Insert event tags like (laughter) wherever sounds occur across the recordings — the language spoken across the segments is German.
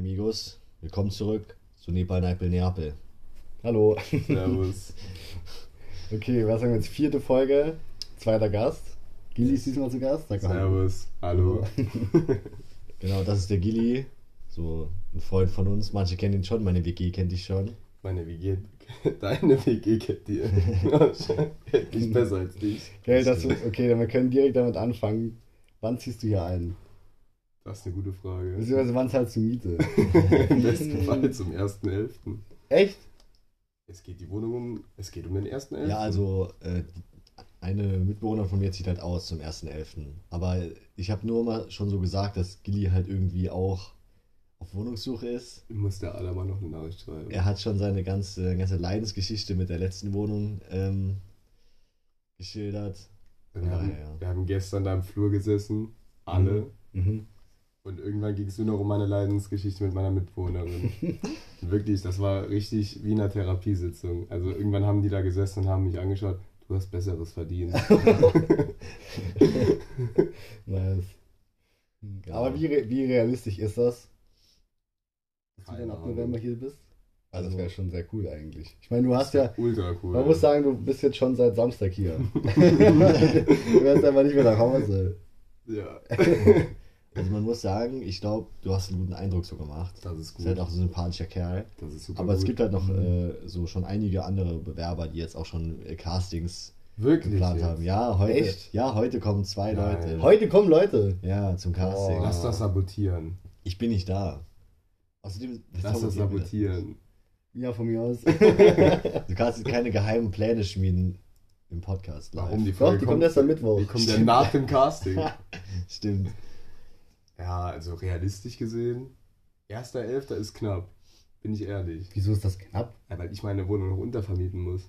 amigos. Willkommen zurück zu Nepal, Neipel, Neapel. Hallo. Servus. (laughs) Okay, was sagen wir jetzt? Vierte Folge, zweiter Gast. Gili ist diesmal zu Gast. Sag mal Hallo. Servus. Hallo. (laughs) Genau, das ist der Gilly, so ein Freund von uns. Manche kennen ihn schon, meine WG kennt dich schon. Meine WG, (laughs) deine WG kennt ihr. Kennt dich besser als dich. Gell, das okay, dann wir können direkt damit anfangen. Wann ziehst du hier ein? Das ist eine gute Frage. Beziehungsweise wann zahlst du Miete? (laughs) Im besten (laughs) Fall zum 1.11. Echt? Es geht die Wohnung um, es geht um den 1.11. Ja, also äh, eine Mitbewohnerin von mir zieht halt aus zum 1.11. Aber ich habe nur mal schon so gesagt, dass Gilly halt irgendwie auch auf Wohnungssuche ist. Muss der Adama noch eine Nachricht schreiben. Er hat schon seine ganze, ganze Leidensgeschichte mit der letzten Wohnung ähm, geschildert. Wir, Ja, haben, ja. wir haben gestern da im Flur gesessen, alle. Mhm. Und irgendwann ging es nur noch um meine Leidensgeschichte mit meiner Mitbewohnerin. (laughs) Wirklich, das war richtig wie in einer Therapiesitzung. Also irgendwann haben die da gesessen und haben mich angeschaut, du hast Besseres verdient. (laughs) Nice. Aber wie, re- wie realistisch ist das? Dass du dann ab. November hier bist? Also, das Also- wäre schon sehr cool eigentlich. Ich meine, du hast ja, Ultra cool. man muss sagen, du bist jetzt schon seit Samstag hier. (laughs) du wärst einfach nicht mehr nach Hause. Ja, Also man muss sagen, ich glaube, du hast einen guten Eindruck so gemacht. das ist Ist gut. halt auch ein sympathischer Kerl. Das ist super Aber es gut. gibt halt noch äh, so schon einige andere Bewerber, die jetzt auch schon äh, Castings Wirklich geplant jetzt? haben. Ja, heute, Echt? ja, heute kommen zwei Nein. Leute. Heute kommen Leute. Ja, zum Casting. Oh. Lass das sabotieren. Ich bin nicht da. Außerdem, Lass das sabotieren. Ja, von mir aus. (laughs) Du kannst jetzt keine geheimen Pläne schmieden im Podcast. Live. Warum die Doch, Folge die kommt erst am Mittwoch. Die kommt ja nach dem Casting. (laughs) Stimmt. Ja, also realistisch gesehen, 1.11. ist knapp. Bin ich ehrlich. Wieso ist das knapp? Ja, weil ich meine Wohnung noch untervermieten muss.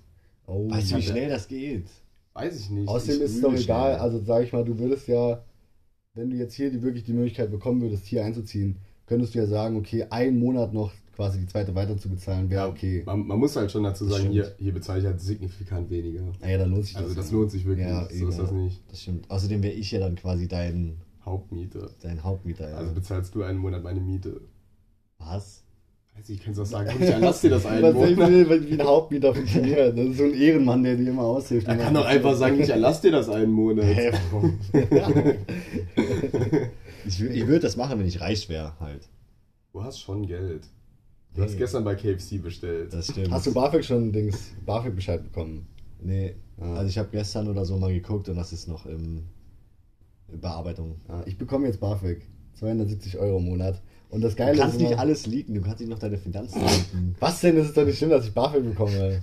Oh, Weißt du, wie schnell das geht? Weiß ich nicht. Außerdem ich, ist es doch egal, schnell. also sag ich mal, du würdest ja, wenn du jetzt hier die, wirklich die Möglichkeit bekommen würdest, hier einzuziehen, könntest du ja sagen, okay, einen Monat noch quasi die zweite weiter zu bezahlen, wäre okay. man, man muss halt schon dazu Das sagen, stimmt. hier, hier bezahle ich halt signifikant weniger. Naja, dann lohnt sich das. Also das ja. lohnt sich wirklich. Ja, so ist das nicht. Das stimmt. Außerdem wäre ich ja dann quasi dein, Hauptmiete. dein Hauptmieter. Ja. Also bezahlst du einen Monat meine Miete. Was? Weiß ich, kannst du auch sagen, komm, ich erlass dir das einen Was soll ich Monat. will, wie ein Hauptmieter funktioniert. Das ist so ein Ehrenmann, der dir immer aushilft. Er kann doch einfach sagen, ich erlass dir das einen Monat. Hä, warum? (laughs) ich ich würde das machen, wenn ich reich wäre, halt. Du hast schon Geld. Du hast Nee. gestern bei KFC bestellt. Das stimmt. Hast du BAföG schon Dings, BAföG-Bescheid bekommen? Nee. Ah. Also ich habe gestern oder so mal geguckt und das ist noch im, Bearbeitung. Ah, Ich bekomme jetzt BAföG. 270 Euro im Monat. Und das Du Geile kannst ist nicht alles leaken, du kannst nicht noch deine Finanzen (laughs) leaken. Was denn? Das ist doch nicht schlimm, dass ich BAföG bekomme.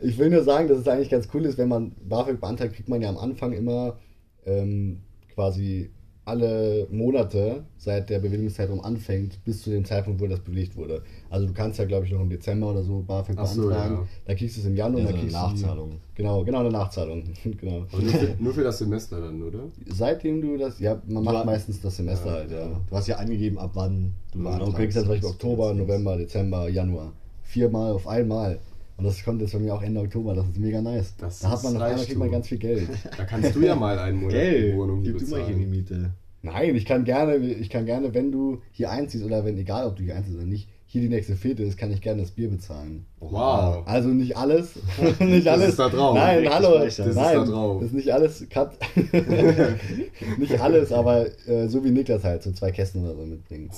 Ich will nur sagen, dass es eigentlich ganz cool ist, wenn man BAföG beantragt, kriegt man ja am Anfang immer ähm, quasi alle Monate seit der Bewilligungszeitraum anfängt, bis zu dem Zeitpunkt, wo das bewilligt wurde. Also du kannst ja, glaube ich, noch im Dezember oder so BAföG so, beantragen. ja. Dann kriegst du es im Januar Ja, und so dann eine kriegst Nachzahlung. du Genau, genau, eine Nachzahlung. (laughs) genau. Nur für, nur für das Semester dann, oder? Seitdem du das, ja, man macht hast- meistens das Semester Ja, halt, ja. Du hast ja angegeben, ab wann du Ja, Und du beantragst. kriegst dann zum Beispiel Das- Oktober, das- November, Dezember, Januar. Viermal auf einmal. Und das kommt jetzt bei mir auch Ende Oktober. Das ist mega nice. Das da hat ist man auf einmal kriegt man ganz viel Geld. (laughs) Da kannst du ja mal einen Monat Gell, die Wohnung hier gib du mal hier die bezahlen. Miete. Nein, ich kann gerne, ich kann gerne, wenn du hier einziehst oder wenn, egal ob du hier einziehst oder nicht, hier die nächste Fete ist, kann ich gerne das Bier bezahlen. Wow. Also nicht alles. (laughs) nicht Das alles. ist da drauf. Nein, Richtig hallo. Das ist Nein, da drauf. das ist nicht alles. Cut. (laughs) nicht alles, aber äh, so wie Niklas halt, so zwei Kästen oder so mitbringt.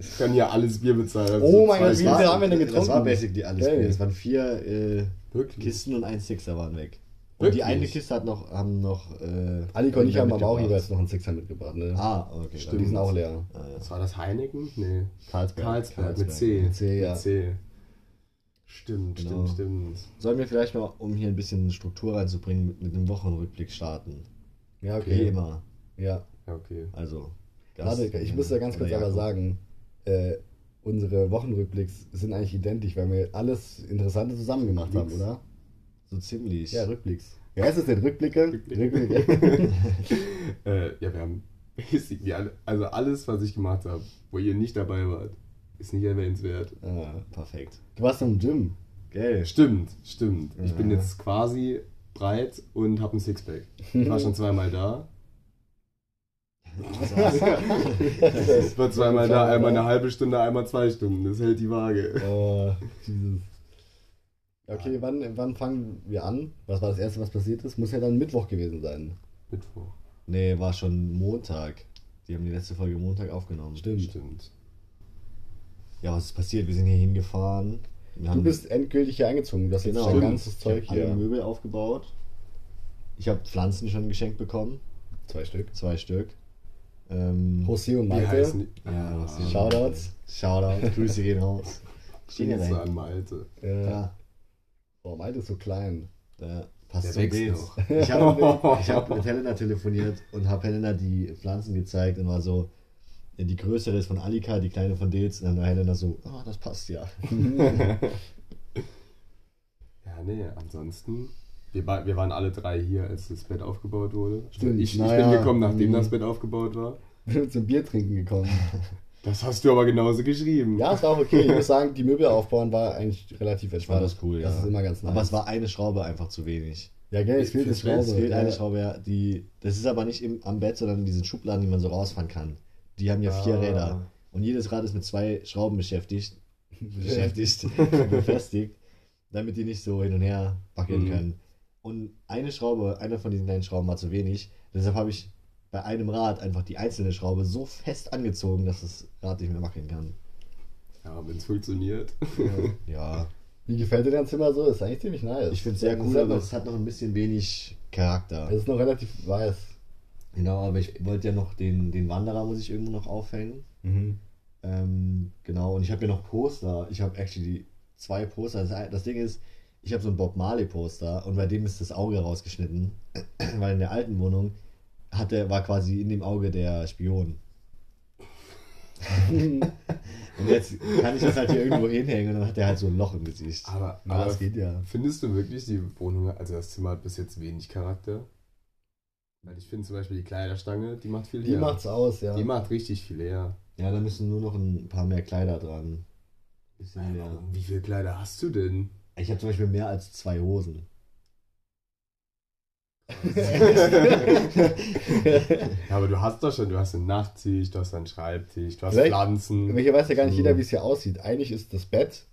Ich kann ja alles Bier bezahlen. also Oh so mein Gott, wie viel haben wir denn getrunken? Das war basically alles Geil. Bier. Es waren vier äh? Kisten und ein Sixer waren weg. Und Wirklich? die eine Kiste hat noch, haben noch. Äh, Aliko und ich haben aber auch jeweils noch einen Sixer mitgebracht, ne? Ah, okay. Die sind auch leer. Ah, ja. Was war das, Heineken? Nee. Karlsberg. Karlsberg, mit Karlsberg. C. Mit C, ja. Mit C. Stimmt, Genau. stimmt, stimmt. Sollen wir vielleicht mal, um hier ein bisschen Struktur reinzubringen, mit, mit einem Wochenrückblick starten? Ja, Wie okay. immer. Ja. Ja, okay. Also. Warte, ich muss da ganz kurz oder aber sagen, äh, unsere Wochenrückblicks sind eigentlich identisch, weil wir alles Interessante zusammen gemacht haben, oder? So ziemlich. Ja, Rückblicks. Wie heißt es denn? Rückblicke? Rückblicke. Rückblicke. (laughs) Äh, ja, wir haben basically alle, also alles, was ich gemacht habe, wo ihr nicht dabei wart, ist nicht erwähnenswert. ah, Perfekt. du warst im Gym. Gell. Stimmt, stimmt. Ich bin Ja. jetzt quasi breit und habe ein Sixpack. Ich war schon (laughs) zweimal da. Das war zweimal da, einmal eine halbe Stunde, einmal zwei Stunden. Das hält die Waage. Oh, Jesus. Okay, wann, wann fangen wir an? Was war das erste, was passiert ist? Muss ja dann Mittwoch gewesen sein. Mittwoch. nee, war schon Montag. Die haben die letzte Folge Montag aufgenommen. Stimmt. Stimmt. Ja, was ist passiert? Wir sind hier hingefahren. Wir Du bist endgültig hier eingezogen. Du hast jetzt genau, dein ganzes Zeug hab alle hier. Möbel aufgebaut. Ich habe Pflanzen schon geschenkt bekommen. Zwei Stück. Zwei Stück. Ähm, José und Malte. Ja, Shoutouts. Shoutout, (laughs) Grüße gehen raus. Stehen ja Grüße an Malte. Ja. Ja, Oh, Malte ist so klein. da passt Der zum Bild. noch. Ich habe (laughs) hab mit Helena telefoniert und habe Helena die Pflanzen gezeigt und war so, ja, die größere ist von Alika, die kleine von Dils. Und dann war Helena so, ah, das passt ja. (laughs) Ja, nee, ansonsten. Wir, wir waren alle drei hier, als das Bett aufgebaut wurde. Stimmt, Ich, ich naja, bin gekommen, nachdem mhm. das Bett aufgebaut war. (laughs) Wir sind zum Bier trinken gekommen. (laughs) Das hast du aber genauso geschrieben. Ja, es war auch okay. Ich (laughs) muss sagen, die Möbel aufbauen war eigentlich relativ entspannt. War das cool, ja. Das ist immer ganz nice. Aber es war eine Schraube einfach zu wenig. ja, gell, es fehlt eine Schraube. Es fehlt ja. eine Schraube, ja, die, das ist aber nicht im, am Bett, sondern in diesen Schubladen, die man so rausfahren kann. Die haben ja vier Ah. Räder. Und jedes Rad ist mit zwei Schrauben beschäftigt, beschäftigt, befestigt, damit die nicht so hin und her wackeln Mhm. können. Und eine Schraube, eine von diesen kleinen Schrauben war zu wenig. Deshalb habe ich bei einem Rad einfach die einzelne Schraube so fest angezogen, dass das Rad nicht mehr wackeln kann. Ja, wenn es funktioniert. Ja, Wie gefällt dir dein Zimmer so? Ist eigentlich ziemlich nice. ich finde es sehr cool, aber es hat noch ein bisschen wenig Charakter. Es ist noch relativ weiß. Genau, aber ich wollte ja noch den, den Wanderer muss ich irgendwo noch aufhängen. Mhm. Ähm, genau, und ich habe ja noch Poster. Ich habe actually zwei Poster. Das, das Ding ist, ich habe so ein Bob Marley Poster und bei dem ist das Auge rausgeschnitten, (clears throat) weil in der alten Wohnung hat der, war quasi in dem Auge der Spion. (laughs) und jetzt kann ich das halt hier irgendwo hinhängen und dann hat der halt so ein Loch im Gesicht. Aber, Aber das geht ja. findest du wirklich, die Wohnung, also das Zimmer hat bis jetzt wenig Charakter? Weil ich finde zum Beispiel die Kleiderstange, die macht viel Die her. macht's aus, ja. Die macht richtig viel her. Ja, da müssen nur noch ein paar mehr Kleider dran. Bisschen mehr. Wie viele Kleider hast du denn? Ich habe zum Beispiel mehr als zwei Hosen. (laughs) Ja, aber du hast doch schon, du hast einen Nachttisch, du hast einen Schreibtisch, du hast Vielleicht- Pflanzen. Welcher weiß ja gar nicht jeder, wie es hier aussieht. Eigentlich ist das Bett,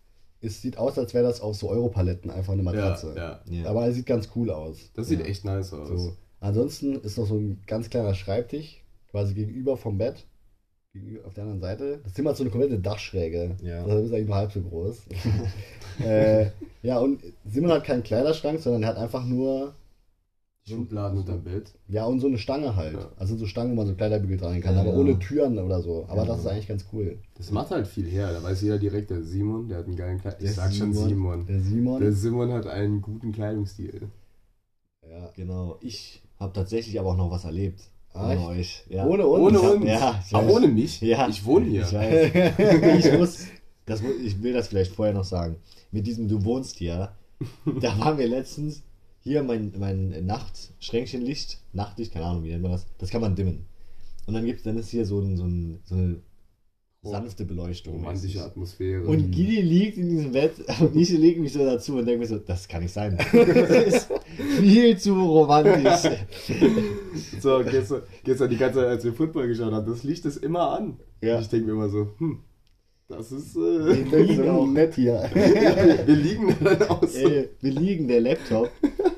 es sieht aus, als wäre das auf so Europaletten einfach eine Matratze. ja. Ja. Aber es sieht ganz cool aus. Das sieht Ja. echt nice aus. So. Ansonsten ist noch so ein ganz kleiner Schreibtisch, quasi gegenüber vom Bett. Auf der anderen Seite. Das Zimmer hat so eine komplette Dachschräge. Ja. Das ist eigentlich nur halb so groß. (laughs) äh, ja, und Simon hat keinen Kleiderschrank, sondern er hat einfach nur, Schubladen unterm Bett. ja, und so eine Stange halt. Ja. Also so Stangen, wo man so Kleiderbügel dran kann, Ja, aber genau. ohne Türen oder so. Aber Ja. das ist eigentlich ganz cool. Das macht halt viel her. Da weiß jeder direkt, der Simon, der hat einen geilen Kleid. Ich sag schon Simon. Simon. Der Simon. Der Simon hat einen guten Kleidungsstil. ja. Genau, ich habe tatsächlich aber auch noch was erlebt. Ohne euch. Ja. Ohne uns? Ohne uns. Ja, weiß. ohne mich? Ja. Ich wohne hier. Ich weiß. (laughs) ich muss, das, ich will das vielleicht vorher noch sagen. Mit diesem Du wohnst hier, da waren wir letztens hier mein, mein Nachtschränkchenlicht, Nachtlicht, keine Ahnung, wie nennt man das, das kann man dimmen. Und dann gibt's, dann ist hier so, ein, so, ein, so eine sanfte Beleuchtung. Romantische Atmosphäre. Und Gili liegt in diesem Bett (laughs) und ich lege mich so dazu und denke mir so, das kann nicht sein. (laughs) Das ist viel zu romantisch. (laughs) so, gestern, gestern die ganze Zeit, als wir Football geschaut haben, das Licht ist immer an. Ja. Ich denke mir immer so, hm, das ist. Wir Äh, liegen so auch, nett hier. wir liegen dann aus. ey, wir liegen, der Laptop,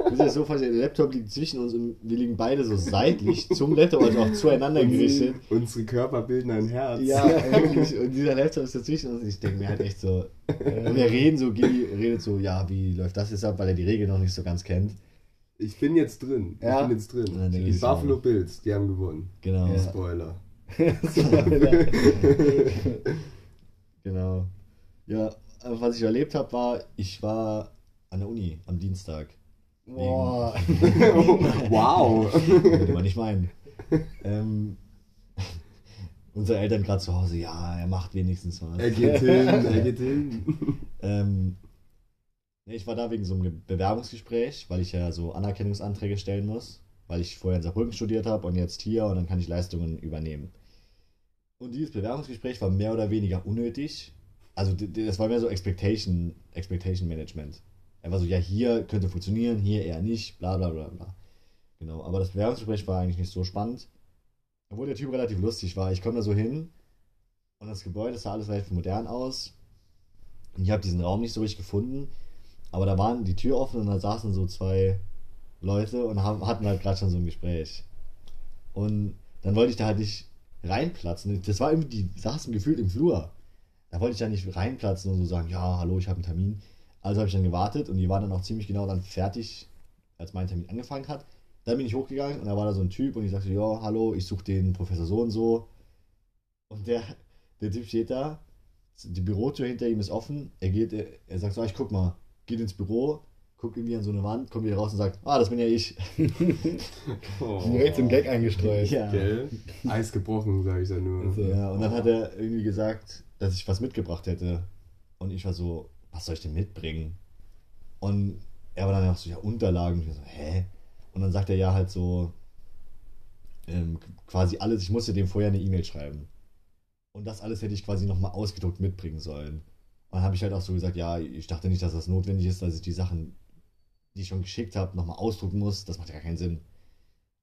muss ich das so vorstellen, der Laptop liegt zwischen uns und wir liegen beide so seitlich zum Laptop, also auch zueinander gerichtet. Unsere Körper bilden ein Herz. Ja, (laughs) wirklich. Und dieser Laptop ist dazwischen uns. und Ich denke mir halt echt so. Und wir reden so, Gili redet so, ja, wie läuft das jetzt ab, weil er die Regeln noch nicht so ganz kennt. Ich bin jetzt drin. Ja. Ich bin jetzt drin. Die Buffalo Bills, die haben gewonnen. Genau. Ja. Spoiler. (laughs) (laughs) Genau. Ja, was ich erlebt habe, war, ich war an der Uni am Dienstag. Boah. (laughs) wow. Würde man nicht meinen. ähm, (laughs) unsere Eltern gerade zu Hause, ja, er macht wenigstens was. Er geht hin, (laughs) er geht hin. Ähm, ich war da wegen so einem Bewerbungsgespräch, weil ich ja so Anerkennungsanträge stellen muss, weil ich vorher in Saarbrücken studiert habe und jetzt hier und dann kann ich Leistungen übernehmen. Und dieses Bewerbungsgespräch war mehr oder weniger unnötig. Also das war mehr so Expectation, Expectation Management. War so, ja, hier könnte funktionieren, hier eher nicht, bla bla bla bla. Genau, aber das Bewerbungsgespräch war eigentlich nicht so spannend. Obwohl der Typ relativ lustig war. Ich komme da so hin und das Gebäude sah alles relativ modern aus. Und ich habe diesen Raum nicht so richtig gefunden. Aber da waren die Tür offen und da saßen so zwei Leute und haben, hatten halt gerade schon so ein Gespräch. Und dann wollte ich da halt nicht reinplatzen. Das war irgendwie, die saßen gefühlt im Flur. Da wollte ich da nicht reinplatzen und so sagen, ja, hallo, ich habe einen Termin. Also habe ich dann gewartet und die waren dann auch ziemlich genau dann fertig, als mein Termin angefangen hat. Dann bin ich hochgegangen und da war da so ein Typ und ich sagte, ja, hallo, ich suche den Professor so und so. Und der, der Typ steht da, die Bürotür hinter ihm ist offen, er geht, er, er sagt so, ich guck mal, geht ins Büro, guckt irgendwie an so eine Wand, kommt wieder raus und sagt, ah, das bin ja ich. (laughs) Oh. Direkt zum Gag eingestreut. Ja. Gell? Eis gebrochen, sage ich da nur. Also, Ja, und dann hat er irgendwie gesagt, dass ich was mitgebracht hätte. Und ich war so, was soll ich denn mitbringen? Und er war dann auch so, ja, Unterlagen. Und ich so, hä? Und dann sagt er ja halt so, ähm, quasi alles, ich musste dem vorher eine E-Mail schreiben. Und das alles hätte ich quasi nochmal ausgedruckt mitbringen sollen. Und dann habe ich halt auch so gesagt, ja, ich dachte nicht, dass das notwendig ist, dass ich die Sachen, die ich schon geschickt habe, nochmal ausdrucken muss. Das macht ja gar keinen Sinn.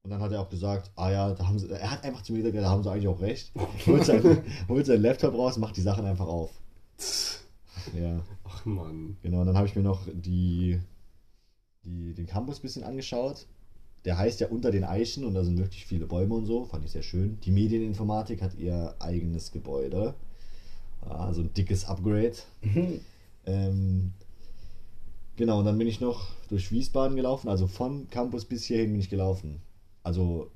Und dann hat er auch gesagt, ah ja, da haben sie, er hat einfach zu mir gesagt, ja, da haben sie eigentlich auch recht. (laughs) Holt seinen, holt seinen Laptop raus, macht die Sachen einfach auf. Ja, Ach Mann. genau. Und dann habe ich mir noch die, die, den Campus ein bisschen angeschaut. Der heißt ja Unter den Eichen und da sind wirklich viele Bäume und so. Fand ich sehr schön. Die Medieninformatik hat ihr eigenes Gebäude. Also ein dickes Upgrade. Ähm, genau, und dann bin ich noch durch Wiesbaden gelaufen. Also von Campus bis hierhin bin ich gelaufen. Also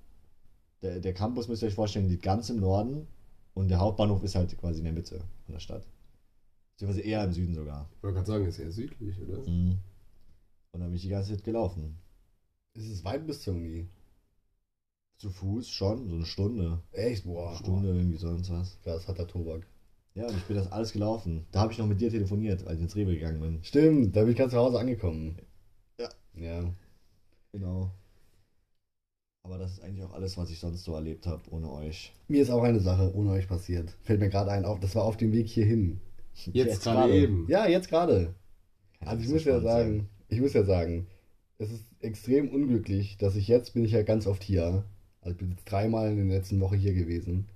der, der Campus müsst ihr euch vorstellen, liegt ganz im Norden und der Hauptbahnhof ist halt quasi in der Mitte von der Stadt. Beziehungsweise eher im Süden sogar. Ich wollte gerade sagen, ist eher südlich, oder? Mhm. Und dann bin ich die ganze Zeit gelaufen. Ist es weit bis zur Uni? Zu Fuß schon, so eine Stunde. Echt? Boah. Eine Stunde, irgendwie sonst was. Krass, hat der Tobak. Ja, und ich bin das alles gelaufen. Da habe ich noch mit dir telefoniert, als ich ins Rewe gegangen bin. Stimmt, da bin ich gerade zu Hause angekommen. Ja. Ja. Genau. Aber das ist eigentlich auch alles, was ich sonst so erlebt habe, ohne euch. Mir ist auch eine Sache ohne euch passiert. Fällt mir gerade ein, auf, das war auf dem Weg hierhin. (laughs) Jetzt, gerade eben. Ja, jetzt gerade. Also ich muss ja sagen, ich muss ja sagen, es ist extrem unglücklich, dass ich jetzt bin ich ja ganz oft hier. Also ich bin jetzt dreimal in der letzten Woche hier gewesen.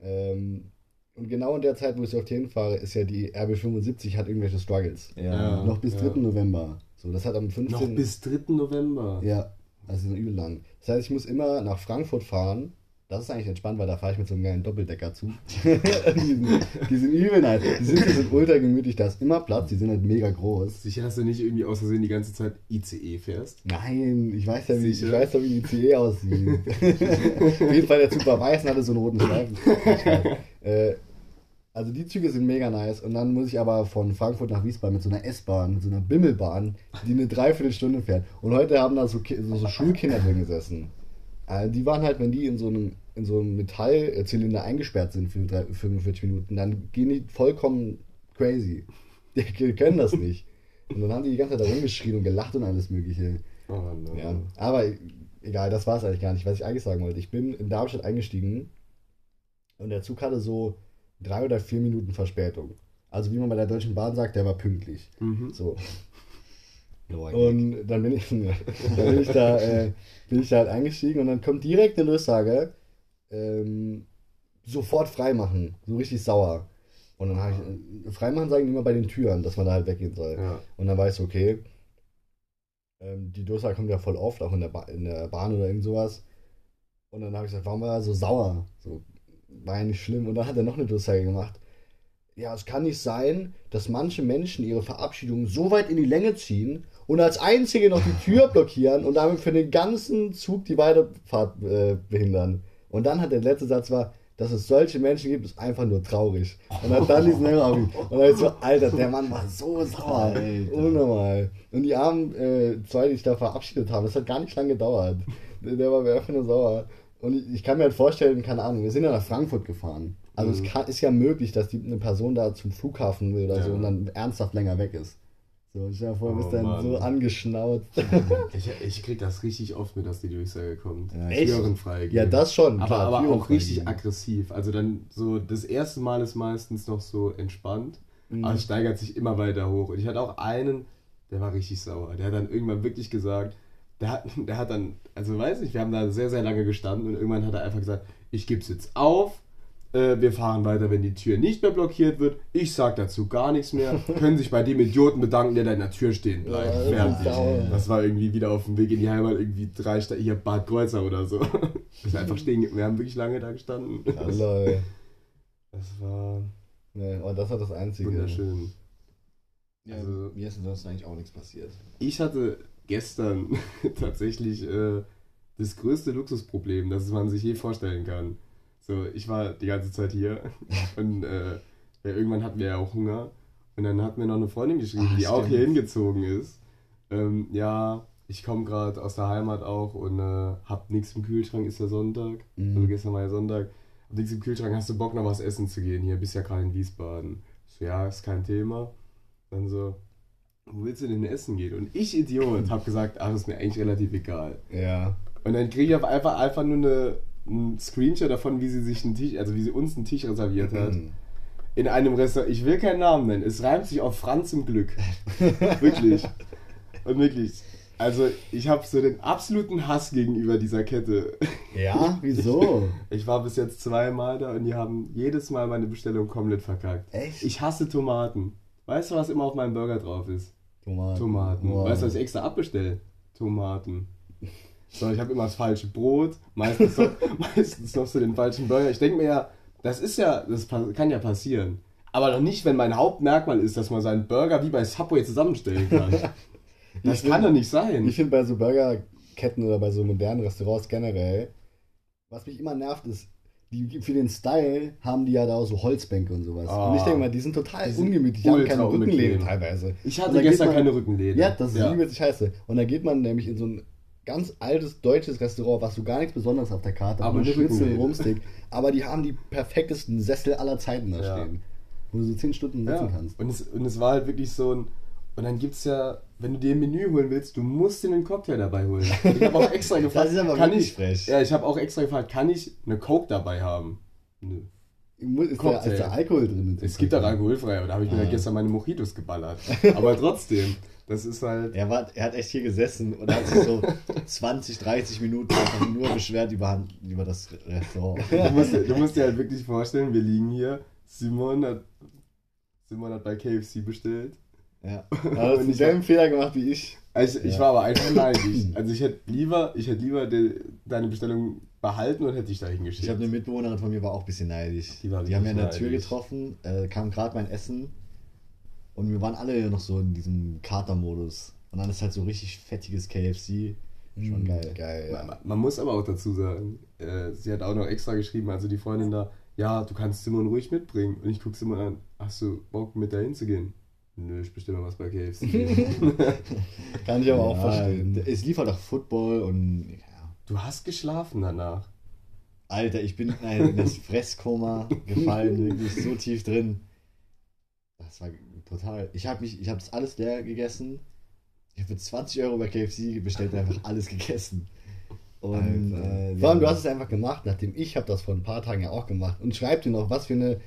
Ähm, und genau in der Zeit, wo ich oft hinfahre, ist ja die RB75 hat irgendwelche Struggles. Ja. Ja. Noch bis ja. 3. November. So, das hat am 15. Noch bis 3. November. Ja, also übel lang. Das heißt, ich muss immer nach Frankfurt fahren. Das ist eigentlich entspannt, weil da fahre ich mit so einem geilen Doppeldeckerzug. (laughs) die, sind, die sind übel nice. Die sind, die sind ultra gemütlich, da ist immer Platz, die sind halt mega groß. Sicher, dass du nicht irgendwie aus Versehen die ganze Zeit ICE fährst? Nein, ich weiß ja, wie, ich weiß doch, wie ICE aussieht. Auf jeden Fall, der Zug war weiß und hatte so einen roten Streifen. äh, also die Züge sind mega nice und dann muss ich aber von Frankfurt nach Wiesbaden mit so einer S-Bahn, mit so einer Bimmelbahn, die eine Dreiviertelstunde fährt. Und heute haben da so, so, so Schulkinder drin gesessen. Äh, die waren halt, wenn die in so einem, in so einem Metallzylinder eingesperrt sind für drei, 45 Minuten, dann gehen die vollkommen crazy. (laughs) Die, können das nicht. Und dann haben die die ganze Zeit da rumgeschrien und gelacht und alles mögliche. Oh no. Ja, aber egal, das war es eigentlich gar nicht, was ich eigentlich sagen wollte. Ich bin in Darmstadt eingestiegen und der Zug hatte so drei oder vier Minuten Verspätung. Also wie man bei der Deutschen Bahn sagt, der war pünktlich. Mhm. So. Und dann bin ich, (laughs) dann bin ich da, äh, bin ich da halt eingestiegen und dann kommt direkt eine Durchsage, ähm, sofort freimachen, so richtig sauer. Und dann habe ich, äh, freimachen sagen die immer bei den Türen, dass man da halt weggehen soll. Ja. Und dann weißt du, okay, ähm, die Durchsage kommt ja voll oft, auch in der, ba in der Bahn oder irgend sowas. Und dann habe ich gesagt, warum war er so sauer? So, war ja nicht schlimm. Und dann hat er noch eine Durchsage gemacht. Ja, es kann nicht sein, dass manche Menschen ihre Verabschiedung so weit in die Länge ziehen und als einzige noch die Tür blockieren und damit für den ganzen Zug die Weiterfahrt äh, behindern. Und dann hat der letzte Satz war, dass es solche Menschen gibt, ist einfach nur traurig. Und hat dann diesen Hammer auf ihn. Und dann ist so, Alter, der Mann war so sauer. Alter. Unnormal. Und die armen äh, zwei, die sich da verabschiedet haben, das hat gar nicht lange gedauert. Der, war mir einfach nur sauer. Und ich, ich kann mir halt vorstellen, keine Ahnung, wir sind ja nach Frankfurt gefahren. Also es kann, ist ja möglich, dass die, eine Person da zum Flughafen will oder Ja. so und dann ernsthaft länger weg ist. So, dir vor, bist Oh, dann Mann. so angeschnauzt. (laughs) Ich, ich krieg das richtig oft mit, dass die Durchsage kommt. Ja, Echt? Türen freigeben. ja, das schon. Aber, klar, aber Türen auch richtig aggressiv. Also dann so, das erste Mal ist meistens noch so entspannt, Mhm. aber es steigert sich immer weiter hoch. Und ich hatte auch einen, der war richtig sauer. Der hat dann irgendwann wirklich gesagt, der hat, (laughs) der hat dann, also weiß ich, wir haben da sehr, sehr lange gestanden und irgendwann hat er einfach gesagt, ich gebe es jetzt auf. Äh, wir fahren weiter, wenn die Tür nicht mehr blockiert wird. Ich sag dazu gar nichts mehr. (laughs) Können sich bei dem Idioten bedanken, der da in der Tür stehen bleibt. Fertig. Das war irgendwie wieder auf dem Weg in die Heimat, irgendwie drei Sta hier Bad Kreuzer oder so. (laughs) Wir sind einfach stehen, wir haben wirklich lange da gestanden. Lol. Das war Nee, aber das war das Einzige. wunderschön. Ja, Also- mir ist ansonsten eigentlich auch nichts passiert. Ich hatte gestern (laughs) tatsächlich äh, das größte Luxusproblem, das man sich je vorstellen kann. So, ich war die ganze Zeit hier (laughs) und äh, ja, irgendwann hatten wir ja auch Hunger. Und dann hat mir noch eine Freundin geschrieben, Ah, die auch stimmt. hier hingezogen ist. Ähm, ja, ich komme gerade aus der Heimat auch und äh, hab nichts im Kühlschrank, ist ja Sonntag. Mhm. Also gestern war ja Sonntag. Hab nichts im Kühlschrank, hast du Bock noch was essen zu gehen? Hier, bist ja gerade in Wiesbaden. So, ja, ist kein Thema. Dann so, wo willst du denn essen gehen? Und ich, Idiot, hab gesagt, ach, ist mir eigentlich relativ egal. Ja. Und dann kriege ich auf einfach, einfach nur eine, einen Screenshot davon, wie sie sich einen Tisch, also wie sie uns einen Tisch reserviert hat. Mhm. In einem Restaurant. Ich will keinen Namen nennen. Es reimt sich auf Franz im Glück. (laughs) wirklich. Und wirklich. Also, ich habe so den absoluten Hass gegenüber dieser Kette. Ja, (laughs) wieso? Ich war bis jetzt zweimal da und die haben jedes Mal meine Bestellung komplett verkackt. Echt? Ich hasse Tomaten. Weißt du, was immer auf meinem Burger drauf ist? Tomaten. Tomaten. Wow. Weißt du, was ich extra abbestelle? Tomaten. So, ich habe immer das falsche Brot, meistens noch, (laughs) meistens noch so den falschen Burger. Ich denke mir ja, das ist ja, das kann ja passieren. Aber doch nicht, wenn mein Hauptmerkmal ist, dass man seinen Burger wie bei Subway zusammenstellen kann. (laughs) Das Ich kann doch nicht sein. Ich finde bei so Burgerketten oder bei so modernen Restaurants generell, was mich immer nervt, ist, die, für den Style haben die ja da auch so Holzbänke und sowas. Ah. und ich denke mal, die sind total Die ungemütlich, die haben keine Rückenlehne unbequem. teilweise. Ich hatte gestern man- keine Rückenlehne. Ja, das ist übelst scheiße. Und da geht man nämlich in so ein ganz altes deutsches Restaurant, was so gar nichts Besonderes auf der Karte hat, Aber Schnitzel und. Rumstick. Aber die haben die perfektesten Sessel aller Zeiten da Ja. stehen. Wo du so 10 Stunden sitzen Ja. kannst. Und, es, und es war halt wirklich so ein. Und dann gibt's ja, wenn du dir ein Menü holen willst, du musst dir einen Cocktail dabei holen. Ich habe auch extra (laughs) gefragt, Das ist aber kann ich, frech. Ja, ich habe auch extra gefragt, kann ich eine Coke dabei haben? Nö. Ist, Cocktail. ist der Alkohol drin? Es gibt auch alkoholfrei, aber da habe ich mir ja gestern meine Mojitos geballert. (laughs) Aber trotzdem, das ist halt. Er, war, er hat echt hier gesessen und hat sich so (laughs) 20, 30 Minuten einfach nur beschwert über, über das Restaurant. (laughs) Du musst, dir- du musst dir halt wirklich vorstellen, wir liegen hier. Simon hat, Simon hat bei KFC bestellt. Ja. (laughs) Er hat Und ich denselben Fehler gemacht wie ich. Also ich Ja. war aber einfach neidisch. Also ich hätte lieber, ich hätte lieber de, deine Bestellung behalten und hätte dich dahin geschickt. Ich habe eine Mitbewohnerin von mir, war auch ein bisschen neidisch. Die war Die haben wir in der Tür getroffen, äh, kam gerade mein Essen und wir waren alle noch so in diesem Kater-Modus. Und dann ist halt so richtig fettiges KFC. Schon geil. Geil, man, ja. man muss aber auch dazu sagen, äh, sie hat auch noch extra geschrieben, also die Freundin da, ja, du kannst Simon ruhig mitbringen. Und ich gucke Simon an, hast du Bock mit dahin zu gehen? Nö, ich bestelle mal was bei KFC. (laughs) Kann ich aber auch Ja, verstehen. Es lief halt auch Football und ja. du hast geschlafen danach. Alter, ich bin in ein- in das Fresskoma gefallen, wirklich so tief drin. Das war brutal. Ich habe mich, ich habe das alles leer gegessen. Ich habe für 20 Euro bei KFC bestellt und einfach alles gegessen. Und äh, Vor allem, du hast es einfach gemacht, nachdem ich habe das vor ein paar Tagen ja auch gemacht. Und schreib dir noch, was für eine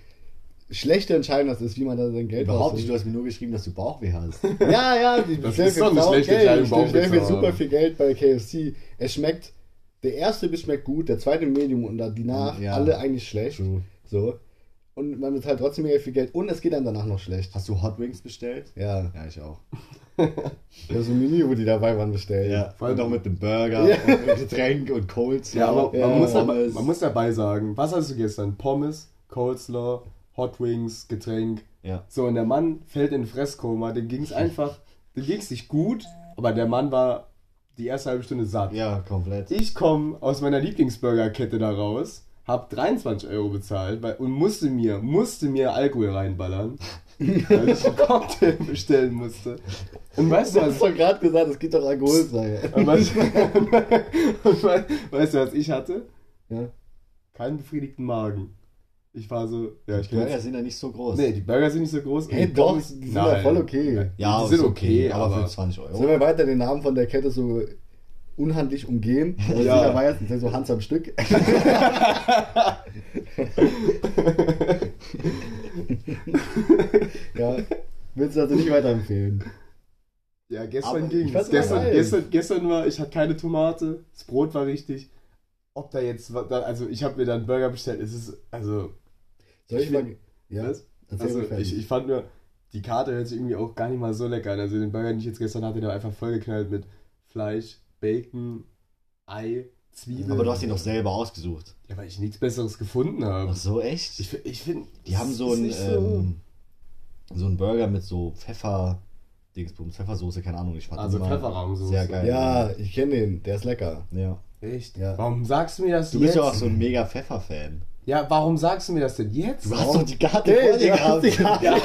schlechte Entscheidung das ist, wie man da sein Geld Überhaupt nicht, du hast mir nur geschrieben, dass du Bauchweh hast. (laughs) Ja, ja, ich Das bestell ist für doch eine sau schlechte Geld. Ich bestell zu super viel Geld bei KFC. Es schmeckt, der erste Biss schmeckt gut, der zweite Medium und dann die nach Ja. alle eigentlich schlecht. True. So. Und man bezahlt trotzdem mega viel Geld und es geht dann danach noch schlecht. Hast du Hot Wings bestellt? Ja, Ja, ich auch. (laughs) ich habe so ein Menü, wo die dabei waren, bestellt. Ja, vor allem auch mit dem Burger Ja. und mit Getränk und Cold. Ja, aber Ja, man, muss dabei, Pommes. man muss dabei sagen, was hast du gestern? Pommes, Coleslaw, Hot Wings, Getränk. Ja. So, und der Mann fällt in Fresskoma, dem ging es einfach, dem ging es nicht gut, aber der Mann war die erste halbe Stunde satt. Ja, komplett. Ich komme aus meiner Lieblingsburgerkette da raus, hab 23 Euro bezahlt weil, und musste mir, musste mir Alkohol reinballern, (laughs) weil ich einen Cocktail bestellen musste. Und weißt Du du, hast doch gerade gesagt, es gibt doch alkoholfrei. und weißt, (laughs) und weißt, du, was ich hatte? Ja. Keinen befriedigten Magen. Ich war so, ja, ich kann Burger jetzt, sind ja nicht so groß. Nee, die Burger sind nicht so groß. Hey, die doch, die sind ja voll okay. ja, die sind ist okay, aber, aber für 20 Euro. Sollen wir weiter den Namen von der Kette so unhandlich umgehen? (laughs) Also Ja. jeder weiß, das ist so Hans am Stück. (laughs) ja, willst du also nicht weiterempfehlen? Ja, gestern Aber ging ich fand's gestern, gestern, gestern war, ich hatte keine Tomate, das Brot war richtig. ob da jetzt, also ich habe mir dann einen Burger bestellt, es ist, also, Soll ich Ich mal. Ja, was? Also ich, ich fand nur, die Karte hört sich irgendwie auch gar nicht mal so lecker an. Also den Burger, den ich jetzt gestern hatte, der war einfach vollgeknallt mit Fleisch, Bacon, Ei, Zwiebeln. Aber du hast ihn doch selber ausgesucht. Ja, weil ich nichts Besseres gefunden habe. Ach so, echt? Ich, ich finde, Die haben so einen, ähm, so einen Burger mit so Pfeffer, Dingsbums, Pfeffersoße, keine Ahnung. Ich fand Also Pfefferrahmsoße. Sehr geil. ja, ich kenne den, der ist lecker. ja. Echt? Ja. Warum sagst du mir das Du bist ja auch so ein mega Pfeffer-Fan. Ja, warum sagst du mir das denn jetzt? Du hast doch die Karte Hey, vor dir die gehabt. Ja,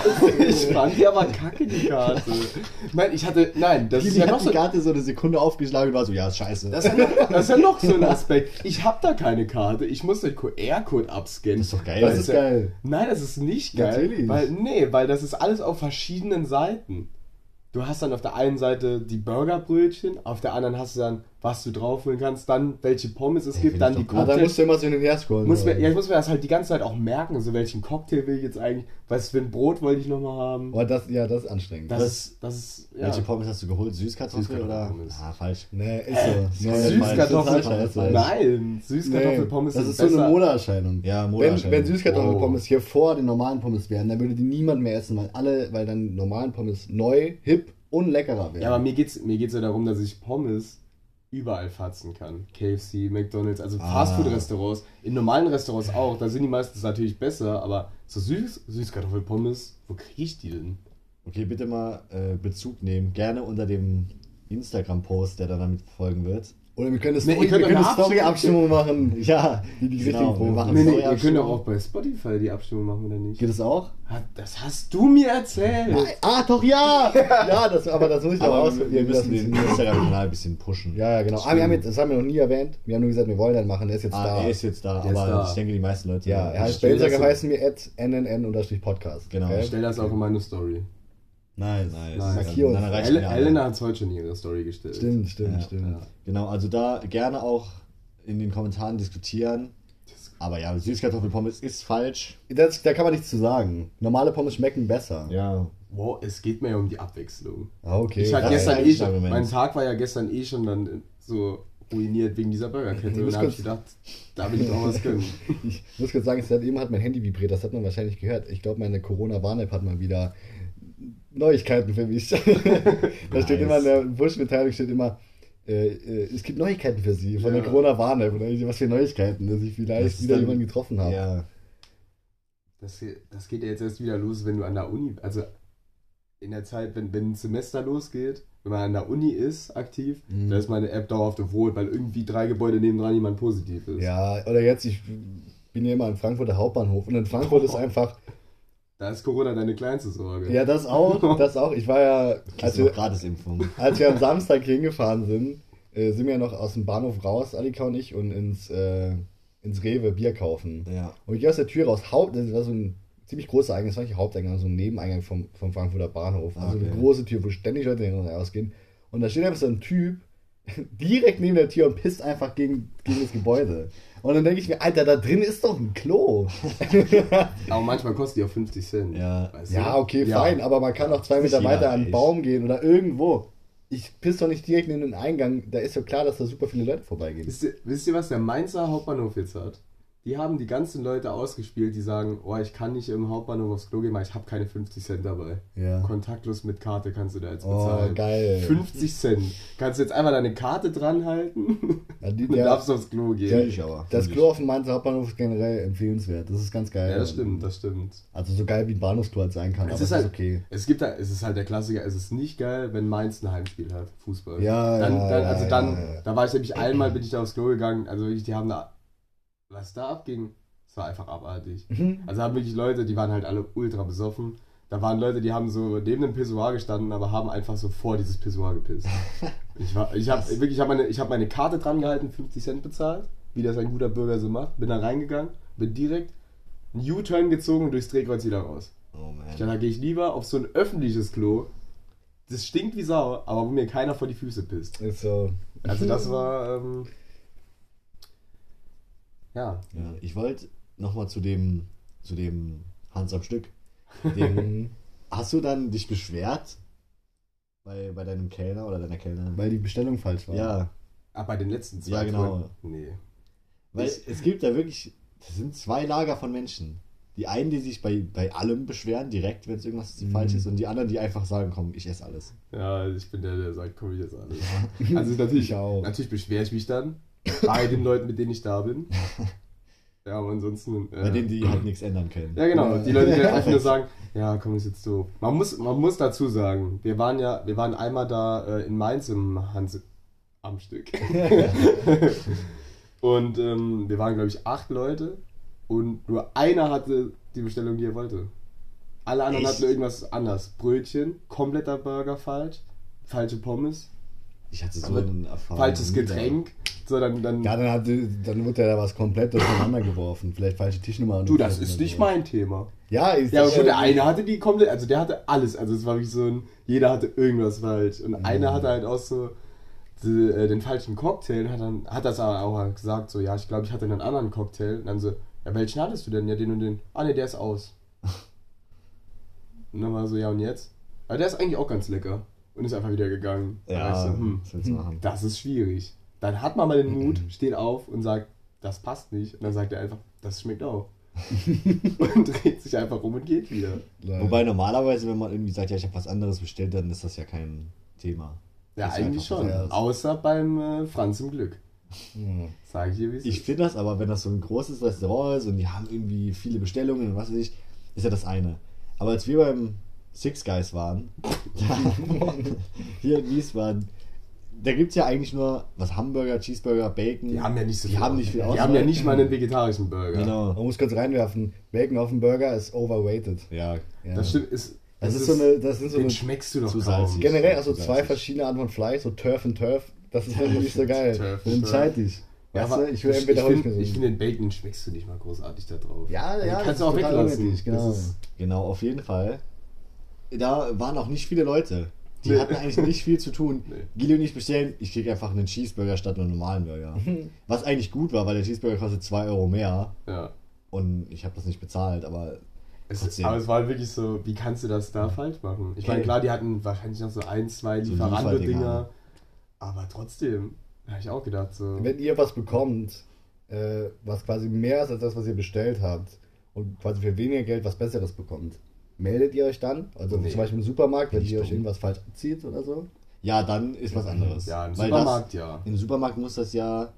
ich fand die aber kacke, die Karte. Nein, ich hatte, nein, das ist Die ja hat noch die so, Karte so eine Sekunde aufgeschlagen und war so, ja, ist scheiße. das ist ja noch, das ist ja noch so ein Aspekt. Ich habe da keine Karte, ich muss den QR-Code abscannen. Das ist doch geil. Das ist ja- geil. Nein, das ist nicht geil. Natürlich. Weil, nee, weil das ist alles auf verschiedenen Seiten. Du hast dann auf der einen Seite die Burgerbrötchen, auf der anderen hast du dann, was du draufholen kannst, dann welche Pommes es Ey, gibt, find dann ich die doch Ah, da Cocktails. musst du immer so hin und her scrollen. Muss mir, ja, ich muss mir das halt die ganze Zeit auch merken, so welchen Cocktail will ich jetzt eigentlich, was für ein Brot wollte ich nochmal haben. Aber das, ja, das ist anstrengend. Das ist, das ist, ja. Welche Pommes hast du geholt? Süßkartoffel oder? Süßkartoffelpommes. Ah, falsch. nee, ist so. Nee, Süßkartoffel, das nein, Süßkartoffelpommes das sind ist so eine. Modeerscheinung. Ja, Wenn, Modeerscheinung. wenn Süßkartoffelpommes hier vor den normalen Pommes wären, dann würde die niemand mehr essen, weil alle, weil dann normalen Pommes neu, hip und leckerer wären. Ja, aber mir geht's, mir geht's ja darum, dass ich Pommes überall fatzen kann. KFC, McDonalds, also Ah. Fastfood-Restaurants. In normalen Restaurants auch, da sind die meistens natürlich besser, aber so süß, Süßkartoffelpommes, wo kriege ich die denn? Okay, bitte mal äh, Bezug nehmen. Gerne unter dem Instagram-Post, der dann damit folgen wird. Oder wir können eine Story, wir können eine Story-Abstimmung machen. Ja, Die, die genau. Wir machen Nee, nee, Abstimmung. doch auch bei Spotify die Abstimmung machen, oder nicht? Geht es auch? Das hast du mir erzählt! Ah, doch, ja! Ja, das, aber das muss ich doch Aber wir, ausprobieren. wir das müssen den. Instagram-Kanal ein bisschen pushen. Ja, ja, genau. Ah, wir haben jetzt, das haben wir noch nie erwähnt. Wir haben nur gesagt, wir wollen den machen. Der ist jetzt Ah, da. er ist jetzt da, Der aber da. ich denke, die meisten Leute. ja, er heißt bei das Instagram heißen wir at nnn-podcast. Genau. Ich stelle das auch in meine Story. Nice. Nice. Nice. Markier uns. Dann El. Elena hat es heute schon in ihre Story gestellt. Stimmt, stimmt, Ja, stimmt. Ja. Genau, also da gerne auch in den Kommentaren diskutieren. Aber ja, Süßkartoffelpommes ist falsch. Das, da kann man nichts zu sagen. Normale Pommes schmecken besser. Ja. Wow, es geht mir ja um die Abwechslung. Ah, okay. Ich hatte gestern eh schon, mein Tag war ja gestern eh schon dann so ruiniert wegen dieser Burgerkette. Ich Und da habe ich gedacht, da will ich auch was gönnen. (laughs) Ich muss kurz sagen, es hat eben hat mein Handy vibriert, das hat man wahrscheinlich gehört. Ich glaube, meine Corona-Warn-App hat mal wieder Neuigkeiten für mich. (laughs) da steht Nice. immer in der Push-Mitteilung steht immer, äh, äh, es gibt Neuigkeiten für Sie von Ja. der Corona-Warn-App. Dann ich, was für Neuigkeiten, dass ich vielleicht Das wieder dann- jemanden getroffen habe. Ja. Das, das geht ja jetzt erst wieder los, wenn du an der Uni, also in der Zeit, wenn, wenn ein Semester losgeht, wenn man an der Uni ist, aktiv, Mhm. da ist meine App dauerhaft auf Rot, weil irgendwie drei Gebäude nebendran jemand positiv ist. Ja, oder jetzt, ich bin ja immer am Frankfurter Hauptbahnhof und in Frankfurt ist einfach, Da ist Corona deine kleinste Sorge. ja, das auch, (laughs) das auch. Ich war ja, als wir, Gratisimpfung. als wir am Samstag hingefahren sind, äh, sind wir ja noch aus dem Bahnhof raus, Alika und ich, und ins, äh, ins Rewe Bier kaufen. Ja. Und ich gehe aus der Tür raus, Haupt, das war so ein ziemlich großer Eingang, das war nicht der Haupteingang, so ein Nebeneingang vom, vom Frankfurter Bahnhof. Also Okay. eine große Tür, wo ständig Leute hin und ausgehen. Und da steht einfach so ein Typ (laughs) direkt neben der Tür und pisst einfach gegen, gegen das Gebäude. Und dann denke ich mir, Alter, da drin ist doch ein Klo. (laughs) Aber manchmal kostet die auch 50 Cent. Ja. weißt du? ja, okay, Ja. fein, aber man kann auch zwei Meter weiter an einen. Baum gehen oder irgendwo. Ich piss doch nicht direkt in den Eingang, da ist ja klar, dass da super viele Leute vorbeigehen. Wisst ihr, wisst ihr, was der Mainzer Hauptbahnhof jetzt hat? Die haben die ganzen Leute ausgespielt, die sagen, oh, ich kann nicht im Hauptbahnhof aufs Klo gehen, weil ich habe keine 50 Cent dabei. Ja. Kontaktlos mit Karte kannst du da jetzt Oh, bezahlen. geil. 50 Cent. Kannst du jetzt einfach deine Karte dran halten Ja, die- (laughs) und der- darfst aufs Klo gehen. Der, ich aber, das Klo auf dem Mainzer Hauptbahnhof ist generell empfehlenswert. Das ist ganz geil. Ja, das stimmt, das stimmt. Also so geil wie ein Bahnhofsklo halt sein kann, Es aber ist es ist halt- okay. Es gibt da, es ist halt der Klassiker, es ist nicht geil, wenn Mainz ein Heimspiel hat, Fußball. Ja, dann, ja, dann, ja, also ja, dann, ja, ja. da war ich nämlich einmal, bin ich da aufs Klo gegangen, also wirklich, die haben da, was da abging, das war einfach abartig. Mhm. Also haben wirklich Leute, die waren halt alle ultra besoffen. Da waren Leute, die haben so neben dem Pissoir gestanden, aber haben einfach so vor dieses Pissoir gepisst. (laughs) Ich war, ich habe wirklich, ich habe meine, ich habe meine Karte dran gehalten, 50 Cent bezahlt, wie das ein guter Bürger so macht, bin da reingegangen, bin direkt einen U-Turn gezogen und durchs Drehkreuz wieder raus. Oh man. Ich dachte, da gehe ich lieber auf so ein öffentliches Klo. Das stinkt wie Sau, aber wo mir keiner vor die Füße pisst. Ist so. Also das war, ähm, ja. Ja, ich wollte nochmal zu dem, zu dem Hans am Stück. Dem, (laughs) hast du dann dich beschwert bei, bei deinem Kellner oder deiner Kellnerin? Weil die Bestellung falsch war. ja. Ah, bei den letzten zwei Ja, genau. Touren? Nee. Weil es gibt da wirklich, das sind zwei Lager von Menschen. Die einen, die sich bei, bei allem beschweren, direkt, wenn es irgendwas Mhm. falsch ist, und die anderen, die einfach sagen, komm, ich esse alles. Ja, ich bin der, der sagt, komm ich jetzt alles. (laughs) Also natürlich, Ich auch. natürlich beschwere ich mich dann bei den Leuten, mit denen ich da bin. Ja, aber ansonsten. Äh, Bei denen, die halt nichts ändern können. Ja, genau. Die Leute, die einfach nur (laughs) sagen, ja, komm, ist jetzt so. Man muss, man muss dazu sagen, wir waren ja, wir waren einmal da äh, in Mainz im Hans am Stück. (laughs) und ähm, wir waren, glaube ich, acht Leute und nur einer hatte die Bestellung, die er wollte. Alle anderen Echt? hatten irgendwas anders. Brötchen, kompletter Burger falsch, falsche Pommes, Ich hatte so eine Erfahrung. falsches nie So, dann, dann Ja, dann, hat, dann wird ja da was komplett durcheinander geworfen. Vielleicht falsche Tischnummer. du, das ist nicht mein Thema. Ja, ist Ja, aber gut, der eine hatte die komplett, also der hatte alles. Also es war wie so ein, jeder hatte irgendwas falsch. Und Mhm. einer hatte halt auch so die, äh, den falschen Cocktail hat dann, hat das aber auch gesagt, so, ja, ich glaube, ich hatte einen anderen Cocktail. Und dann so, ja, welchen hattest du denn? Ja, den und den. Ah, ne, der ist aus. (laughs) und dann war so, ja, und jetzt? Aber der ist eigentlich auch ganz lecker. Und ist einfach wieder gegangen. Ja, hm, willst du machen? das ist schwierig. Dann hat man mal den Mut, steht auf und sagt, das passt nicht. Und dann sagt er einfach, das schmeckt auch. (laughs) und dreht sich einfach um und geht wieder. Wobei normalerweise, wenn man irgendwie sagt, ja, ich habe was anderes bestellt, dann ist das ja kein Thema. Ja, Das eigentlich schon. Außer beim äh, Franz im Glück. Hm. Sag ich dir, wie es Ich finde das aber, wenn das so ein großes Restaurant ist und die haben irgendwie viele Bestellungen und was weiß ich, ist ja das eine. Aber als wir beim Six Guys waren, (laughs) da, (laughs) hier in Wiesbaden, da gibt es ja eigentlich nur was Hamburger, Cheeseburger, Bacon. Die haben ja nicht so die viel. haben nicht viel Die haben ja nicht mal einen vegetarischen Burger. Genau. Man muss kurz reinwerfen, Bacon auf dem Burger ist overrated. Ja. Ja. Das stimmt, ist. Das ist so eine, das sind so den eine, schmeckst du doch zu kaum. salzig. generell also Zu zwei salzig. verschiedene Arten von Fleisch, so Turf und Turf. Das ist irgendwie nicht so geil. Turf Dann und entscheid dich. Ja, aber ich will ich, ich finde, finde, den Bacon schmeckst du nicht mal großartig da drauf. Ja, Also ja, kannst das du auch weglassen. genau. Das Genau, auf jeden Fall. Da waren auch nicht viele Leute. Die Nee. hatten eigentlich nicht viel zu tun. Nee. Gili und ich bestellen, ich krieg einfach einen Cheeseburger statt einem normalen Burger. (laughs) Was eigentlich gut war, weil der Cheeseburger kostet 2 Euro mehr. ja. Und ich habe das nicht bezahlt, aber Es, Trotzdem. aber es war wirklich so, wie kannst du das da falsch machen? Ich meine, Okay. klar, die hatten wahrscheinlich noch so ein, zwei So Lieferando-Dinger. Aber trotzdem, habe ich auch gedacht, so. Wenn ihr was bekommt, äh, was quasi mehr ist als das, was ihr bestellt habt und quasi für weniger Geld was Besseres bekommt, meldet ihr euch dann? Also Nee. zum Beispiel im Supermarkt, wenn ihr euch irgendwas falsch zieht oder so? ja, dann ist was anderes. Ja, im Weil Supermarkt ja. Das, Im Supermarkt muss das ja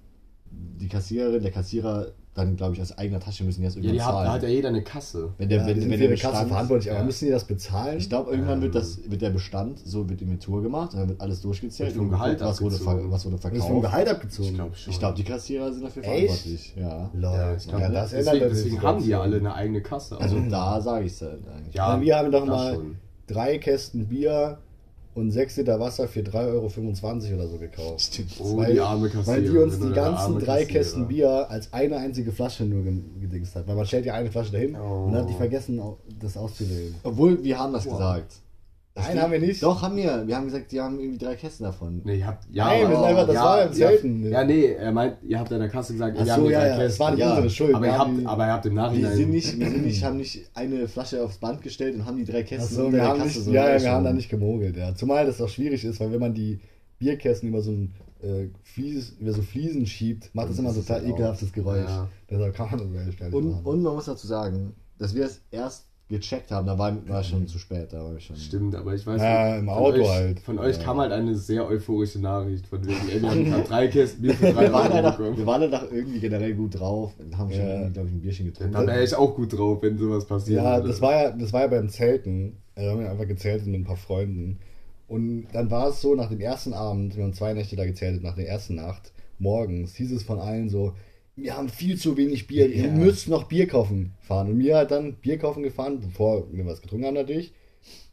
die Kassiererin, der Kassierer dann, glaube ich, aus eigener Tasche müssen die das Ja, irgendwann die hat, da zahlen. hat ja jeder eine Kasse. wenn der, ja, wenn, wenn der ihre Kasse Bestand, verantwortlich, aber ja. müssen die das bezahlen? Ich glaube, irgendwann wird Ähm. das, wird der Bestand, so wird Inventur gemacht, dann wird alles durchgezählt Wird Gehalt was wurde, was wurde das ist vom verkauft. Gehalt abgezogen. Ich glaube schon. Ich glaube, die Kassierer sind dafür Echt? verantwortlich. Ja. Ja, ich glaub, ja, das deswegen, deswegen haben die ja alle eine eigene Kasse. Also auch. da sage ich es halt eigentlich. Ja, Ja, wir haben doch mal schon. drei Kästen Bier und sechs Liter Wasser für 3,25 Euro oder so gekauft. Stimmt. Oh, weil, die arme Kassiererin. weil die uns die oder der ganzen drei. Kästen Bier als eine einzige Flasche nur ge- gedingst hat. Weil man stellt ja eine Flasche dahin Oh. und dann hat die vergessen, au- das auszuwählen. Obwohl, wir haben das Wow. gesagt. Nein, haben wir nicht. Doch, haben wir. Wir haben gesagt, die haben irgendwie drei Kästen davon. Nee, ihr habt. Ja, Nein, wir sind einfach, das ja, war im ja, Zelten. Ja, nee, er meint, ihr habt an der Kasse gesagt, Ach wir haben so, die ja, drei ja, das Kästen. war nicht Ja, unsere Schuld. aber, wir ihr haben habt, die- aber ihr habt im Wir Nachhinein. sind nicht, wir sind nicht, (laughs) haben nicht eine Flasche aufs Band gestellt und haben die drei Kästen so, in wir der haben Kasse nicht, so ja, ja, wir haben da nicht gemogelt, ja. Zumal das auch schwierig ist, weil wenn man die Bierkästen über so ein äh, Flies, über so Fliesen schiebt, macht das immer Das ist total halt ekelhaftes Geräusch. Deshalb kann man das sehr schnell Und, machen. und man muss dazu sagen, dass wir es erst gecheckt haben, da war, war schon zu spät. Da war wir schon. Stimmt, aber ich weiß Ja, nicht, im von Auto euch, halt. Von euch Ja. kam halt eine sehr euphorische Nachricht, von wegen, ey, wir haben drei Kästen Bier für drei Wir waren, danach, wir waren danach irgendwie generell gut drauf und haben schon, Ja. glaube ich, ein Bierchen getrunken. Dann wäre ich auch gut drauf, wenn sowas passiert. Ja, würde. das war ja, das war ja beim Zelten. Also wir haben ja einfach gezeltet mit ein paar Freunden. Und dann war es so, nach dem ersten Abend, wir haben zwei Nächte da gezeltet, nach der ersten Nacht, morgens, hieß es von allen so, wir haben viel zu wenig Bier, ihr Ja. müsst noch Bier kaufen fahren. Und mir halt dann Bier kaufen gefahren, bevor wir was getrunken haben natürlich,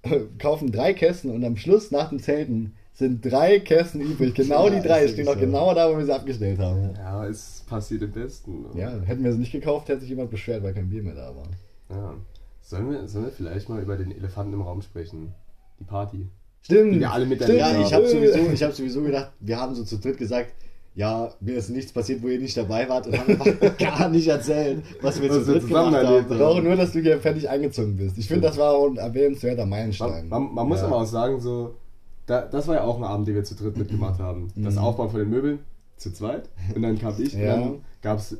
(laughs) kaufen drei Kästen und am Schluss, nach dem Zelten, sind drei Kästen übrig. Genau Ja, die drei, stehen wirklich noch so. genau da, wo wir sie abgestellt haben. Ja, es passiert im Besten. Ja, hätten wir sie nicht gekauft, hätte sich jemand beschwert, weil kein Bier mehr da war. Ja. Sollen, wir, sollen wir vielleicht mal über den Elefanten im Raum sprechen? Die Party. Stimmt. Die wir alle miteinander- Ja, Ja. ich habe sowieso, ich hab sowieso gedacht, wir haben so zu dritt gesagt, ja, mir ist nichts passiert, wo ihr nicht dabei wart und haben einfach gar nicht erzählt, was wir Was zu dritt gemacht haben. Ich brauche nur, dass du hier fertig eingezogen bist. Ich finde, das war auch ein erwähnenswerter Man, Meilenstein. man, man muss Ja. aber auch sagen, so, da, das war ja auch ein Abend, den wir zu dritt mitgemacht haben. Das Mhm. Aufbauen von den Möbeln zu zweit. Und dann kam ich Ja. dann gab es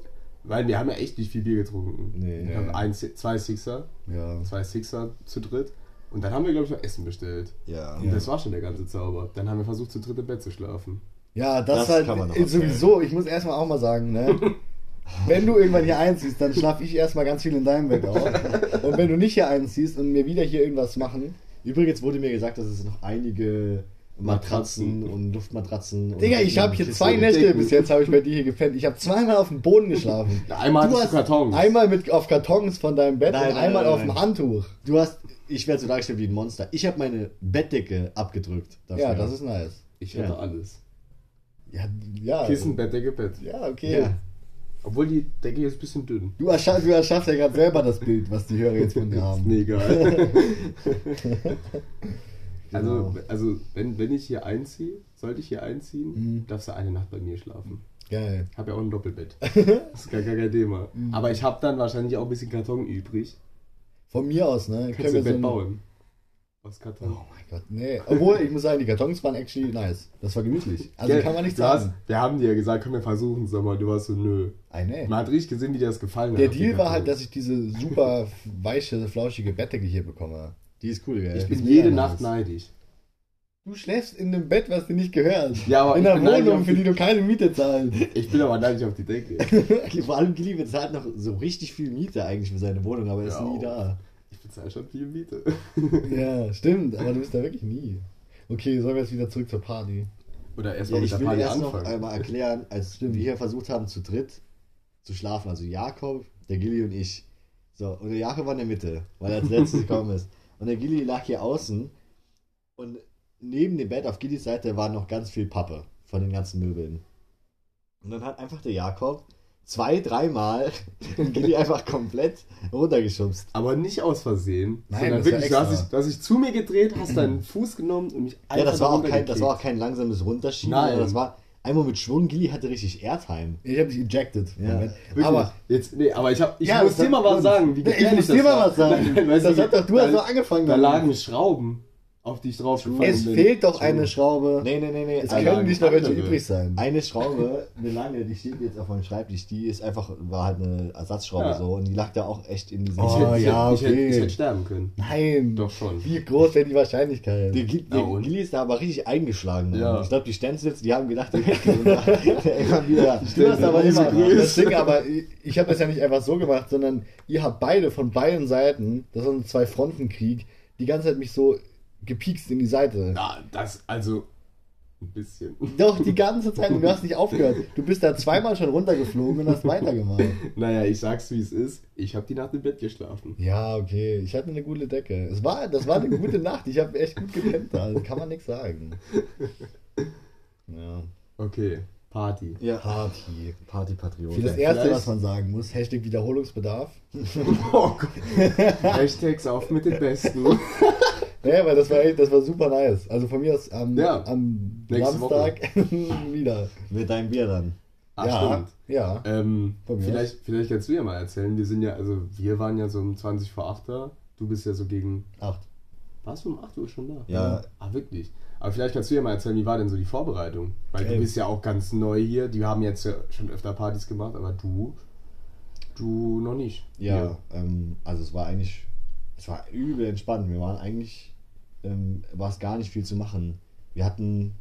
Weil wir haben ja echt nicht viel Bier getrunken. Nee. Wir haben ein, zwei Sixer, Ja. zwei Sixer zu dritt. Und dann haben wir, glaube ich, noch Essen bestellt. Ja. Und das war schon der ganze Zauber. Dann haben wir versucht, zu dritt im Bett zu schlafen. Ja, das, Das kann war man noch sowieso, ich muss erstmal auch mal sagen, ne? (laughs) Wenn du irgendwann hier einziehst, dann schlaf ich erstmal ganz viel in deinem Bett auf. Und wenn du nicht hier einziehst und mir wieder hier irgendwas machen, Übrigens wurde mir gesagt, dass es noch einige Matratzen, und Luftmatratzen. Digga, ich habe hier zwei Nächte Decken. bis jetzt habe ich bei dir hier gepennt. Ich habe zweimal auf dem Boden geschlafen. Einmal du Kartons. Einmal mit auf Kartons von deinem Bett Nein, und nein, einmal nein, auf dem Handtuch. Du hast, ich werde so dargestellt wie ein Monster. Ich habe meine Bettdecke abgedrückt. Dafür. Ja, das ist nice. Ich hatte Ja. alles. Ja, ja. Kissen, Bettdecke, Bett. Ja, okay. Ja. Obwohl die Decke jetzt ein bisschen dünn. Du, erschaffst, du erschaffst ja gerade selber das Bild, was die Hörer jetzt von dir (laughs) Ist haben. mir egal. (laughs) also, Genau. also wenn, wenn ich hier einziehe, sollte ich hier einziehen, Mhm. darfst du eine Nacht bei mir schlafen. Geil. Hab ja auch ein Doppelbett. (laughs) Das ist gar, gar kein Thema. Mhm. Aber ich habe dann wahrscheinlich auch ein bisschen Karton übrig. Von mir aus, ne? Kannst du ein so Bett ein- bauen. Aus Karton. Oh mein Gott, nee. Obwohl, ich muss sagen, die Kartons waren actually nice. Das war gemütlich. Also Gell, kann man nicht du hast, sagen. Wir haben dir ja gesagt, komm, wir versuchen mal. Du warst so, nö. Ei, nee. Man hat richtig gesehen, wie dir das gefallen hat. Der Deal war halt, dass ich diese super weiche, flauschige Bettdecke hier bekomme. Die ist cool, gell? Ich bin jede Nacht neidisch. Du schläfst in einem Bett, was dir nicht gehört. Ja, aber in einer Wohnung, für die- du keine Miete zahlst. Ich bin aber neidisch auf die Decke. (laughs) Vor allem Gilly bezahlt noch so richtig viel Miete eigentlich für seine Wohnung, aber er ist Ja, nie da. Ich bezahle schon viel Miete. Ja, (laughs) stimmt, aber du bist da wirklich nie. Okay, sollen wir jetzt wieder zurück zur Party? Oder Ja, erstmal mit ich der will Party erst noch anfangen. einmal erklären, als Stimmt. wir hier versucht haben, zu dritt zu schlafen, also Jakob, der Gilly und ich. So, und der Jakob war in der Mitte, weil er als letztes (laughs) gekommen ist. Und der Gilly lag hier außen und neben dem Bett auf Gillys Seite war noch ganz viel Pappe von den ganzen Möbeln. Und dann hat einfach der Jakob zwei, dreimal (laughs) Gilly einfach komplett runtergeschubst. Aber nicht aus Versehen, Nein, sondern das war wirklich, du hast, dich, du hast dich zu mir gedreht, hast deinen Fuß genommen und mich einfach Ja, das war, auch kein, das war auch kein langsames Runterschieben, Nein. das war einmal mit Schwung. Gilly hatte richtig Airtime. Ich habe dich ejected. Ja. Moment. Wirklich. Aber jetzt, nee, aber ich, hab, ich Ja, muss dir mal was sagen. Wie ich gefährlich muss dir mal was sagen. Nein, (laughs) weißt das du, hat doch, du hast da- so angefangen Da lagen Schrauben, auf die ich drauf gefallen Es bin. fehlt doch eine Schraube. Nee, nee, nee, nee. Es können nicht noch welche übrig sein. Eine Schraube, eine lange, die steht jetzt auf meinem Schreibtisch, die ist einfach, war halt eine Ersatzschraube Ja. so und die lag da auch echt in diesem. Ich Oh, hätte, ich, ja, hätte, ich, hätte, okay. ich hätte sterben können. Nein. Doch schon. Wie groß wäre die Wahrscheinlichkeit? Der, Gil- Ja, der und? Gilly ist da aber richtig eingeschlagen. Ja. Ich glaube, die Stenzels, die haben gedacht, der wird (laughs) (laughs) immer wieder. Du hast aber immer, das Ding, aber ich, ich habe das ja nicht einfach so gemacht, sondern ihr habt beide von beiden Seiten, das ist ein Zwei-Fronten-Krieg, die ganze Zeit mich so gepiekst in die Seite. Ja, das, also, ein bisschen. Doch, die ganze Zeit du hast nicht aufgehört. Du bist da zweimal schon runtergeflogen und hast (laughs) weitergemacht. Naja, ich sag's wie es ist. Ich habe die Nacht im Bett geschlafen. Ja, okay. Ich hatte eine gute Decke. Es war, das war eine gute Nacht. Ich habe echt gut gepennt da. Also kann man nichts sagen. Ja. Okay, Party. Ja, Party. Partypatriot. Für das Erste, vielleicht- was man sagen muss, Hashtag Wiederholungsbedarf. (laughs) Oh Gott. Hashtags auf mit den Besten. (laughs) Ja, weil das war echt, das war super nice. Also von mir aus am, Ja. am Samstag (laughs) wieder. Mit deinem Bier dann. Ach, ja, stimmt. ja. Ähm, Von mir vielleicht, vielleicht kannst du ja mal erzählen. Wir sind ja, also wir waren ja so um 20 vor 8 da. Du bist ja so gegen. Acht. Warst du um 8 Uhr schon da? Ja. Ah, wirklich. Aber vielleicht kannst du ja mal erzählen, wie war denn so die Vorbereitung? Weil Okay. du bist ja auch ganz neu hier. Die haben jetzt ja schon öfter Partys gemacht, aber du, du noch nicht. Ja, ähm, also es war eigentlich, es war übel entspannt. Wir waren eigentlich, ähm, war es gar nicht viel zu machen. Wir hatten,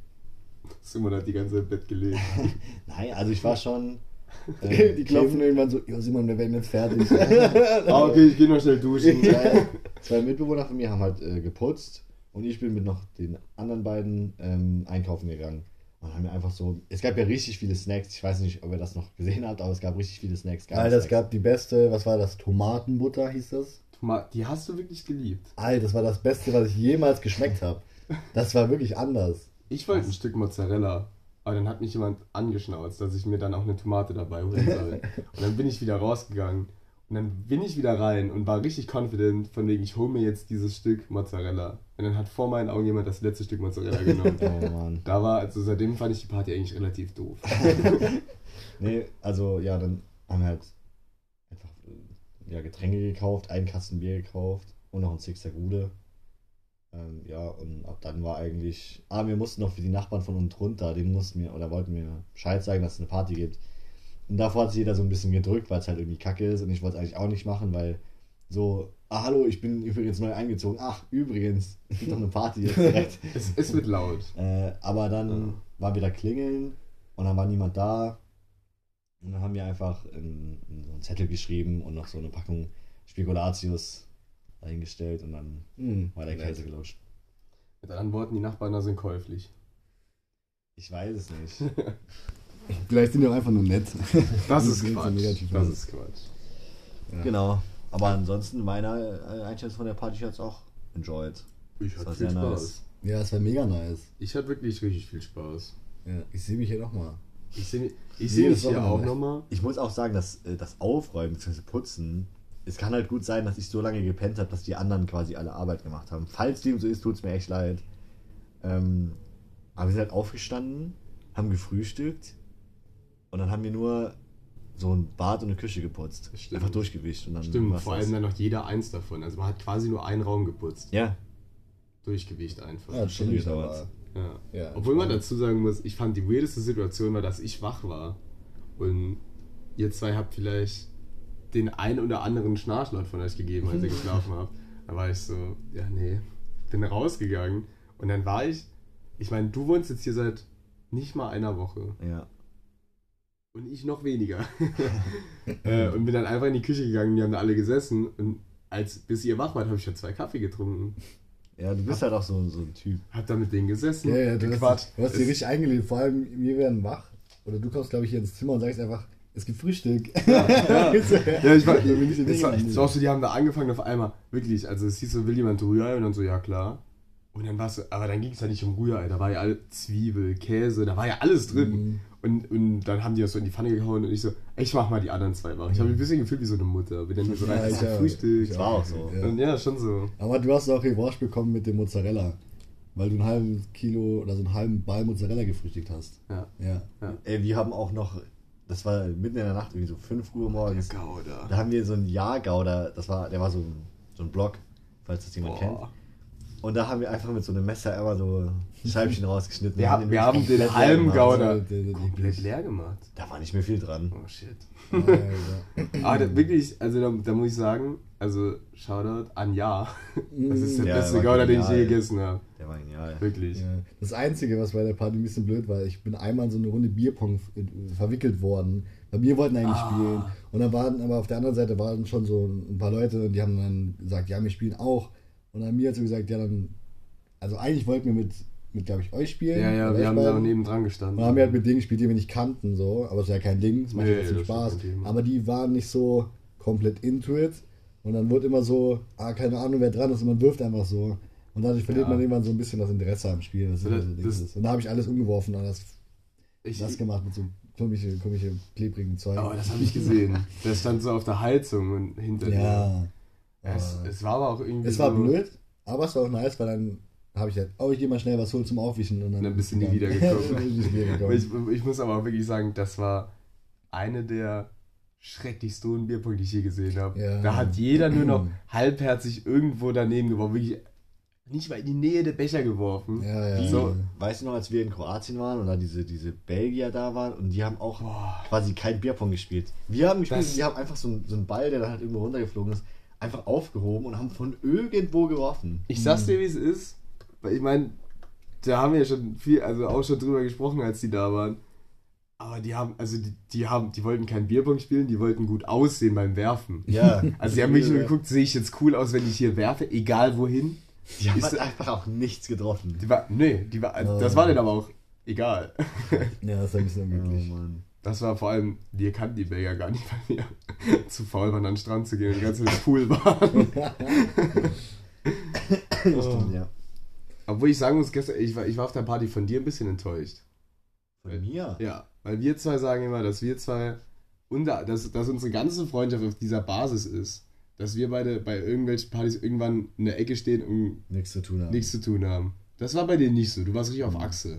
Simon hat die ganze Zeit im Bett gelegen. (laughs) nein, also ich war schon. (laughs) ähm, Die klopfen irgendwann so, ja Simon, wir werden jetzt fertig. (laughs) ah, okay, ich geh noch schnell duschen. zwei, zwei Mitbewohner von mir haben halt äh, geputzt und ich bin mit noch den anderen beiden ähm, einkaufen gegangen. Und haben mir einfach so, es gab ja richtig viele Snacks. Ich weiß nicht, ob ihr das noch gesehen habt, aber es gab richtig viele Snacks. Alter, es gab die beste, was war das? Tomatenbutter hieß das? Die hast du wirklich geliebt. Alter, das war das Beste, was ich jemals geschmeckt habe. Das war wirklich anders. Ich wollte ein Stück Mozzarella, aber dann hat mich jemand angeschnauzt, dass ich mir dann auch eine Tomate dabei holen soll. Und dann bin ich wieder rausgegangen. Und dann bin ich wieder rein und war richtig confident, von wegen, ich hole mir jetzt dieses Stück Mozzarella. Und dann hat vor meinen Augen jemand das letzte Stück Mozzarella (laughs) genommen. Oh Mann. Da war, also seitdem fand ich die Party eigentlich relativ doof. (laughs) Nee, also ja, dann haben wir halt ja, Getränke gekauft, einen Kasten Bier gekauft und noch ein Sixer Gude. Ähm, ja, und ab dann war eigentlich. Ah, wir mussten noch für die Nachbarn von unten runter, denen mussten wir oder wollten wir Bescheid sagen, dass es eine Party gibt. Und davor hat sich jeder so ein bisschen gedrückt, weil es halt irgendwie kacke ist und ich wollte es eigentlich auch nicht machen, weil so, ah hallo, ich bin übrigens neu eingezogen. Ach, übrigens, (laughs) es gibt doch eine Party jetzt direkt. (laughs) Es, es wird laut. Äh, aber dann war wieder klingeln und dann war niemand da. Und dann haben wir einfach in, in so einen Zettel geschrieben und noch so eine Packung Spekulatius dahingestellt und dann Hm. war der Käse gelöscht. Mit anderen Worten, die Nachbarn da sind käuflich. Ich weiß es nicht. (laughs) Vielleicht sind die auch einfach nur nett. Das ist (laughs) Quatsch. Das ist Quatsch. Ja. genau. Aber ansonsten, meine äh, Einschätzung von der Party hat es auch enjoyed. Ich Das hatte war viel sehr Spaß. nice. Ja, es war mega nice. Ich hatte wirklich richtig viel Spaß. Ja, ich sehe mich hier nochmal. Ich sehe ich seh das mich hier auch nochmal. Ich muss auch sagen, dass äh, das Aufräumen bzw. Putzen, es kann halt gut sein, dass ich so lange gepennt habe, dass die anderen quasi alle Arbeit gemacht haben. Falls dem so ist, tut es mir echt leid. Ähm, aber wir sind halt aufgestanden, haben gefrühstückt und dann haben wir nur so ein Bad und eine Küche geputzt. Das stimmt. Einfach durchgewischt. Und dann Stimmt, vor das. allem dann noch jeder eins davon. Also man hat quasi nur einen Raum geputzt. Ja, Durchgewicht einfach. Ja, Stunde chillig, gedauert. Ja. Ja, Obwohl man dazu sagen muss, ich fand die weirdeste Situation war, dass ich wach war. Und ihr zwei habt vielleicht den ein oder anderen Schnarchlaut von euch gegeben, als ihr (laughs) geschlafen habt. Da war ich so, ja, nee. Bin rausgegangen. Und dann war ich, ich meine, du wohnst jetzt hier seit nicht mal einer Woche. ja. Und ich noch weniger. (laughs) (laughs) äh, und bin dann einfach in die Küche gegangen, die haben da alle gesessen. Und als bis ihr wach wart, habe ich schon zwei Kaffee getrunken. Ja, du bist halt auch so, so ein Typ. Hab da mit denen gesessen, Ja, ja, du hast, du hast dich Es- richtig eingelebt. Vor allem, wir werden wach. Oder du kommst, glaube ich, hier ins Zimmer und sagst einfach, es gibt Frühstück. Ja, ja. (laughs) ja, ich war, ich in es war, auch so, die haben da angefangen auf einmal, wirklich, also es hieß so, will jemand Rührei? Und dann so, ja klar. Und dann war es so, aber dann ging es ja nicht um Rührei, da war ja all Zwiebel, Käse, da war ja alles drin. Mhm. Und, und dann haben die das so in die Pfanne gehauen und ich so, ich mach mal die anderen zwei wach. Ich habe mich ein bisschen gefühlt wie so eine Mutter. Bin dann hier so rein, Ja. Frühstück. Ich Das war auch so. Ja. Und ja, schon so. Aber du hast auch Revanche bekommen mit dem Mozzarella. Weil du einen halben Kilo oder so einen halben Ball Mozzarella gefrühstückt hast. Ja. Ja. Ey, wir haben auch noch, das war mitten in der Nacht, irgendwie so 5 Uhr morgens. Gouda. Da haben wir so einen Jahrgauder, das war, der war so ein, so ein Block, falls das jemand kennt. Boah. Und da haben wir einfach mit so einem Messer immer so (laughs) Scheibchen rausgeschnitten. Wir, und haben, wir haben den halben gemacht. Gouda Der- der- komplett leer gemacht. Da war nicht mehr viel dran. Oh shit. (laughs) Aber da, wirklich, also da, da muss ich sagen, also Shoutout an Ja. Das ist der Ja, beste war Gouda, den ich je gegessen habe. Der war genial. Wirklich. Ja. Das Einzige, was bei der Party ein bisschen blöd war, ich bin einmal in so eine Runde Bierpong verwickelt worden. Weil wir wollten eigentlich Ah. spielen. Und dann waren, aber auf der anderen Seite waren schon so ein paar Leute, die haben dann gesagt, ja, wir spielen auch. Und dann mir hat so gesagt, ja, dann, also eigentlich wollten wir mit, mit glaube ich, euch spielen. Ja, ja, wir haben da beiden. nebendran gestanden. Und haben wir halt mit Dingen gespielt, die wir nicht kannten, so. Aber es ist ja kein Ding, es macht Nee, ja trotzdem das Spaß. Aber die waren nicht so komplett into it. Und dann wurde immer so, ah, keine Ahnung, wer dran ist, und man wirft einfach so. Und dadurch verliert Ja. man irgendwann so ein bisschen das Interesse am Spiel. Das Das- so das- und da habe ich alles umgeworfen und das, ich, das gemacht mit so komische, komische, klebrigen Zeug. oh, das habe ich gesehen. Der stand so auf der Heizung und hinter dir. ja. Es, Aber- es war aber auch irgendwie Es war so, blöd, aber es war auch nice, weil dann habe ich halt, oh, ich gehe mal schnell was holen zum Aufwischen. Und dann, Dann bist du nie wiedergekommen. Bin (laughs) ich. Ich, muss aber auch wirklich sagen, das war eine der schrecklichsten Bierpunkte, die ich je gesehen habe. Ja. Da hat jeder nur noch (clears throat) halbherzig irgendwo daneben geworfen. Wirklich nicht mal in die Nähe der Becher geworfen. Ja, ja. Wie, So. weißt du noch, als wir in Kroatien waren und da diese, diese Belgier da waren und die haben auch Boah. quasi kein Bierpong gespielt. Wir haben gespielt, Das- die haben einfach so, einen- so einen Ball, der dann halt irgendwo runtergeflogen ist, einfach aufgehoben und haben von irgendwo geworfen. Ich sag's dir, wie es ist. Weil ich meine, da haben wir ja schon viel, also auch schon drüber gesprochen, als die da waren. Aber die haben, also die, die haben, die wollten kein Bierpong spielen, die wollten gut aussehen beim Werfen. Ja. Also die haben mich nur geguckt, sehe ich jetzt cool aus, wenn ich hier werfe, egal wohin. Die haben halt einfach auch nichts getroffen. Die war, nee, die war, also das war denen aber auch egal. (laughs) Ja, das ist ein bisschen Oh, unglücklich. Mann. Das war vor allem, wir kannten die Belgier gar nicht, weil wir (laughs) zu faul waren, an den Strand zu gehen und die ganze Zeit im Pool waren. (laughs) Stimmt, ja. Obwohl ich sagen muss, gestern, ich war, ich war auf der Party von dir ein bisschen enttäuscht. Von mir? Ja, weil wir zwei sagen immer, dass wir zwei, unter, dass, dass unsere ganze Freundschaft auf dieser Basis ist. Dass wir beide bei irgendwelchen Partys irgendwann in der Ecke stehen und Nichts zu tun haben. nichts zu tun haben. Das war bei dir nicht so. Du warst richtig auf Achse.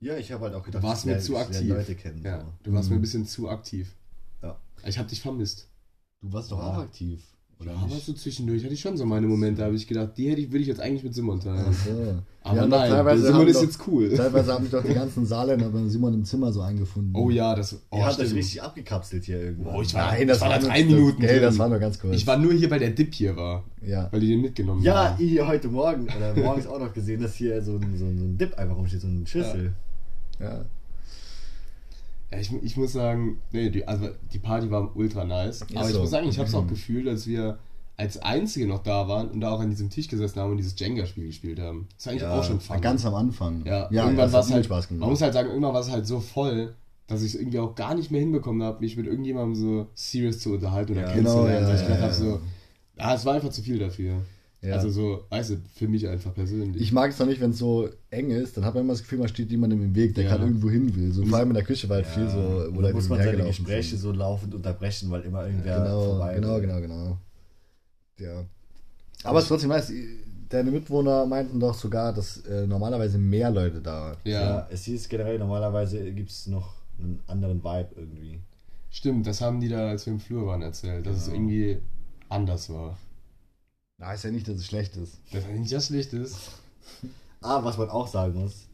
Ja, ich habe halt auch gedacht, Du warst mir zu aktiv. Leute kennen. Ja, So. du warst mir ein bisschen zu aktiv. Ja. Ich habe dich vermisst. Du warst doch auch Ja. aktiv. Oder Aber nicht? so zwischendurch hatte ich schon so meine Momente, da habe ich gedacht, die hätte ich, würde ich jetzt eigentlich mit Simon teilen. Ach so. Aber Ja, nein, Simon ist doch- jetzt cool. Teilweise haben mich doch die ganzen Saarländer bei Simon im Zimmer so eingefunden. Oh ja, das. Oh, Ihr habt euch richtig abgekapselt hier irgendwo. Oh, ich war, Nein, ich das war da war nur- drei Minuten. Drin. das war nur ganz kurz. Ich war nur hier, weil der Dip hier war. Ja. Weil die den mitgenommen ja, haben. ihr heute Morgen oder morgens auch noch gesehen, dass hier so ein, so ein, so ein Dip einfach rumsteht, so ein Schüssel. ja. Ja, ich, ich muss sagen, nee, die, also die Party war ultra nice. aber ich so. muss sagen, ich habe es auch Mhm. gefühlt, als wir als Einzige noch da waren und da auch an diesem Tisch gesessen haben und dieses Jenga-Spiel gespielt haben. Das war eigentlich Ja, auch schon fun. Ganz am Anfang. Ja, ja irgendwann war es halt, Spaß gemacht. man muss halt sagen, irgendwann war es halt so voll, dass ich es irgendwie auch gar nicht mehr hinbekommen habe, mich mit irgendjemandem so serious zu unterhalten oder Ja, kennenzulernen. genau, weil ich ja, gedacht ja, habe, so, ah, es war einfach zu viel dafür. Ja. Also so, weißt du, für mich einfach persönlich. Ich mag es noch nicht, wenn es so eng ist, dann hat man immer das Gefühl, man steht jemandem im Weg, der Ja. gerade irgendwo hin will. So, vor allem in der Küche war halt viel so, wo da muss man seine Gespräche sind. so laufend unterbrechen, weil immer irgendwer Genau, vorbei genau, genau, genau. Ja. Aber es ist trotzdem nice. Deine Mitwohner meinten doch sogar, dass äh, normalerweise mehr Leute da waren. ja, Ja. es hieß generell, normalerweise gibt es noch einen anderen Vibe irgendwie. stimmt, das haben die da, als wir im Flur waren, erzählt, dass es Genau. irgendwie anders war. Na, ist ja nicht, dass es schlecht ist. Das nicht das Licht ist. (laughs) Ah, was man auch sagen muss,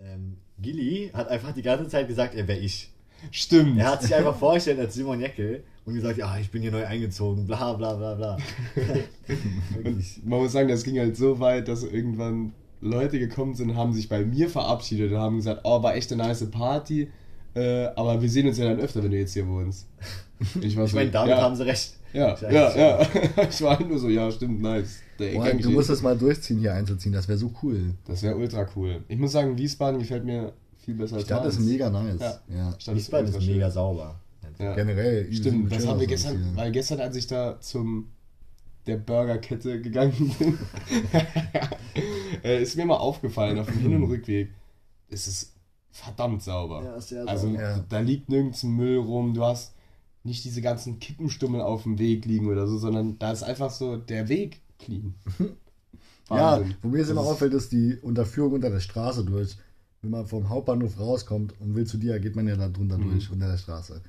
ähm, Gilly hat einfach die ganze Zeit gesagt, er wäre ich. Stimmt. Er hat sich einfach (laughs) vorgestellt als Simon Jeckel und gesagt, ja, ich bin hier neu eingezogen, bla bla bla bla. (laughs) Man muss sagen, das ging halt so weit, dass irgendwann Leute gekommen sind, haben sich bei mir verabschiedet und haben gesagt, oh, war echt eine nice Party, äh, aber wir sehen uns ja dann öfter, wenn du jetzt hier wohnst. Ich, Ich so, meine, damit ja, haben sie recht. Ja, Ich ja, eigentlich ja. (laughs) Ich war halt nur so, ja, stimmt, nice. Der Boah, du musst es mal durchziehen, hier einzuziehen. Das wäre so cool. Das wäre ultra cool. Ich muss sagen, Wiesbaden gefällt mir viel besser Die als Stadt ist mega nice. Ja. Ja. Stadt Wiesbaden ist ultra mega sauber. Ja. Generell. Stimmt, das haben wir gestern, hier. weil gestern, als ich da zum der Burgerkette gegangen (laughs) bin, (laughs) äh, ist mir mal aufgefallen, auf dem Hin- und (clears throat) Rückweg, ist es verdammt sauber. Ja, ist sehr also sauber. Ja. da liegt nirgends Müll rum, du hast nicht diese ganzen Kippenstummel auf dem Weg liegen oder so, sondern da ist einfach so der Weg clean. (laughs) Ja, wo mir es Das immer auffällt, ist die Unterführung unter der Straße durch. Wenn man vom Hauptbahnhof rauskommt und will zu dir, geht man ja da drunter Mhm. durch, unter der Straße.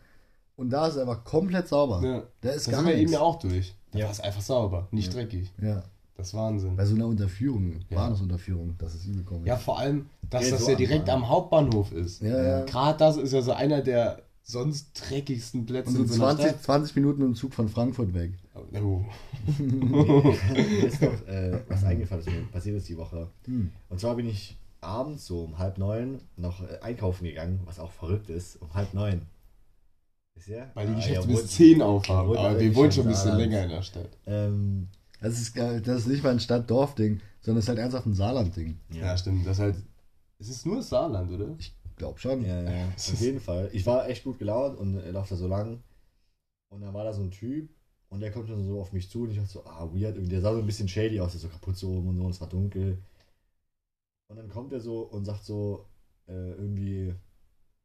Und da ist es einfach komplett sauber. Ja. Da ist Da gar sind wir eben ja auch durch. Da Ja. war es einfach sauber, nicht dreckig. Ja, Das ist Wahnsinn. bei so einer Unterführung, Ja. Bahnhofsunterführung, das ist übel komisch. Ja, vor allem, dass Geht das so ja direkt an, am Hauptbahnhof ist. Ja, ja. Gerade das ist ja so einer der sonst dreckigsten Plätze Und so in so einer 20, Stadt. 20 Minuten im Zug von Frankfurt weg. Oh. Mir (laughs) ist noch äh, was eingefallen, was mir passiert ist die Woche. Hm. Und zwar bin ich abends so um halb neun noch äh, einkaufen gegangen, was auch verrückt ist, um halb neun. Wisst ihr? Weil die Ah, Geschäfte ja, bis 10 aufhaben. Aber aber wir nicht wohnen schon ein bisschen Saarland. länger in der Stadt. Ähm, Das ist, äh, das ist nicht mal ein Stadt-Dorf-Ding, sondern es ist halt ernsthaft ein Saarland-Ding. Ja, stimmt. Das ist halt. Es ist nur Saarland, oder? Ich glaub schon. Ja, ja, (laughs) auf jeden Fall. Ich war echt gut gelaunt und er laufe da so lang. Und dann war da so ein Typ und der kommt dann so auf mich zu und ich dachte so, ah, weird, irgendwie. Der sah so ein bisschen shady aus, der so Kapuze oben und so und es war dunkel. Und dann kommt er so und sagt so, äh, irgendwie,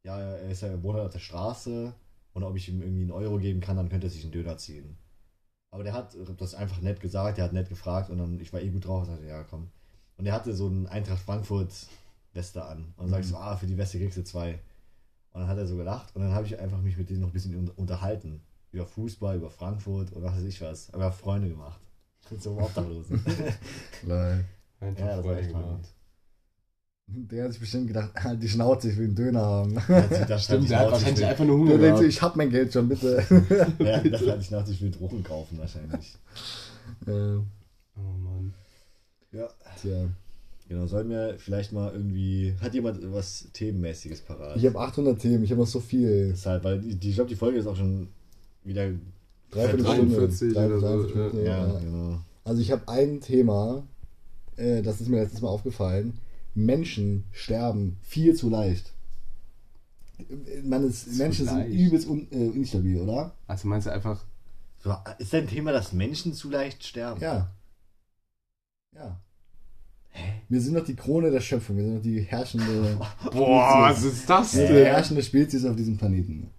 ja, er ist ja wohnt halt auf der Straße und ob ich ihm irgendwie einen Euro geben kann, dann könnte er sich einen Döner ziehen. Aber der hat das einfach nett gesagt, der hat nett gefragt und dann, ich war eh gut drauf und sagte, ja, komm. Und er hatte so einen Eintracht Frankfurt Weste an. Und dann sag ich so, ah, für die Weste kriegst du zwei. Und dann hat er so gelacht und dann habe ich einfach mich mit denen noch ein bisschen un- unterhalten. Über Fußball, über Frankfurt und was weiß ich was. Aber Freunde gemacht. Mit (laughs) so einem Obdachlosen. (laughs) Lol. Einfach Ja, das echt gemacht. (laughs) Der hat sich bestimmt gedacht, halt die Schnauze, ich will einen Döner haben. Hat stand Stimmt, ich der hat wahrscheinlich einfach nur Der Hunger denkt so, gehabt. ich hab mein Geld schon, bitte. ja, das hatte ich nach, ich will Drogen kaufen wahrscheinlich. äh, Oh Mann. Ja. tja. Genau, sollen wir vielleicht mal irgendwie. Hat jemand was Themenmäßiges parat? Ich habe 800 Themen, ich habe noch so viel. Deshalb, weil die, ich glaube, die Folge ist auch schon wieder. Dreiviertel 43 Stunde. Drei- oder so, Ja, ja. genau. Also ich habe ein Thema, äh, das ist mir letztes Mal aufgefallen. Menschen sterben viel zu leicht. Man ist, Zu Menschen leicht. sind übelst un, äh, instabil, oder? Also meinst du einfach. So, ist dein Thema, dass Menschen zu leicht sterben? Ja. Ja. Wir sind doch die Krone der Schöpfung, wir sind doch die herrschende, (laughs) Boah, was ist das die herrschende Spezies auf diesem Planeten.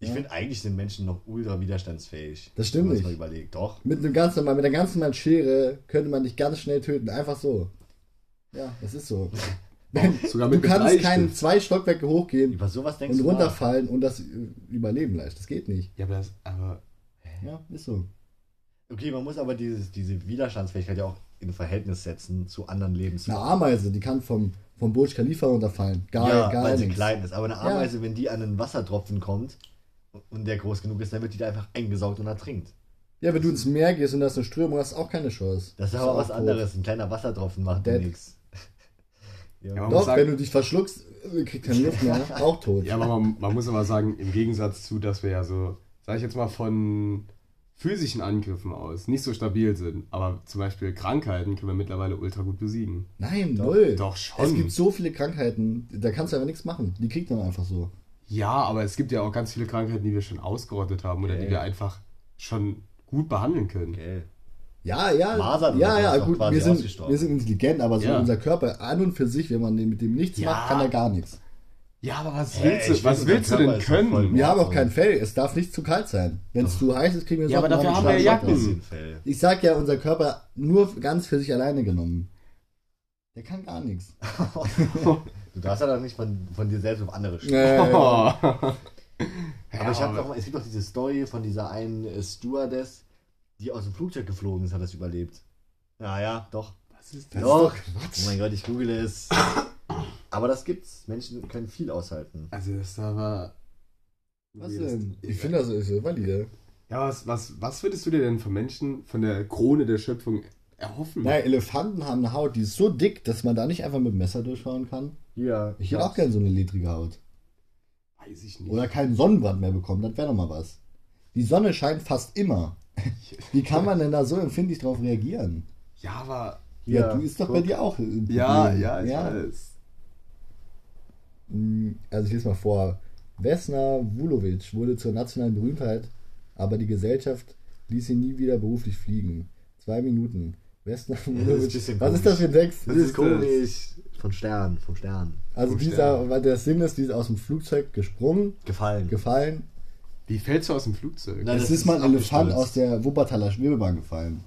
Ich finde, eigentlich sind Menschen noch ultra widerstandsfähig. Das stimmt wenn man nicht. mal überlegt. Doch. Mit einem ganz normalen, mit einer ganz normalen Schere könnte man dich ganz schnell töten, einfach so. Ja, das ist so. (laughs) Sogar Du mit kannst Bleistift. keinen zwei Stockwerke hochgehen Über sowas denkst und du nach? runterfallen und das äh, überleben leicht. Das geht nicht. Ja, aber das. Aber. Ja, ist so. Okay, man muss aber dieses, diese Widerstandsfähigkeit ja auch in Verhältnis setzen zu anderen Eine Lebensformen. Ameise, die kann vom, vom Burj Khalifa runterfallen. Geil, ja, geil. weil sie nix. klein ist. Aber eine Ameise, wenn die an einen Wassertropfen kommt und der groß genug ist, dann wird die da einfach eingesaugt und ertrinkt. Ja, wenn du ins Meer gehst und da ist eine Strömung, hast du auch keine Chance. Das ist aber was tot. anderes. Ein kleiner Wassertropfen macht nichts. (laughs) Ja. Ja, Doch, sagen- wenn du dich verschluckst, äh, kriegst keine Luft mehr, (laughs) auch tot. Ja, aber man, man muss aber sagen, im Gegensatz zu, dass wir ja so, sag ich jetzt mal, von physischen Angriffen aus nicht so stabil sind, aber zum Beispiel Krankheiten können wir mittlerweile ultra gut besiegen. Nein, null. Doch schon. Es gibt so viele Krankheiten, da kannst du einfach nichts machen. Die kriegt man einfach so. Ja, aber es gibt ja auch ganz viele Krankheiten, die wir schon ausgerottet haben oder Okay. die wir einfach schon gut behandeln können. Okay. Ja, ja, Masern ja, oder ja, doch gut, wir sind, wir sind intelligent, aber so Ja. unser Körper an und für sich, wenn man mit dem nichts Ja. macht, kann er gar nichts. Ja, aber was Hä, willst du, was willst du denn können? Wir haben auch kein Fell, es darf nicht zu kalt sein. Wenn es zu heiß ist, kriegen wir Ja, aber dafür haben wir wir Jacken. Ich sag ja, unser Körper nur ganz für sich alleine genommen. Der kann gar nichts. (laughs) Du darfst ja doch nicht von, von dir selbst auf andere. Äh, Oh. (laughs) Aber ich habe doch mal, es gibt doch diese Story von dieser einen äh, Stewardess, die aus dem Flugzeug geflogen ist, hat das überlebt. Ja, ja, doch. Was ist Das doch. ist doch Quatsch. Oh mein Gott, ich google es. Aber das gibt's. Menschen können viel aushalten. Also das da war. Was denn? Ich finde das ist valide. Ja, was, was, was würdest du dir denn von Menschen, von der Krone der Schöpfung erhoffen? Naja, Elefanten haben eine Haut, die ist so dick, dass man da nicht einfach mit dem Messer durchschauen kann. Ja. Ich hätte auch gerne so eine ledrige Haut. Weiß ich nicht. Oder keinen Sonnenbrand mehr bekommen, das wäre doch mal was. Die Sonne scheint fast immer. (laughs) Wie kann man denn da so empfindlich drauf reagieren? Ja, aber. Ja, du ist doch bei guck. dir auch. Ja, ja, ich weiß. Mm, Also ich lese mal vor. Vesna Vulovic wurde zur nationalen Berühmtheit, aber die Gesellschaft ließ ihn nie wieder beruflich fliegen. Zwei Minuten. Vesna Vulovic. bisschen Was ist das für ein Text? Das ist ist komisch. Von Stern, vom Stern. Also Vom dieser, Stern. weil der Sinn ist, die ist aus dem Flugzeug gesprungen, Gefallen. gefallen. Wie fällst du aus dem Flugzeug? Nein, es das ist ist mal ein Elefant aus der Wuppertaler Schwebebahn gefallen.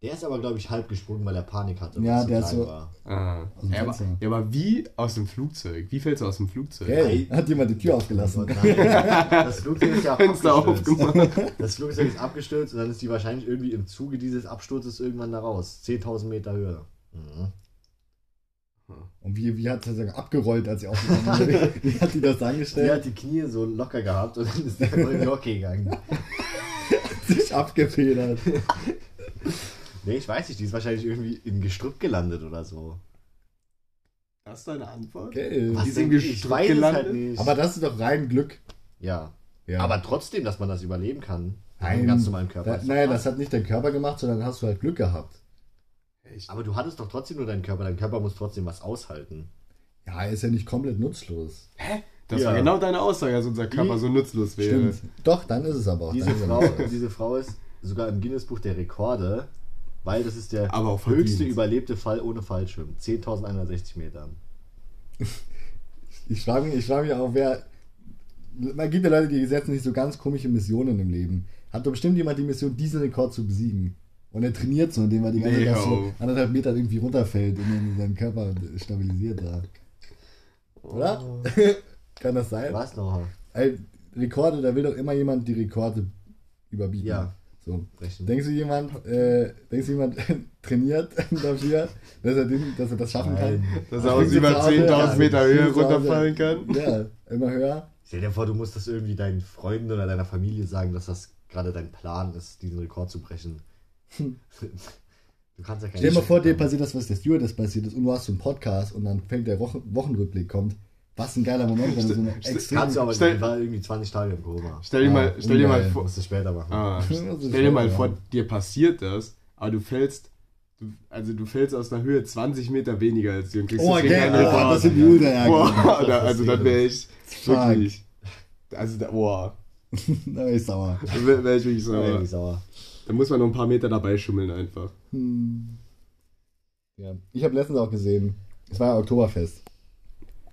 Der ist aber, glaube ich, halb gesprungen, weil er Panik hatte. Ja, der er ist so- war. Ah. Dem Ja, aber, Fenster. ja, aber wie aus dem Flugzeug? Wie fällst du aus dem Flugzeug? Gell? Hat jemand die Tür aufgelassen? Das Flugzeug ist ja (laughs) abgestürzt. aufgemacht. Das Flugzeug ist abgestürzt und dann ist die wahrscheinlich irgendwie im Zuge dieses Absturzes irgendwann da raus. 10.000 Meter Höhe. Mhm. Und wie, wie hat sie das abgerollt, als sie aufgekommen ist? (laughs) Wie hat die das Die hat angestellt? die Knie so locker gehabt und dann ist der voll in die Hocke gegangen. (laughs) Sich abgefedert. Nee, ich weiß nicht, die ist wahrscheinlich irgendwie im Gestrüpp gelandet oder so. Das ist deine Antwort? Okay. Was? Die sind Gestrüpp weiß es gelandet? halt nicht. Aber das ist doch rein Glück. ja. Ja. Aber trotzdem, dass man das überleben kann. Nein, Im ganz normalen Körper. Da, krass. das hat nicht dein Körper gemacht, sondern hast du halt Glück gehabt. Echt? Aber du hattest doch trotzdem nur deinen Körper. Dein Körper muss trotzdem was aushalten. Ja, ist ja nicht komplett nutzlos. Hä? Das Ja. war genau deine Aussage, dass unser Körper Die- so nutzlos wäre. Stimmt. Doch, dann ist es aber auch. Diese Frau, aber- diese Frau ist sogar im Guinness-Buch der Rekorde, weil das ist der Aber auch höchste verdient. überlebte Fall ohne Fallschirm. 10.160 Metern. Ich frage mich, ich frage mich auch, wer. Man gibt ja Leute, die setzen sich so ganz komische Missionen im Leben. Hat doch bestimmt jemand die Mission, diesen Rekord zu besiegen. Und er trainiert so, indem er die ganze Nee, Zeit so oh. anderthalb Meter irgendwie runterfällt und dann seinen Körper stabilisiert da. Oder? (laughs) Kann das sein? Was noch? Ey, Rekorde, da will doch immer jemand die Rekorde überbieten. Ja. So. Denkst du, jemand, äh, denkst du, jemand (laughs) trainiert dafür, dass er, den, dass er das schaffen kann? Nein. Dass er aus über zu Hause, 10.000 ja, Meter Höhe runterfallen kann? Ja, immer höher. Stell dir vor, du musst das irgendwie deinen Freunden oder deiner Familie sagen, dass das gerade dein Plan ist, diesen Rekord zu brechen. (laughs) Du kannst ja keine Stell dir mal vor, dir passiert das, was der Stewardess passiert ist und du hast so einen Podcast und dann fängt der Wochen Wochenrückblick kommt. Was ein geiler Moment, wenn du so eine extrem... Kannst du aber Stell- war irgendwie 20 Tage im Koma. Stell dir Ah, mal, stell dir mal vor, Musst du später machen. ah, (laughs) stell dir mal vor, ja. dir passiert das, aber du fällst, du, also du fällst aus einer Höhe 20 Meter weniger als die und kriegst Oh, deswegen okay, einen oh, Rekord. das sind die Ultra Boah, Das da, also dann wäre ich Fuck. wirklich, also da, boah, (laughs) Da bin ich sauer. da wäre wär ich wirklich Da bin sauer. ich sauer. Da muss man noch ein paar Meter dabei schummeln einfach. Hm. Ja. Ich habe letztens auch gesehen, es war ja Oktoberfest.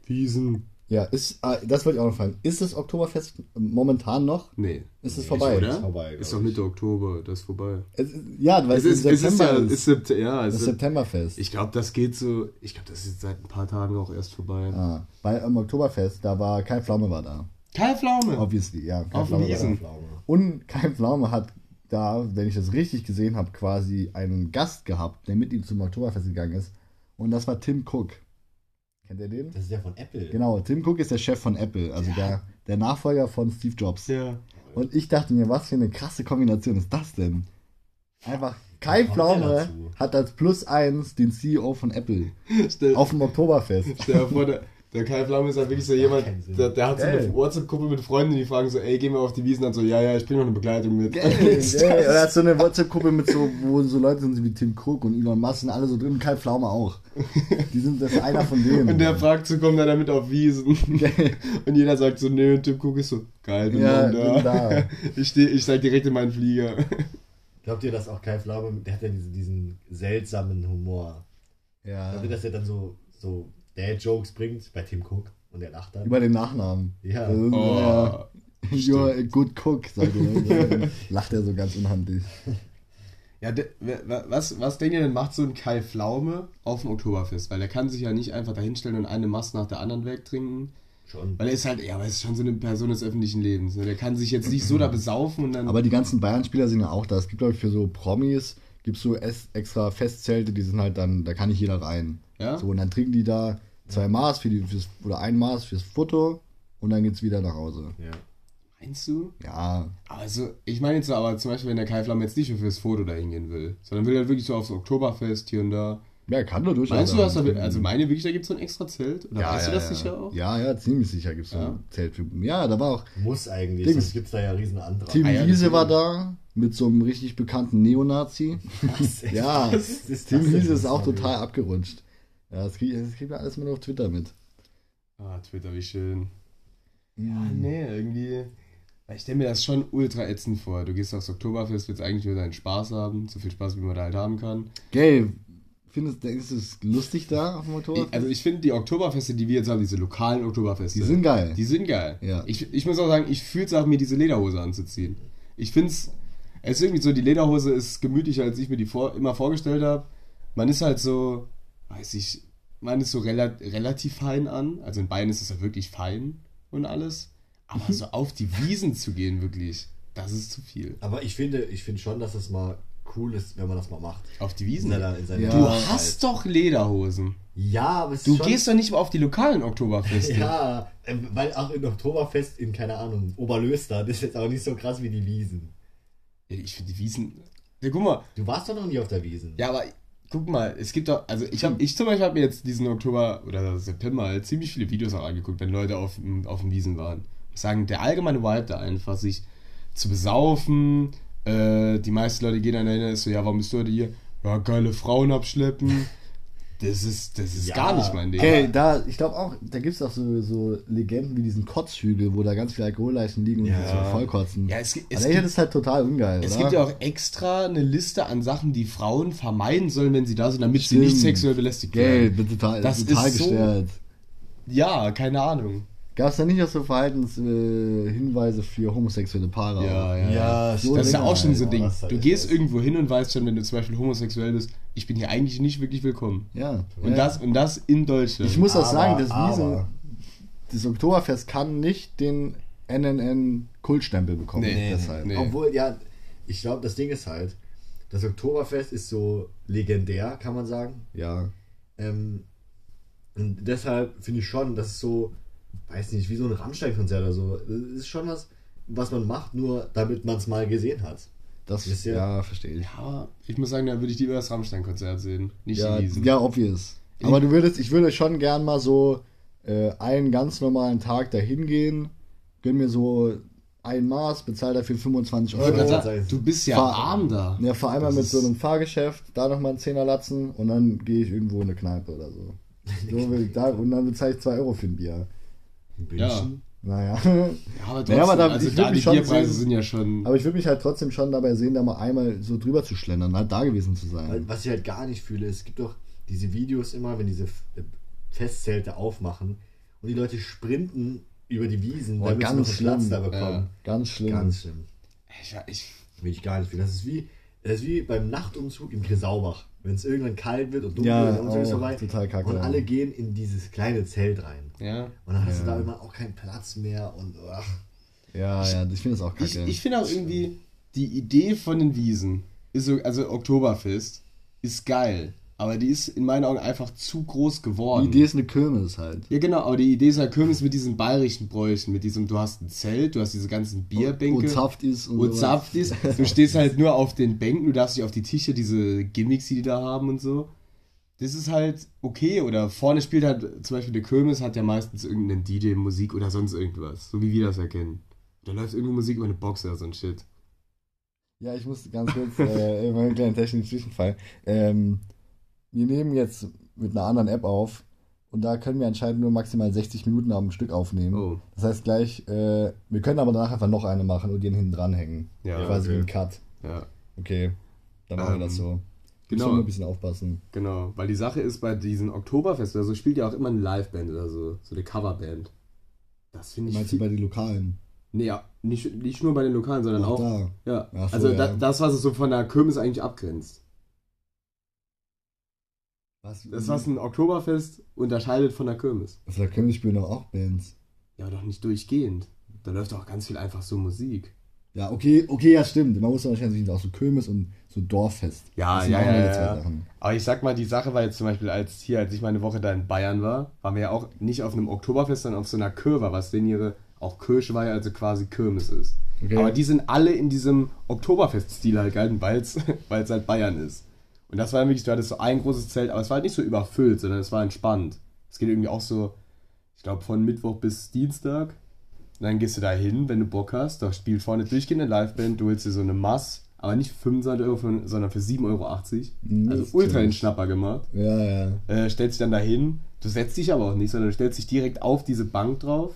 Wiesen. Ja, ist, ah, das wollte ich auch noch fragen. Ist das Oktoberfest momentan noch? Nee. Ist es Nee, vorbei? Oder? vorbei, ist doch. Mitte Oktober, das ist vorbei. Es, ist- ja, weil Es ist, im es ist ja, September ist Sept ja, es das ist, Septemberfest. ich glaube, das geht so, ich glaube, das ist jetzt seit ein paar Tagen auch erst vorbei. ah, bei am Oktoberfest, da war Kai Pflaume war da. Kai Pflaume. Obviously, ja. Kai Auf Pflaume war Wiesen. da. Und Kai Pflaume hat da, wenn ich das richtig gesehen habe, quasi einen Gast gehabt, der mit ihm zum Oktoberfest gegangen ist. Und das war Tim Cook. Kennt ihr den? Das ist ja von Apple. Genau, Tim Cook ist der Chef von Apple, also der, der Nachfolger von Steve Jobs. Ja. Und ich dachte mir, was für eine krasse Kombination ist das denn? Einfach Kai Pflaume hat als Plus eins den CEO von Apple (laughs) Stell, auf dem Oktoberfest. stell dir vor, der, der Kai Flamme ist halt wirklich so jemand, der, der hat so eine WhatsApp-Gruppe mit Freunden, die fragen so, ey, gehen wir auf die Wiesen, dann so, ja, ja, ich bring noch eine Begleitung mit. Geil, (laughs) geil. Er hat so eine WhatsApp-Gruppe mit so, wo so Leute sind wie Tim Cook und Elon Musk sind alle so drin und Kai Pflaume auch. Die sind das ist einer von denen. Und der fragt so, kommt er damit auf Wiesen? Geil. (laughs) Und jeder sagt so, nö, und Tim Cook ist so, geil, bin Ja, da. bin da. (laughs) Ich, steh, ich steig direkt in meinen Flieger. Glaubt ihr, dass auch Kai Pflaume, der hat ja diesen, diesen seltsamen Humor. Ja. Glaubt ihr, dass er dann so, so Dad-Jokes bringt bei Tim Cook und der lacht dann? Über den Nachnamen. Ja. Also, Oh, ja. You're a good cook, sagt er. (laughs) Lacht er so ganz unhandlich. Ja, de, was, was denkt ihr denn, macht so ein Kai Pflaume auf dem Oktoberfest? Weil der kann sich ja nicht einfach dahinstellen und eine Mast nach der anderen wegtrinken. Schon. Weil er ist halt, ja, aber er ist schon so eine Person des öffentlichen Lebens. Ne? Der kann sich jetzt nicht so da besaufen und dann. Aber die ganzen Bayern-Spieler sind ja auch da. Es gibt, glaube ich, für so Promis, gibt so es- extra Festzelte, die sind halt dann, da kann nicht jeder rein. Ja? So, und dann trinken die da zwei Maß für die, fürs, oder ein Maß fürs Foto und dann geht's wieder nach Hause. Ja. Meinst du? Ja, Also, ich meine jetzt so, aber zum Beispiel, wenn der Kai Pflaume jetzt nicht nur fürs Foto da hingehen will, sondern will er wirklich so aufs Oktoberfest hier und da. ja kann nur durchaus. Meinst du, dass da, also meine wirklich, da gibt es so ein extra Zelt? Oder ja, weißt ja, du das ja. sicher auch? Ja, ja, ziemlich sicher gibt's so Ja. ein Zelt für. Ja, da war auch Muss eigentlich, Dings. sonst gibt es da ja riesen Antrag. Tim Ah, ja, Wiese war da mit so einem richtig bekannten Neonazi. Was? Ja, Was ist Tim das denn Wiese ist auch total abgerutscht. Ja, das kriegt, das kriegt man alles mal auf Twitter mit. Ah, Twitter, wie schön. Ja, Mhm. nee, irgendwie. Ich stelle mir das schon ultra ätzend vor. Du gehst aufs Oktoberfest, willst eigentlich nur deinen Spaß haben, so viel Spaß, wie man da halt haben kann. Gell, findest du, ist es lustig da auf dem Motorrad? also ich finde die Oktoberfeste, die wir jetzt haben, diese lokalen Oktoberfeste, Die sind geil. Die sind geil. Ja. Ich, ich muss auch sagen, ich fühle es auch, mir diese Lederhose anzuziehen. Ich finde es, es ist irgendwie so, die Lederhose ist gemütlicher, als ich mir die vor, immer vorgestellt habe. Man ist halt so, weiß ich, man ist so rela relativ fein an. Also in Bayern ist es ja wirklich fein und alles. Aber so auf die Wiesen zu gehen, wirklich, das ist zu viel. Aber ich finde, ich finde schon, dass es mal cool ist, wenn man das mal macht. Auf die In Wiesen? seiner, in seiner Ja. Du hast doch Lederhosen. Ja, aber es ist Du schon, gehst doch nicht mal auf die lokalen Oktoberfeste. Ja, ähm, weil auch in Oktoberfest in, keine Ahnung, Oberlöster, das ist jetzt auch nicht so krass wie die Wiesen. Ich finde die Wiesen. Ja, guck mal, Du warst doch noch nie auf der Wiesen. Ja, aber guck mal, es gibt doch, also ich habe, ich zum Beispiel habe mir jetzt diesen Oktober oder September halt ziemlich viele Videos auch angeguckt, wenn Leute auf, dem- auf dem Wiesen waren. Ich sagen, der allgemeine Vibe da einfach, sich zu besaufen, äh, die meisten Leute gehen dann ist so, ja, warum bist du heute hier? Ja, geile Frauen abschleppen. Das ist, das ist Ja, gar nicht mein Ding. Okay, da, ich glaube auch, da gibt es auch so, so Legenden wie diesen Kotzhügel, wo da ganz viele Alkoholleichen liegen und Ja. die so vollkotzen. Ja, es, Aber es, ich gibt, das ist halt total ungeil, es oder? gibt ja auch extra eine Liste an Sachen, die Frauen vermeiden sollen, wenn sie da sind, damit sie Stimmt. nicht sexuell belästigt Geld, werden. wird total, Das total ist so- gestört. Ja, keine Ahnung. Gab es da nicht auch so Verhaltenshinweise äh, für homosexuelle Paare? Ja, ja. Ja, So Das ist ja auch schon so ein Ding. Du gehst irgendwo hin und weißt schon, wenn du zum Beispiel homosexuell bist, ich bin hier eigentlich nicht wirklich willkommen. Ja. Und, ja. das, und das in Deutschland. Ich muss auch Aber- sagen, das aber- das Oktoberfest kann nicht den NNN-Kultstempel bekommen. Nee, deshalb. nee. Obwohl, ja, ich glaube, das Ding ist halt, das Oktoberfest ist so legendär, kann man sagen. Ja. Ähm, und deshalb finde ich schon, das ist so, weiß nicht, wie so ein Rammstein-Konzert oder so. Das ist schon was, was man macht, nur damit man es mal gesehen hat. Das Ist ja, ja- verstehe ich. ja, ich muss sagen, da würde ich lieber das Rammstein-Konzert sehen. Nicht Ja, die Wiesen. ja, obvious. Aber du würdest, ich würde schon gern mal so äh, einen ganz normalen Tag dahin gehen, gönn mir so ein Maß, bezahl dafür 25 Ich wollte Euro. sagen, du bist ja Fahr- arm da. Ja, vor allem Das mit so einem Fahrgeschäft, da nochmal einen Zehner latzen und dann gehe ich irgendwo in eine Kneipe oder so. (laughs) so will ich da, und dann bezahle ich 2 Euro für ein Bier. München? Naja. Ja, aber (laughs) trotzdem, Naja, aber da- also ich da würd die mich schon Bierpreise sehen- sind ja schon... Aber ich würde mich halt trotzdem schon dabei sehen, da mal einmal so drüber zu schlendern, halt da gewesen zu sein. Was ich halt gar nicht fühle, es gibt doch diese Videos immer, wenn diese äh, Festzelte aufmachen und die Leute sprinten über die Wiesen, Oh, damit sie noch ganz einen Platz schlimm. da bekommen. Ganz schlimm. Ganz schlimm. Ich, ich, Will ich gar nicht fühlen. Das ist wie, das ist wie beim Nachtumzug in Grisaubach. Wenn es irgendwann kalt wird und dunkel Ja, wird, und ist oh, vorbei. total kacke. Und alle gehen in dieses kleine Zelt rein. ja. Und dann hast du Ja. da immer auch keinen Platz mehr und ach, ja, ja, ich finde das auch Ich, kacke. ich finde auch irgendwie, die Idee von den Wiesen ist so, also Oktoberfest, ist geil. Aber die ist in meinen Augen einfach zu groß geworden. Die Idee ist eine Kirmes halt. Ja, genau, aber die Idee ist halt Kirmes mit diesen bayerischen Bräuchen, mit diesem, du hast ein Zelt, du hast diese ganzen Bierbänke. Und Saft ist und Und ist. (laughs) Du stehst halt nur auf den Bänken, du darfst nicht auf die Tische, diese Gimmicks, die die da haben und so. Das ist halt okay. Oder vorne spielt halt zum Beispiel der Kirmes, hat ja meistens irgendeinen DJ, Musik oder sonst irgendwas. So wie wir das erkennen. Da läuft irgendwie Musik über eine Box oder so ein Shit. Ja, ich muss ganz kurz, äh, immer einen kleinen technischen Zwischenfall. Ähm, wir nehmen jetzt mit einer anderen App auf und da können wir anscheinend nur maximal 60 Minuten am Stück aufnehmen. Oh. Das heißt gleich, äh, wir können aber danach einfach noch eine machen und den hinten dranhängen. Ja, Quasi wie okay. ein Cut. Ja, Okay, dann machen wir Ähm, das so. genau. Müssen wir nur ein bisschen aufpassen. genau. Weil die Sache ist, bei diesen Oktoberfest oder so spielt ja auch immer eine Liveband oder so. So eine Coverband. Das finde ich. Meinst du viel- bei den Lokalen? Nee, ja, nicht, nicht nur bei den Lokalen, sondern Auch auch. da. Ja, Ach so, also ja. Da, das, was es so von der Kirmes eigentlich abgrenzt. Was? Das, was ein Oktoberfest unterscheidet von der Kirmes. Also da können wir spielen doch auch Bands. Ja, aber doch nicht durchgehend. Da läuft auch ganz viel einfach so Musik. Ja, okay, okay, ja, stimmt. Man muss dann wahrscheinlich auch so Kirmes und so Dorffest. Ja, ja, ja, ja, ja. Aber ich sag mal, die Sache war jetzt zum Beispiel, als hier, als ich meine Woche da in Bayern war, waren wir ja auch nicht auf einem Oktoberfest, sondern auf so einer Curva, was denn ihre auch Kirschweihe, also quasi Kirmes ist. Okay. Aber die sind alle in diesem Oktoberfest-Stil halt gehalten, weil es (laughs) halt Bayern ist. Und das war dann wirklich, du hattest so ein großes Zelt, aber es war halt nicht so überfüllt, sondern es war entspannt. Es geht irgendwie auch so, ich glaube, von Mittwoch bis Dienstag. Und dann gehst du da hin, wenn du Bock hast. Da spielt vorne durchgehend eine Liveband, du holst dir so eine Mass, aber nicht für 25 Euro, für- sondern für 7,80 Euro. Also ultra den. Schnapper gemacht. Ja, ja. Äh, stellst dich dann dahin, du setzt dich aber auch nicht, sondern du stellst dich direkt auf diese Bank drauf.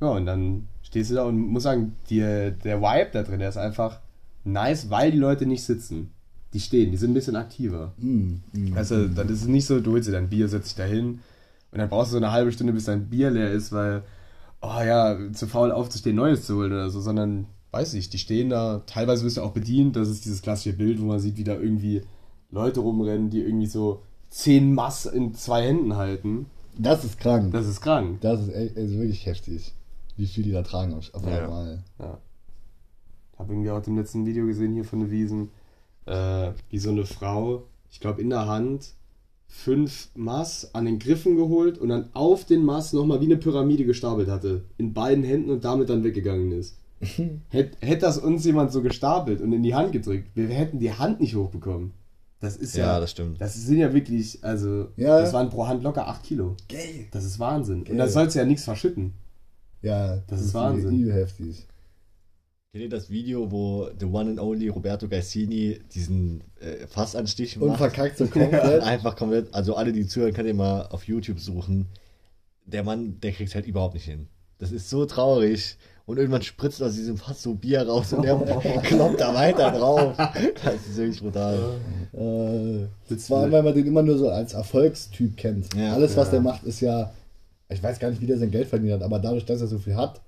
Ja, und dann stehst du da und muss sagen, die, der Vibe da drin, der ist einfach nice, weil die Leute nicht sitzen. Die stehen, die sind ein bisschen aktiver. Mm, mm. Also, dann ist es nicht so, du holst dir dein Bier, setzt dich da hin und dann brauchst du so eine halbe Stunde, bis dein Bier leer ist, weil, oh ja, zu faul aufzustehen, Neues zu holen oder so, sondern, weiß ich, die stehen da, teilweise wirst du auch bedient, das ist dieses klassische Bild, wo man sieht, wie da irgendwie Leute rumrennen, die irgendwie so zehn Mass in zwei Händen halten. Das ist krank. Das, Das ist krank. ist echt, ist wirklich heftig. Wie viel die da tragen auf, auf Ja. einmal. Ja. Habe irgendwie auch im letzten Video gesehen hier von den Wiesen, äh, wie so eine Frau, ich glaube in der Hand, fünf Maß an den Griffen geholt und dann auf den Maß nochmal wie eine Pyramide gestapelt hatte. In beiden Händen und damit dann weggegangen ist. (laughs) Hätte hätt das uns jemand so gestapelt und in die Hand gedrückt, wir hätten die Hand nicht hochbekommen. Das ist ja. Ja, das stimmt. Das sind ja wirklich, also, Ja. das waren pro Hand locker 8 Kilo. Geil. Das ist Wahnsinn. Geil. Und da sollst du ja nichts verschütten. Ja, Das ist Wahnsinn. übel heftig. Kennt ihr das Video, wo the one and only Roberto Gassini diesen äh, Fassanstich Und macht? verkackt so (laughs) komplett. Einfach komplett, also alle, die zuhören, könnt ihr mal auf YouTube suchen. Der Mann, der kriegt halt überhaupt nicht hin. Das ist so traurig. Und irgendwann spritzt aus diesem Fass so Bier raus und der (laughs) kloppt da weiter drauf. Das ist wirklich brutal. Äh, vor allem, weil man den immer nur so als Erfolgstyp kennt. Ja. Alles, was Ja. der macht, ist ja. Ich weiß gar nicht, wie der sein Geld verdient hat, aber dadurch, dass er so viel hat,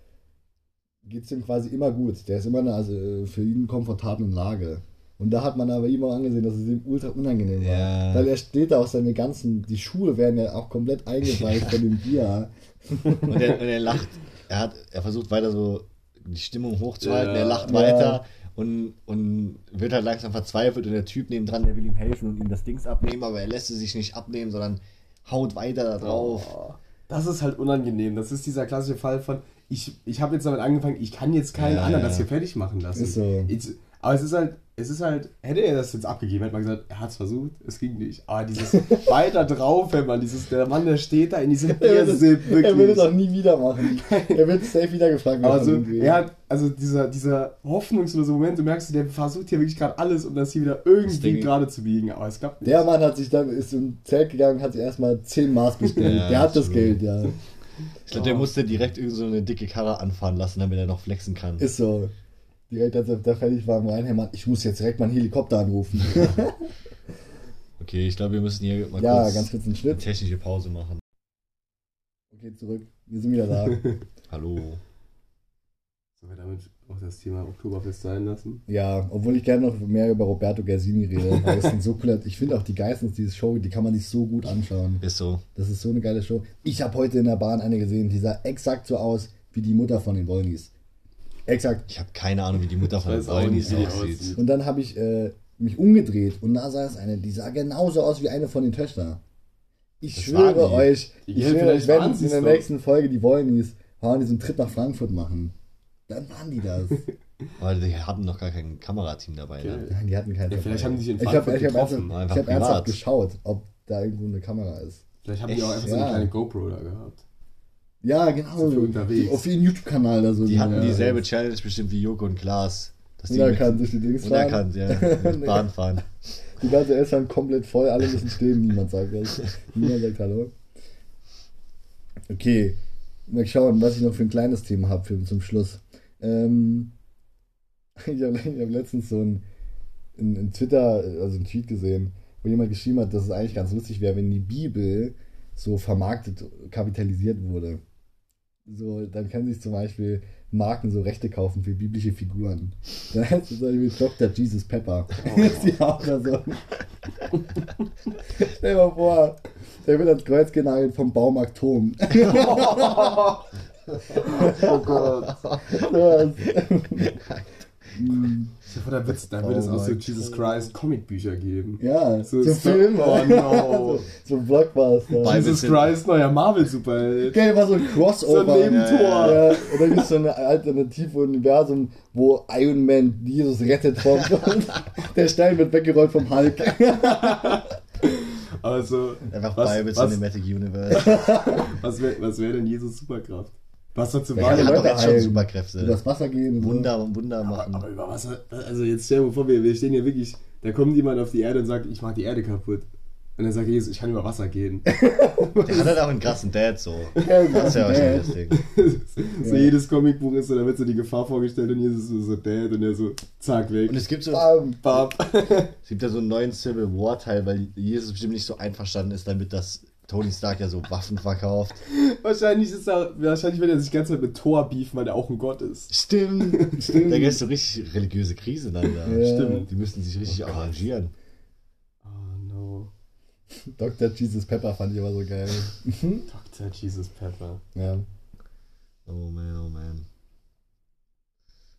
geht es ihm quasi immer gut. Der ist immer in einer, also äh, für ihn komfortablen Lage. Und da hat man aber auch angesehen, dass es ihm ultra unangenehm war. Ja. Weil er steht da auch seine ganzen, die Schuhe werden ja auch komplett eingeweicht von dem Bier. (laughs) Und er, und er lacht, er hat, er versucht weiter so die Stimmung hochzuhalten, Ja. er lacht Ja. weiter und, und wird halt langsam verzweifelt und der Typ nebendran, der will ihm helfen und ihm das Dings abnehmen, aber er lässt es sich nicht abnehmen, sondern haut weiter da drauf. Oh, das ist halt unangenehm. Das ist dieser klassische Fall von, ich, ich habe jetzt damit angefangen, ich kann jetzt keinen Ja, anderen das hier fertig machen lassen. Ist so. Ich, aber es ist halt, es ist halt, hätte er das jetzt abgegeben, hätte man gesagt, er hat es versucht, es ging nicht. Aber dieses (laughs) weiter drauf, wenn man dieses, der Mann, der steht da in diesem Biersip, (laughs) er will es auch nie wieder machen. (laughs) Er wird safe wieder gefragt Aber werden so, irgendwie. er hat, also dieser, dieser hoffnungslose Moment, du merkst, der versucht hier wirklich gerade alles, um das hier wieder irgendwie gerade zu biegen, aber es klappt nicht. Der Mann hat sich dann, ist im Zelt gegangen, hat sich erstmal 10 Maß bestellt. Ja, der hat das. Geld, ja. Ich glaube, der musste direkt irgend so eine dicke Karre anfahren lassen, damit er noch flexen kann. Ist so. Direkt als er da fertig war, rein, hey Mann, ich muss jetzt direkt mal einen Helikopter anrufen. (laughs) Okay, ich glaube, wir müssen hier mal ja, kurz ganz kurz einen eine Schnitt. technische Pause machen. Okay, zurück. Wir sind wieder da. (laughs) Hallo. Sollen wir damit auch das Thema Oktoberfest sein lassen? ja, obwohl ich gerne noch mehr über Roberto Gazzini rede, weil es sind so cool. Ich finde auch die Geistens, diese Show, die kann man sich so gut anschauen. Ist so. Das ist so eine geile Show. Ich habe heute in der Bahn eine gesehen, die sah exakt so aus wie die Mutter von den Wollnies. Exakt. Ich habe keine Ahnung, wie die Mutter von wie die aussieht. aussieht. Und dann habe ich äh, mich umgedreht und da saß eine, die sah genauso aus wie eine von den Töchtern. Ich Das schwöre euch, ich schwöre, wenn in der doch. nächsten Folge die Wollnies fahren diesen Trip nach Frankfurt machen, dann waren die das. (laughs) Aber die hatten noch gar kein Kamerateam dabei. Ne? Okay. Nein, die hatten keinen. Ja, vielleicht haben die sich in ich habe Frankfurt ich hab getroffen. ernsthaft, Einfach ich hab ernsthaft geschaut, ob da irgendwo eine Kamera ist. Vielleicht haben die auch Echt? einfach so Ja. eine kleine GoPro da gehabt. Ja, genau. So unterwegs. Die- Auf ihren YouTube-Kanal da so. Die hatten dieselbe Challenge bestimmt wie Joko und Klaas. Dass Unerkannt mit- durch die Dings fahren. Unerkannt, ja. Mit (laughs) Bahn fahren. Die ganze S-Bahn komplett voll, alle müssen (laughs) stehen, niemand sagt was. Niemand sagt Hallo. Okay, mal schauen, was ich noch für ein kleines Thema habe für zum Schluss. Ähm, (laughs) ich habe hab letztens so ein, in, in Twitter, also einen Tweet gesehen, wo jemand geschrieben hat, dass es eigentlich ganz lustig wäre, wenn die Bibel so vermarktet, kapitalisiert wurde. So, dann können sich zum Beispiel Marken so Rechte kaufen für biblische Figuren. Dann heißt es zum Beispiel Dr. Jesus Pepper. (laughs) Das ist die Hauptperson. Stell dir mal vor, der wird ans Kreuz genagelt vom Baumarkt Tom. (laughs) Oh Gott. Sowas. Da wird es da wird es Oh auch so Jesus Gott. Christ Comicbücher geben. ja, So so, Sto- Film. Oh no. (laughs) so, so ein Blockbuster. Bei- Jesus Christ, neuer Marvel-Superheld. Geil, war so ein Crossover. So ein Nebentor. Ja, und dann gibt es so ein alternatives Universum, wo Iron Man Jesus rettet vom. (laughs) der Stein wird weggerollt vom Hulk. (laughs) Also, Einfach was, Bible was, Cinematic Universe. was wäre was wär denn Jesus Superkraft? Was dazu ja hat Leute doch jetzt schon. Superkräfte. Übers Wasser gehen. so. Wunder und Wunder aber, machen. aber über Wasser, also jetzt stell dir vor, wir, wir stehen hier wirklich, da kommt jemand auf die Erde und sagt, ich mach die Erde kaputt. Und dann sagt Jesus, ich kann über Wasser gehen. (laughs) Der hat halt auch einen krassen Dad so. (laughs) Ja, Das ist ja wahrscheinlich Dad. das (laughs) Ding. so Ja. jedes Comicbuch ist so, da wird so die Gefahr vorgestellt und Jesus ist so Dad und er so, zack, weg. Und es gibt so, Bam. Bab. es gibt ja so einen neuen Civil War Teil, weil Jesus bestimmt nicht so einverstanden ist damit, dass Tony Stark ja so Waffen verkauft. wahrscheinlich ist er, wahrscheinlich wird er sich die ganze Zeit mit Thor beefen, weil er auch ein Gott ist. Stimmt. (laughs) Stimmt. Da es so richtig religiöse Krise dann da. Ja. Stimmt. Die müssen sich richtig arrangieren. Oh no. Dr. Jesus Pepper fand ich aber so geil. Dr. Jesus Pepper. Ja. Oh man, oh man.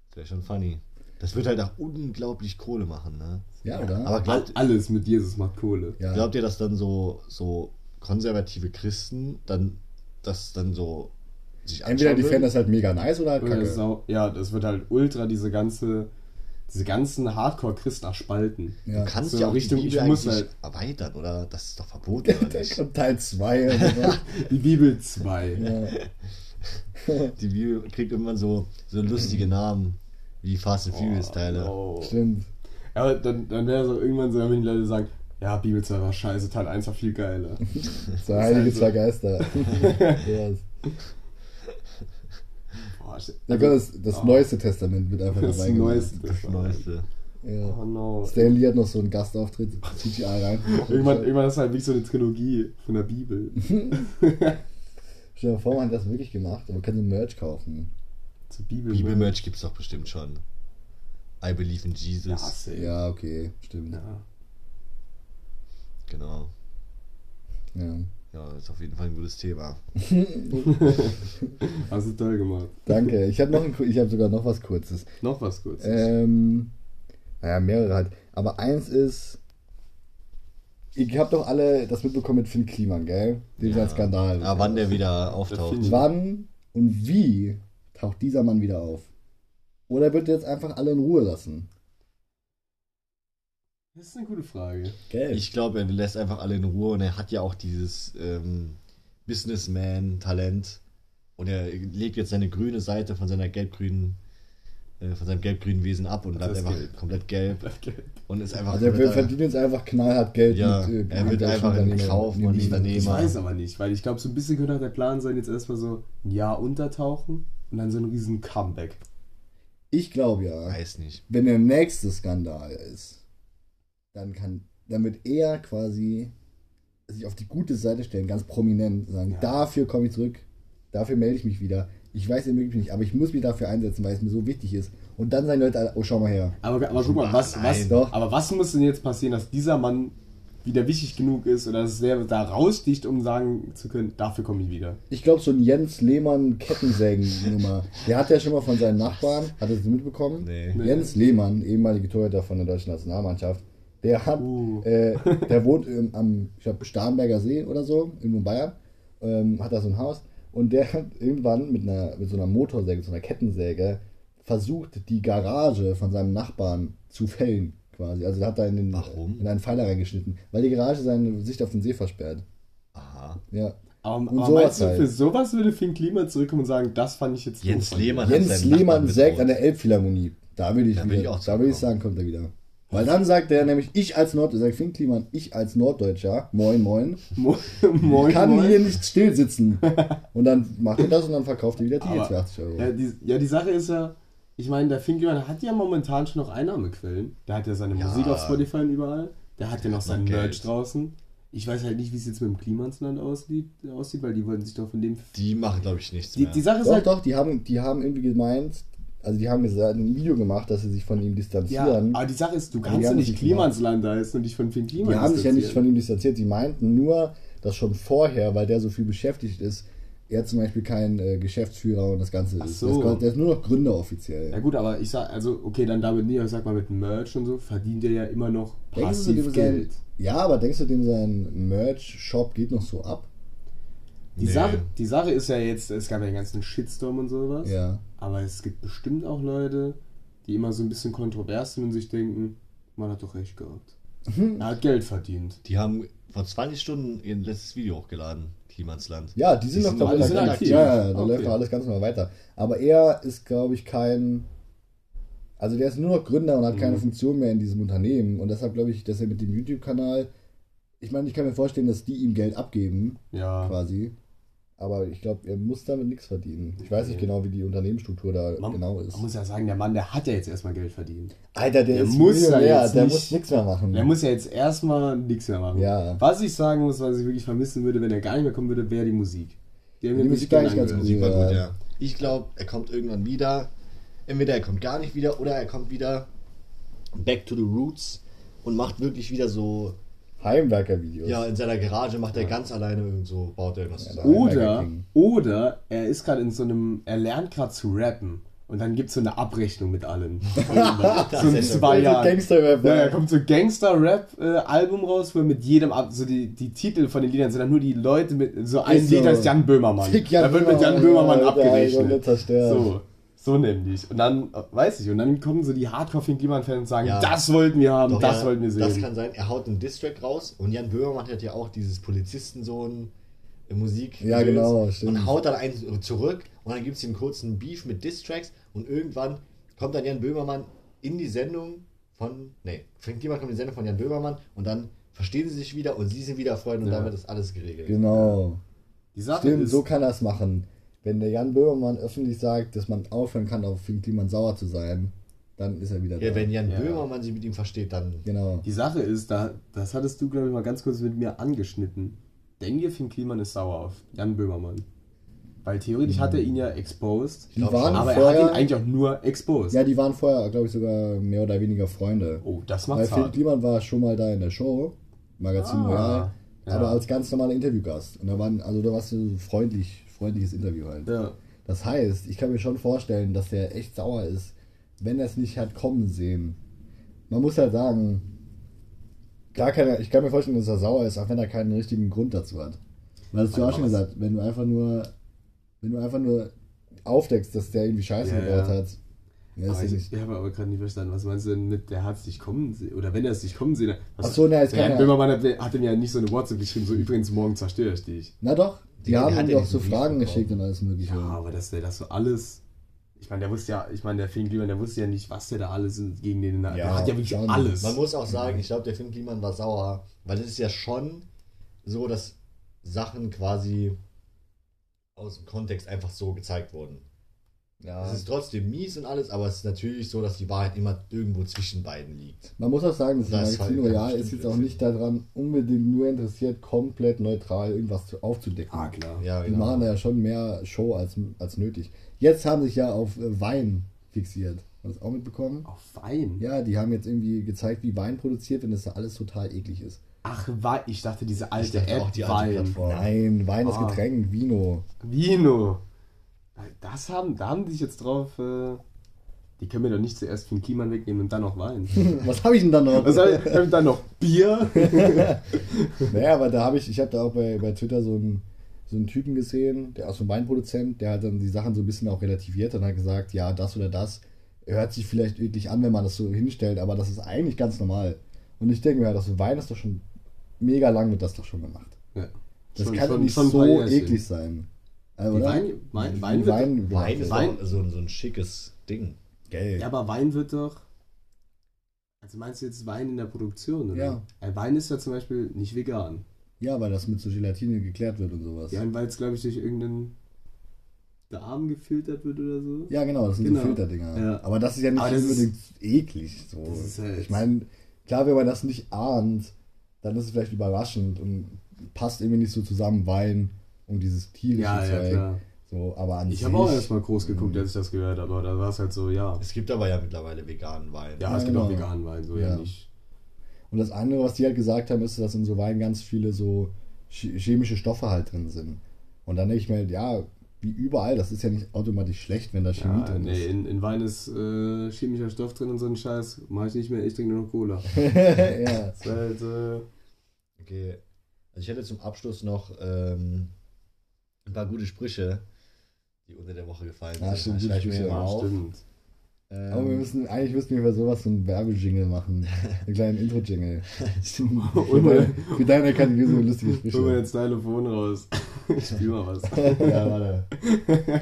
Das wäre schon funny. Das wird halt auch unglaublich Kohle machen, ne? Ja, oder? Aber glaubt, Alles mit Jesus macht Kohle. ja. glaubt ihr, dass dann so, so konservative Christen dann das dann so sich Entweder die fänden das halt mega nice oder halt Oder kacke. Sau- ja, das wird halt ultra diese ganze, diese ganzen Hardcore-Christen erspalten. Ja. Du kannst So ja auch Richtung, die ich Bibel muss eigentlich halt- erweitern, oder? Das ist doch verboten, (laughs) oder nicht? kommt Teil 2. Ja. (laughs) Die Bibel 2. ja. (laughs) Die Bibel kriegt irgendwann so, so lustige Namen, wie Fast and Furious Teile. no. Stimmt. Ja, aber dann, dann wäre so irgendwann so, wenn die Leute sagen, ja, Bibel 2 war scheiße, Teil 1 war viel geiler. (laughs) Zwei heilige, halt zwei Geister. Sowas. (laughs) Boah, ich- Da kommt das, das Oh. neueste Testament wird einfach das dabei. Neueste. Das Neueste. Ja. Oh no. Stan Lee hat noch so einen Gastauftritt, CGI rein. Irgendwann, irgendwann ist halt wirklich so eine Trilogie von der Bibel. (laughs) Stell dir vor, man hat das wirklich gemacht, aber man kann so Merch kaufen. Zur Bibel. Bibelmerch gibt's doch bestimmt schon. I believe in Ja, Jesus. safe. Ja, okay, stimmt. Ja. Genau. Ja. Ja, ist auf jeden Fall ein gutes Thema. (laughs) Hast du toll gemacht. Danke. Ich habe noch ein, ich habe sogar noch was Kurzes. Noch was kurz. Ähm, naja, mehrere halt. Aber eins ist, ihr habt doch alle das mitbekommen mit Finn Kliman, gell? Dem sein Skandal. Aber wann der wieder auftaucht. Wann und wie taucht dieser Mann wieder auf? Oder wird er jetzt einfach alle in Ruhe lassen? Das ist eine gute Frage. Gell? Ich glaube, er lässt einfach alle in Ruhe und er hat ja auch dieses ähm, Businessman-Talent. Und er legt jetzt seine grüne Seite von seiner gelb-grünen, äh, von seinem gelb-grünen Wesen ab und bleibt einfach gelb. komplett gelb und ist einfach. also er verdient jetzt einfach knallhart Geld Ja, mit, äh, er wird einfach in Unternehmer- Kauf und Unternehmer. Unternehmer. Ich weiß aber nicht, weil ich glaube, so ein bisschen könnte auch der Plan sein, jetzt erstmal so ein Jahr untertauchen und dann so ein riesen Comeback. Ich glaube ja, weiß nicht. wenn der nächste Skandal ist, dann kann, dann wird er quasi sich auf die gute Seite stellen, ganz prominent sagen, Ja. dafür komme ich zurück, dafür melde ich mich wieder. Ich weiß ja wirklich nicht, aber ich muss mich dafür einsetzen, weil es mir so wichtig ist. Und dann sagen Leute, oh schau mal her. Aber, aber guck mal, was, was, nein. Doch. aber was muss denn jetzt passieren, dass dieser Mann wieder wichtig genug ist oder dass der da raussticht, um sagen zu können, dafür komme ich wieder. Ich glaube, so ein Jens Lehmann Kettensägen-Nummer. Der hat ja schon mal von seinen Nachbarn, hat er das mitbekommen? Nee. Jens Lehmann, ehemalige Torhüter von der deutschen Nationalmannschaft, der hat, Uh. äh, der wohnt ähm, am, ich glaube, Starnberger See oder so, irgendwo in Bayern, ähm, hat da so ein Haus und der hat irgendwann mit einer, mit so einer Motorsäge, so einer Kettensäge, versucht, die Garage von seinem Nachbarn zu fällen, quasi. Also er hat da in, den, Warum? in einen Pfeiler reingeschnitten, weil die Garage seine Sicht auf den See versperrt. Aha. Ja. Aber, Und aber sowas meinst du, halt. für sowas würde Finn Klima zurückkommen und sagen, das fand ich jetzt Jens doof? Lehmann hat Jens Lehmann sägt an der Elbphilharmonie. Da will ich, Da wieder, ich auch da will ich sagen, kommt er wieder. Weil dann sagt er nämlich, ich als Nord, sagt Finn Kliman, ich als Norddeutscher, moin moin, Mo- Moin, kann moin. hier nicht still sitzen. (laughs) und dann macht er das und dann verkauft er wieder Tickets für Aber, 80 Euro. ja, die, ja, die Sache ist ja, ich meine, der Finn Kliman hat ja momentan schon noch Einnahmequellen. Der hat ja seine Ja. Musik auf Spotify und überall. Der hat ja noch sein Merch draußen. Ich weiß halt nicht, wie es jetzt mit dem Klimansland aussieht, aussieht, weil die wollten sich doch von dem. Die machen, glaube ich, nichts Die, mehr. die Sache ist doch, halt. doch, die haben, die haben irgendwie gemeint, also die haben gesagt, ein Video gemacht, dass sie sich von ihm Ja, distanzieren. aber die Sache ist, du kannst ja nicht Klimansland heißen und dich von Finn Kliman die haben sich ja nicht von ihm distanziert, sie meinten nur, dass schon vorher, weil der so viel beschäftigt ist, er zum Beispiel kein äh, Geschäftsführer und das Ganze Ach ist. so. Das, der ist nur noch Gründer offiziell. Ja gut, aber ich sag, also okay, dann damit nie, aber ich sag mal mit Merch und so, verdient er ja immer noch Denkst du, dem passiv sein, Geld. ja, aber denkst du, dem sein Merch-Shop geht noch so ab? Die, Nee. Sache, die Sache ist ja jetzt, es gab ja den ganzen Shitstorm und sowas. Ja. Aber es gibt bestimmt auch Leute, die immer so ein bisschen kontrovers sind und sich denken, man hat doch recht gehabt. Mhm. Er hat Geld verdient. Die haben vor 20 Stunden ihr letztes Video hochgeladen, Klimansland. Ja, die sind Die noch sind da alle weiter sind aktiv. aktiv. Ja, ja, da Okay. läuft doch alles ganz normal weiter. Aber er ist, glaube ich, kein. Also der ist nur noch Gründer und hat keine Mhm. Funktion mehr in diesem Unternehmen. Und deshalb glaube ich, dass er mit dem YouTube-Kanal. Ich meine, ich kann mir vorstellen, dass die ihm Geld abgeben, Ja. quasi. Aber ich glaube, er muss damit nichts verdienen. Ich weiß nicht genau, wie die Unternehmensstruktur da Man, genau ist. man muss ja sagen, der Mann, der hat ja jetzt erstmal Geld verdient. Alter, der, Der ist muss Millionär, jetzt der nicht- muss nichts mehr machen. Der muss ja jetzt erstmal nichts mehr machen. Ja. Was ich sagen muss, was ich wirklich vermissen würde, wenn er gar nicht mehr kommen würde, wäre die Musik. Die Die mir Musik war eigentlich ganz. Musik war gut, ja. Ich glaube, er kommt irgendwann wieder. Entweder er kommt gar nicht wieder oder er kommt wieder back to the roots und macht wirklich wieder so. Heimwerker-Videos. Ja, in seiner Garage macht er ganz alleine irgend so, baut er irgendwas Ja, Oder, oder er ist gerade in so einem, er lernt gerade zu rappen. Und dann gibt es so eine Abrechnung mit allen. (laughs) so in zwei Jahren. Gangster-Rap. Ja, da kommt so ein Gangster-Rap-Album raus, wo er mit jedem, Ab so die, die Titel von den Liedern sind dann nur die Leute mit, so ein. Lied heißt Jan Böhmermann. Jan da wird mit Jan Böhmermann, abgerechnet. So, so nämlich. Und dann, weiß ich, und dann kommen so die hardcore fink fans und sagen, Ja. das wollten wir haben, Doch, das ja, wollten wir sehen. Das kann sein. Er haut einen Distrack raus und Jan Böhmermann hat ja auch dieses Polizistensohn äh, Musik Ja, genau, stimmt. und haut dann einen zurück und dann gibt es einen kurzen Beef mit Distracks und irgendwann kommt dann Jan Böhmermann in die Sendung von, nee, Frank Diemann kommt in die Sendung von Jan Böhmermann und dann verstehen sie sich wieder und sie sind wieder Freunde und Ja. damit ist alles geregelt. Genau. die Sache Stimmt, ist, so kann er es machen. Wenn der Jan Böhmermann öffentlich sagt, dass man aufhören kann, auf Finn Kliman sauer zu sein, dann ist er wieder Ja, da. wenn Jan Ja. Böhmermann sich mit ihm versteht, dann Genau. die Sache ist, da, das hattest du, glaube ich, mal ganz kurz mit mir angeschnitten. Denkt ihr, Finn Kliman ist sauer auf Jan Böhmermann? Weil theoretisch hat er ihn ja exposed, Die glaub waren aber er hat ihn vorher, eigentlich auch nur exposed. ja, die waren vorher, glaube ich, sogar mehr oder weniger Freunde. Oh, das Weil macht's Finn hart. Kliman war schon mal da in der Show, Magazin Ah, Royal, ja. aber als ganz normaler Interviewgast. Und da waren, also da warst du so freundlich, freundliches Interview halt. Ja. Das heißt, ich kann mir schon vorstellen, dass der echt sauer ist, wenn er es nicht hat kommen sehen. Man muss halt sagen, klar kann er, ich kann mir vorstellen, dass er sauer ist, auch wenn er keinen richtigen Grund dazu hat. Weil das hast du auch schon gesagt, wenn du einfach nur, wenn du einfach nur aufdeckst, dass der irgendwie Scheiße Ja, gebaut ja. hat. Ja, Aber ja ich, nicht. ich habe aber gerade nicht verstanden, was meinst du denn mit, der hat es dich kommen sehen? Oder wenn er es dich kommen sehen? was- Ach so, na, jetzt der kann Böhmermann hat, hat ihm ja nicht so eine WhatsApp geschrieben, so übrigens morgen zerstöre ich dich. Na doch, die Ja, der haben hat ihm ja doch so Fragen geschickt und alles mögliche. Ja, aber dass der das so alles. Ich meine, der wusste ja, ich meine, der Finn Kliman, der wusste ja nicht, was der da alles gegen den. der Ja, hat ja wirklich schon. alles. Man muss auch sagen, ich glaube, der Finn Kliman war sauer, weil es ist ja schon so, dass Sachen quasi aus dem Kontext einfach so gezeigt wurden. Ja. Es ist trotzdem mies und alles, aber es ist natürlich so, dass die Wahrheit immer irgendwo zwischen beiden liegt. Man muss auch sagen, das, Das Magazin halt Royal ist jetzt auch nicht daran unbedingt nur interessiert, komplett neutral irgendwas zu, aufzudecken. ah, klar. Ja, Die genau. machen da ja schon mehr Show als, als nötig. Jetzt haben sich ja auf äh, Wein fixiert. Hast du das auch mitbekommen? Auf Wein. Ja, die haben jetzt irgendwie gezeigt, wie Wein produziert, wenn das da alles total eklig ist. Ach, Wein. Ich dachte, diese Ich alte dachte App auch die alte Wein. Plattform. Nein, Wein ist Ah. Getränk, Vino. Vino. Das haben, da haben die sich jetzt drauf. Äh, die können mir doch nicht zuerst Finn Kliman wegnehmen und dann noch Wein. (laughs) Was habe ich denn da noch? Was hab ich, hab ich dann noch Bier? (laughs) Naja, aber da habe ich, ich habe da auch bei, bei Twitter so einen, so einen Typen gesehen, der aus so einem Weinproduzent, der hat dann die Sachen so ein bisschen auch relativiert und hat gesagt, ja, das oder das hört sich vielleicht wirklich an, wenn man das so hinstellt, aber das ist eigentlich ganz normal. Und ich denke mir, ja, das Wein ist doch schon mega lang wird das doch schon gemacht. Ja. Das Schon- kann doch nicht so eklig sein. Äh, oder? Wein, Wein, Wein, Die wird Wein, Wein ist Wein- so, ein- so ein schickes Ding. Gell. Ja, aber Wein wird doch. Also meinst du jetzt Wein in der Produktion, oder? Ja. Ein Wein ist ja zum Beispiel nicht vegan. Ja, weil das mit so Gelatine geklärt wird und sowas. Ja, weil es, glaube ich, durch irgendeinen Darm gefiltert wird oder so. Ja, genau, das sind Genau. so Filterdinger. Ja. Aber das ist ja nicht das ist- unbedingt eklig. So. Das ist halt- ich meine, klar, wenn man das nicht ahnt, dann ist es vielleicht überraschend und passt irgendwie nicht so zusammen, Wein und dieses tierische Ja, ja, Zeug. klar. So, aber an Ich habe auch erst mal groß geguckt, Mhm. als ich das gehört habe, aber da war es halt so, ja. Es gibt aber ja mittlerweile veganen Wein. Ja, Ja, es gibt auch genau. veganen Wein, so ja, Ja. nicht. Und das andere, was die halt gesagt haben, ist, dass in so Wein ganz viele so ch- chemische Stoffe halt drin sind. Und dann denke ich mir, halt, ja, wie überall, das ist ja nicht automatisch schlecht, wenn da Chemie Ja, drin nee, in, in Wein ist äh, chemischer Stoff drin und so ein Scheiß. Mach ich nicht mehr, ich trinke nur noch Cola. ist. (laughs) ja. Das ist halt, äh, Okay. Also ich hätte zum Abschluss noch ähm, ein paar gute Sprüche, die unter der Woche gefallen Ja, sind. stimmt, ich mir Sprüche, immer auf. stimmt. Ähm, Aber wir müssen, eigentlich müssten wir für sowas so einen Werbejingle machen. (laughs) Einen kleinen Intro-Jingle. (laughs) für, deine, für deine Kategorie so lustige Hol mir Sprüche. jetzt dein Telefon raus. (laughs) Ich spiel mal was. ja, warte.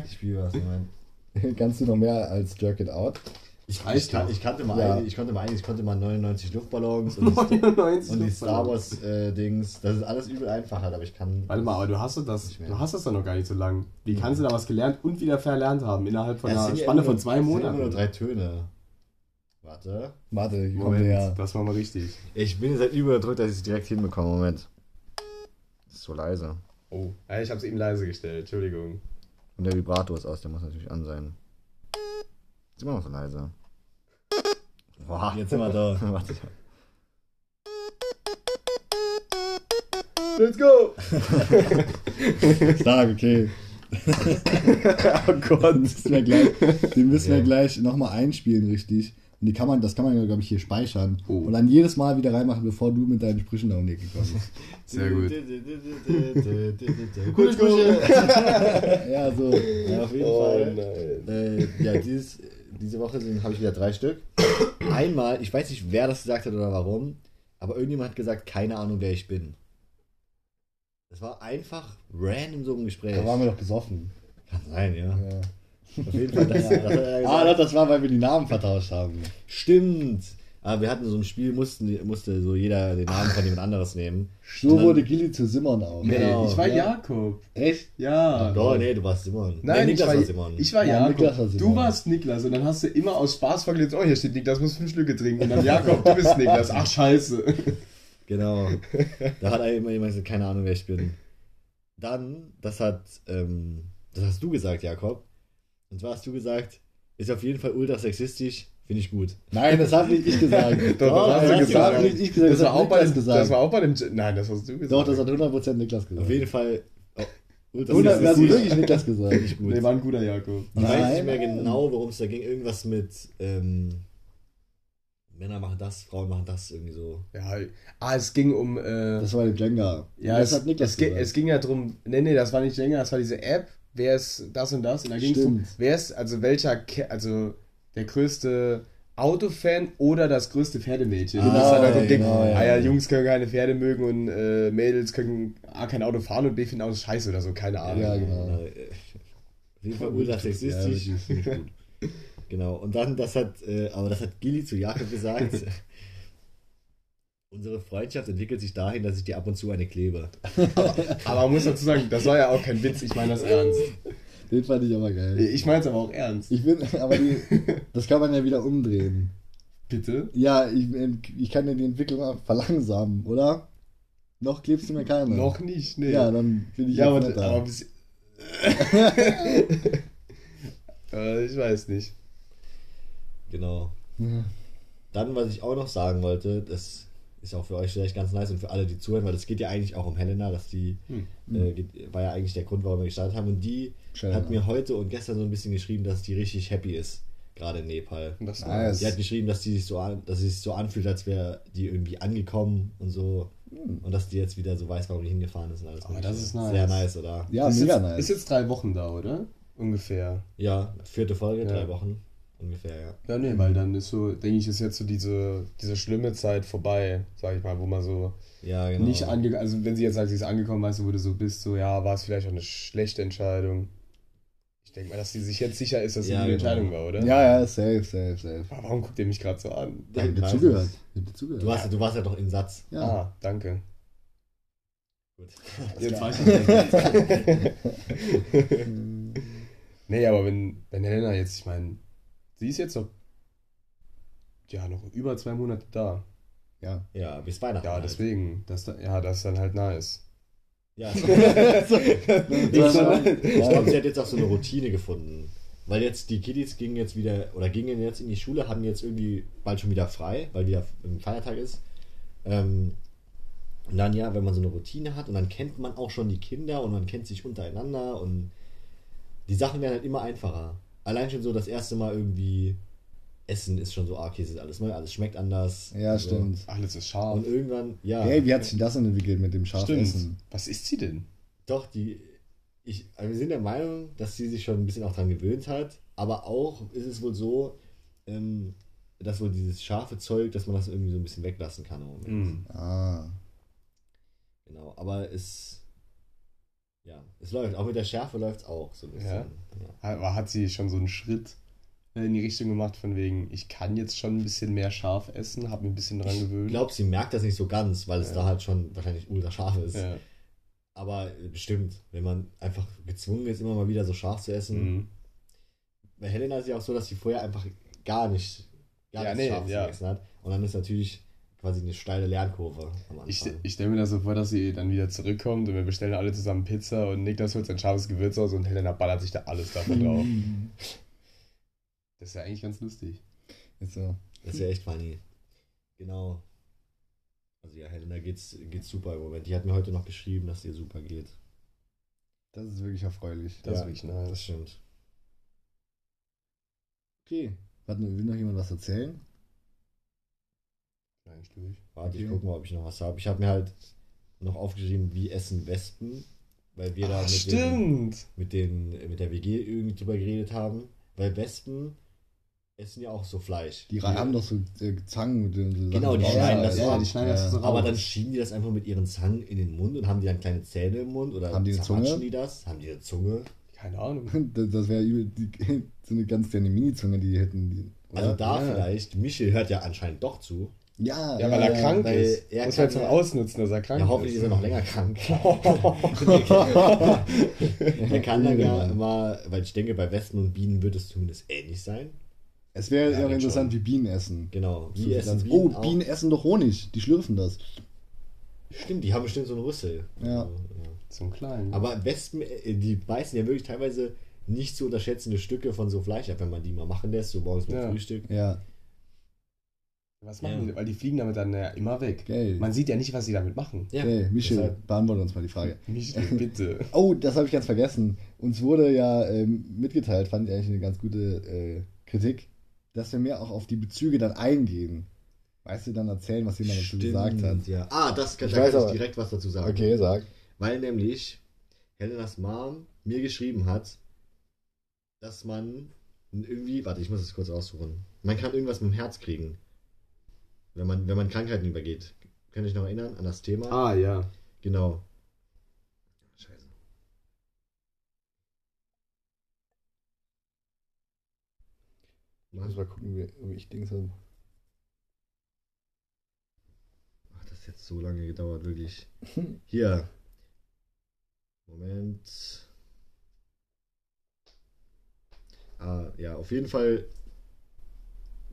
Ich spiele was, Moment. Kannst du noch mehr als Jerk It Out? Ich, ich, kann, ich kannte mal Ja. ein, ich konnte mal ich konnte mal 99 Luftballons und, (laughs) die- 99 und die. Star Wars äh, Dings. Das ist alles übel einfach halt, aber ich kann. Warte mal, aber du hast das, du hast das doch noch gar nicht so lang. Wie kannst du da was gelernt und wieder verlernt haben innerhalb von Ja, einer ja Spanne von zwei sind immer nur Monaten? drei Töne. Warte. Warte, kommt Moment, her. das war mal richtig. Ich bin seit überdrückt, dass ich es direkt hinbekomme. Moment. Das ist so leise. Oh, ja, ich habe es eben leise gestellt, Entschuldigung. Und der Vibrator ist aus, der muss natürlich an sein. Ist immer noch so leise. Boah, jetzt sind wir da. (laughs) Warte. Let's go! (laughs) Sag, okay. (laughs) oh Gott. Den müssen wir gleich, den müssen wir Ja. gleich nochmal einspielen, richtig. Und die kann man, das kann man ja, glaube ich, hier speichern. Oh. Und dann jedes Mal wieder reinmachen, bevor du mit deinen Sprüchen da um die Ecke kommst. Sehr gut. Gute Sprüche. ja, so. Ja, auf jeden Oh Fall. nein. Äh, ja, dieses, diese Woche habe ich wieder drei Stück. (coughs) Einmal, ich weiß nicht, wer das gesagt hat oder warum, aber irgendjemand hat gesagt, keine Ahnung, wer ich bin. Das war einfach random so im Gespräch. Da waren wir doch besoffen. Kann sein, ja. Ja. Auf jeden Fall, das, das hat er (laughs) Ah, doch, das war, weil wir die Namen vertauscht haben. Stimmt. Aber wir hatten so ein Spiel, mussten, musste so jeder den Namen von jemand anderes nehmen. So dann- wurde Gilly zu Simon auch. Nee, Genau, ich war ja. Jakob. Echt? Ja. Oh, nee, du warst Simon. Nein, nee, ich Niklas war, war Simon. ich war Ja, Jakob. Niklas war Simon. du warst Niklas und dann hast du immer aus Spaß verkleidet, oh, hier steht Niklas, muss fünf Schlücke trinken. Und dann Jakob, du bist Niklas. Ach, scheiße. Genau. Da hat immer jemand gesagt, keine Ahnung, wer ich bin. Dann, das hat, ähm, das hast du gesagt, Jakob. Und zwar hast du gesagt, ist auf jeden Fall ultra sexistisch, finde ich gut. Nein, das habe nicht ich gesagt. (laughs) Doch, das hast du das gesagt. habe nicht ich gesagt. Das Das, war, auch bei gesagt. das war auch bei dem. Nein, das hast du gesagt. Doch, das hat 100% Niklas gesagt. Auf jeden Fall oh, ultra 100, das hat wirklich Niklas gesagt. finde ich gut. Nee, war ein guter Jakob. ich weiß nicht Nein. mehr genau, worum es da ging. Irgendwas mit, ähm, Männer machen das, Frauen machen das, irgendwie so. Ja, ah, es ging um. Äh, Das war der Jenga. ja, das es, hat Niklas es, ging, gesagt. es ging ja drum. Nee, nee, das war nicht länger, das war diese App. Wer ist das und das? Und da ging es um, wer ist, also welcher, also der größte Autofan oder das größte Pferdemädchen. Genau, das ist halt ging, genau, ja. ah ja, Jungs können keine Pferde mögen und äh, Mädels können A, kein Auto fahren und B finden Autos scheiße oder so, keine Ahnung. Ja, genau. Äh, Auf jeden Fall ultra Ja, sexistisch. gut. (laughs) Genau, und dann, das hat, äh, aber das hat Gilly zu Jakob gesagt. (laughs) Unsere Freundschaft entwickelt sich dahin, dass ich dir ab und zu eine klebe. Aber man muss dazu sagen, das war ja auch kein Witz, ich meine das ernst. Den fand ich aber geil. Ich meine es aber auch ernst. Ich bin, aber die, (laughs) das kann man ja wieder umdrehen. Bitte? Ja, ich, ich kann ja die Entwicklung auch verlangsamen, oder? Noch klebst du mir keine. Noch nicht, nee. Ja, dann bin ich ja, aber, netter. aber bis, (laughs) äh, ich weiß nicht. Genau. Ja. Dann, was ich auch noch sagen wollte, das ist auch für euch vielleicht ganz nice und für alle, die zuhören, weil es geht ja eigentlich auch um Helena, dass die, Hm. äh, geht, war ja eigentlich der Grund, warum wir gestartet haben. Und die Schön, hat mir heute und gestern so ein bisschen geschrieben, dass die richtig happy ist, gerade in Nepal. Das Nice. Sie hat geschrieben, dass die sich so an, dass sie sich so anfühlt, als wäre die irgendwie angekommen und so. Und dass die jetzt wieder so weiß, warum die hingefahren ist und alles. Aber Mögliche. das ist nice. Sehr nice, oder? Ja, ist, mega jetzt, nice. ist jetzt drei Wochen da, oder? Ungefähr. Ja, vierte Folge, Ja. drei Wochen ungefähr, ja. Ja, nee, weil dann ist so, denke ich, ist jetzt so diese, diese schlimme Zeit vorbei, sag ich mal, wo man so Ja, genau. nicht angekommen, also wenn sie jetzt sagt, sie ist angekommen, weißt du, wo du so bist, so, ja, war es vielleicht auch eine schlechte Entscheidung. Ich denke mal, dass sie sich jetzt sicher ist, dass es Ja, eine gute genau. Entscheidung war, oder? ja, ja, safe, safe, safe. Aber warum guckt ihr mich gerade so an? Ich hab dir zugehört. Ich hab dir zugehört. Du warst, du warst ja doch im Satz. ja. Ah, danke. Gut. Jetzt weiß ich (laughs) (laughs) Nee, aber wenn, wenn Helena jetzt, ich meine, sie ist jetzt noch, ja, noch über zwei Monate da. ja. Ja, bis Weihnachten. Ja, halt. deswegen, das, da- ja, das ist dann halt nice. Ja, (laughs) Das ich glaube, sie hat jetzt auch so eine Routine gefunden. Weil jetzt die Kiddies gingen jetzt wieder, oder gingen jetzt in die Schule, haben jetzt irgendwie bald schon wieder frei, weil wieder ein Feiertag ist. Ähm, und dann ja, wenn man so eine Routine hat und dann kennt man auch schon die Kinder und man kennt sich untereinander und die Sachen werden halt immer einfacher. Allein schon so das erste Mal irgendwie Essen ist schon so, ah, okay, es ist alles neu, alles schmeckt anders. Ja, so. stimmt. Alles ist scharf. Und irgendwann, ja. Hey, wie hat sich das denn entwickelt mit dem Scharfessen? Stimmt. Was isst sie denn? Doch, die. Ich, also wir sind der Meinung, dass sie sich schon ein bisschen auch dran gewöhnt hat. Aber auch ist es wohl so, ähm, dass wohl dieses scharfe Zeug, dass man das irgendwie so ein bisschen weglassen kann im Moment. Hm. Ah. Genau, aber es. Ja, es läuft. Auch mit der Schärfe läuft es auch so ein bisschen. Ja? Ja. Aber hat sie schon so einen Schritt in die Richtung gemacht, von wegen, ich kann jetzt schon ein bisschen mehr scharf essen, habe mir ein bisschen dran Ich gewöhnt. glaube, sie merkt das nicht so ganz, weil es Ja. da halt schon wahrscheinlich ultra scharf ist. ja. Aber äh, bestimmt, wenn man einfach gezwungen ist, immer mal wieder so scharf zu essen. Mhm. Bei Helena ist ja auch so, dass sie vorher einfach gar nicht, gar Ja, nee, Scharfes ja. gegessen hat. Und dann ist natürlich quasi eine steile Lernkurve am Ich, Anfang. ich stelle mir das so vor, dass sie dann wieder zurückkommt und wir bestellen alle zusammen Pizza und Niklas holt sein scharfes Gewürz aus und Helena ballert sich da alles davon drauf. (laughs) Das ist ja eigentlich ganz lustig. Ist so. Das ist ja echt funny. Genau. Also ja, Helena geht's, geht's super im Moment. Die hat mir heute noch geschrieben, dass ihr super geht. Das ist wirklich erfreulich. Das Ja, ist wirklich Das nice. stimmt. Okay. Warte, will noch jemand was erzählen? Eigentlich durch. Warte, ich Okay. guck mal, ob ich noch was habe. Ich habe mir halt noch aufgeschrieben, wie essen Wespen, weil wir da Ah, mit, den, mit, den, mit der WG irgendwie drüber geredet haben. Weil Wespen essen ja auch so Fleisch. Die haben doch so äh, Zangen mit den so Genau, die schneiden das so ab. die schneiden das so raus. Aber dann schieben die das einfach mit ihren Zangen in den Mund und haben die dann kleine Zähne im Mund oder Haben die eine Zunge? die das? Haben die eine Zunge? Keine Ahnung. (laughs) Das, das wäre übel- die- (laughs) so eine ganz kleine Mini-Zunge, die hätten. Die, Also da Ja. vielleicht, Michel hört ja anscheinend doch zu. Ja, Ja, weil er krank weil ist. er Muss kann man zum ja- Ausnutzen, dass er krank Ja, hoffentlich ist. ist er noch länger krank. (laughs) er kann dann ja immer, weil ich denke, bei Wespen und Bienen wird es zumindest ähnlich sein. Es wäre Ja, auch interessant, schon. wie Bienen essen. Genau. So Wie essen ganz- Bienen oh, auch? Bienen essen doch Honig. Die schlürfen das. Stimmt, die haben bestimmt so eine Rüssel. Ja. Also, ja. Zum Kleinen. Aber Wespen, äh, die beißen ja wirklich teilweise nicht zu unterschätzende Stücke von so Fleisch ab, wenn man die mal machen lässt, so morgens beim Ja. Frühstück. Ja, Was machen Ja. die? Weil die fliegen damit dann ja immer weg. geil. Man sieht ja nicht, was sie damit machen. Ja, hey, Michel, deshalb- beantworte uns mal die Frage. Michel, bitte. (laughs) Oh, das habe ich ganz vergessen. Uns wurde ja ähm, mitgeteilt, fand ich eigentlich eine ganz gute äh, Kritik, dass wir mehr auch auf die Bezüge dann eingehen. Weißt du, dann erzählen, was jemand dazu gesagt hat. Ja. Ah, das kann, Ich da weiß kann ich direkt was dazu sagen. Okay, sag. Weil nämlich Helenas Mom mir geschrieben hat, dass man irgendwie, warte, ich muss es kurz aussuchen. Man kann irgendwas mit dem Herz kriegen. Wenn man, wenn man Krankheiten übergeht. Kann ich noch erinnern an das Thema? Ah, ja. Genau. Muss mal gucken, wie, wie ich Dings habe. Ach, das hat jetzt so lange gedauert, wirklich. (laughs) Hier. Moment. Ah, ja, auf jeden Fall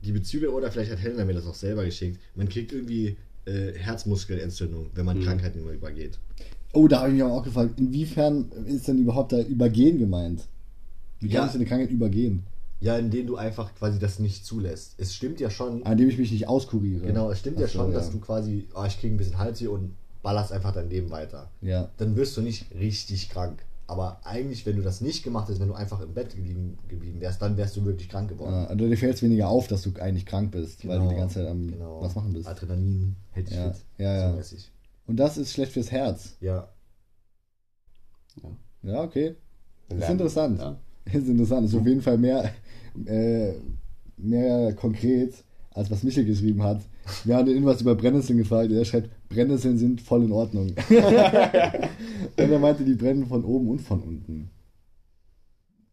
die Bezüge, oder vielleicht hat Helena mir das auch selber geschickt. Man kriegt irgendwie äh, Herzmuskelentzündung, wenn man Mhm. Krankheiten immer übergeht. Oh, da habe ich mich aber auch gefragt, inwiefern ist denn überhaupt da Übergehen gemeint? Wie Ja. kannst du eine Krankheit übergehen? Ja, indem du einfach quasi das nicht zulässt. Es stimmt ja schon, An dem ich mich nicht auskuriere. genau, es stimmt Ach ja so, schon, ja. dass du quasi, oh, ich kriege ein bisschen Hals hier und ballerst einfach dein Leben weiter. Ja. Dann wirst du nicht richtig krank. Aber eigentlich, wenn du das nicht gemacht hättest, wenn du einfach im Bett geblieben, geblieben wärst, dann wärst du wirklich krank geworden. Ja, also dir fällt es weniger auf, dass du eigentlich krank bist, weil du die ganze Zeit am genau. was machen bist. Adrenalin hält dich Ja, fit. ja, ja. So. Und das ist schlecht fürs Herz. Ja. Ja, okay. Das (laughs) ist interessant. Ja. Das ist interessant. Das ist auf jeden Fall mehr, äh, mehr konkret, als was Michel geschrieben hat. Wir haben ihn was über Brennnesseln gefragt. Er schreibt, Brennnesseln sind voll in Ordnung. (laughs) und er meinte, die brennen von oben und von unten.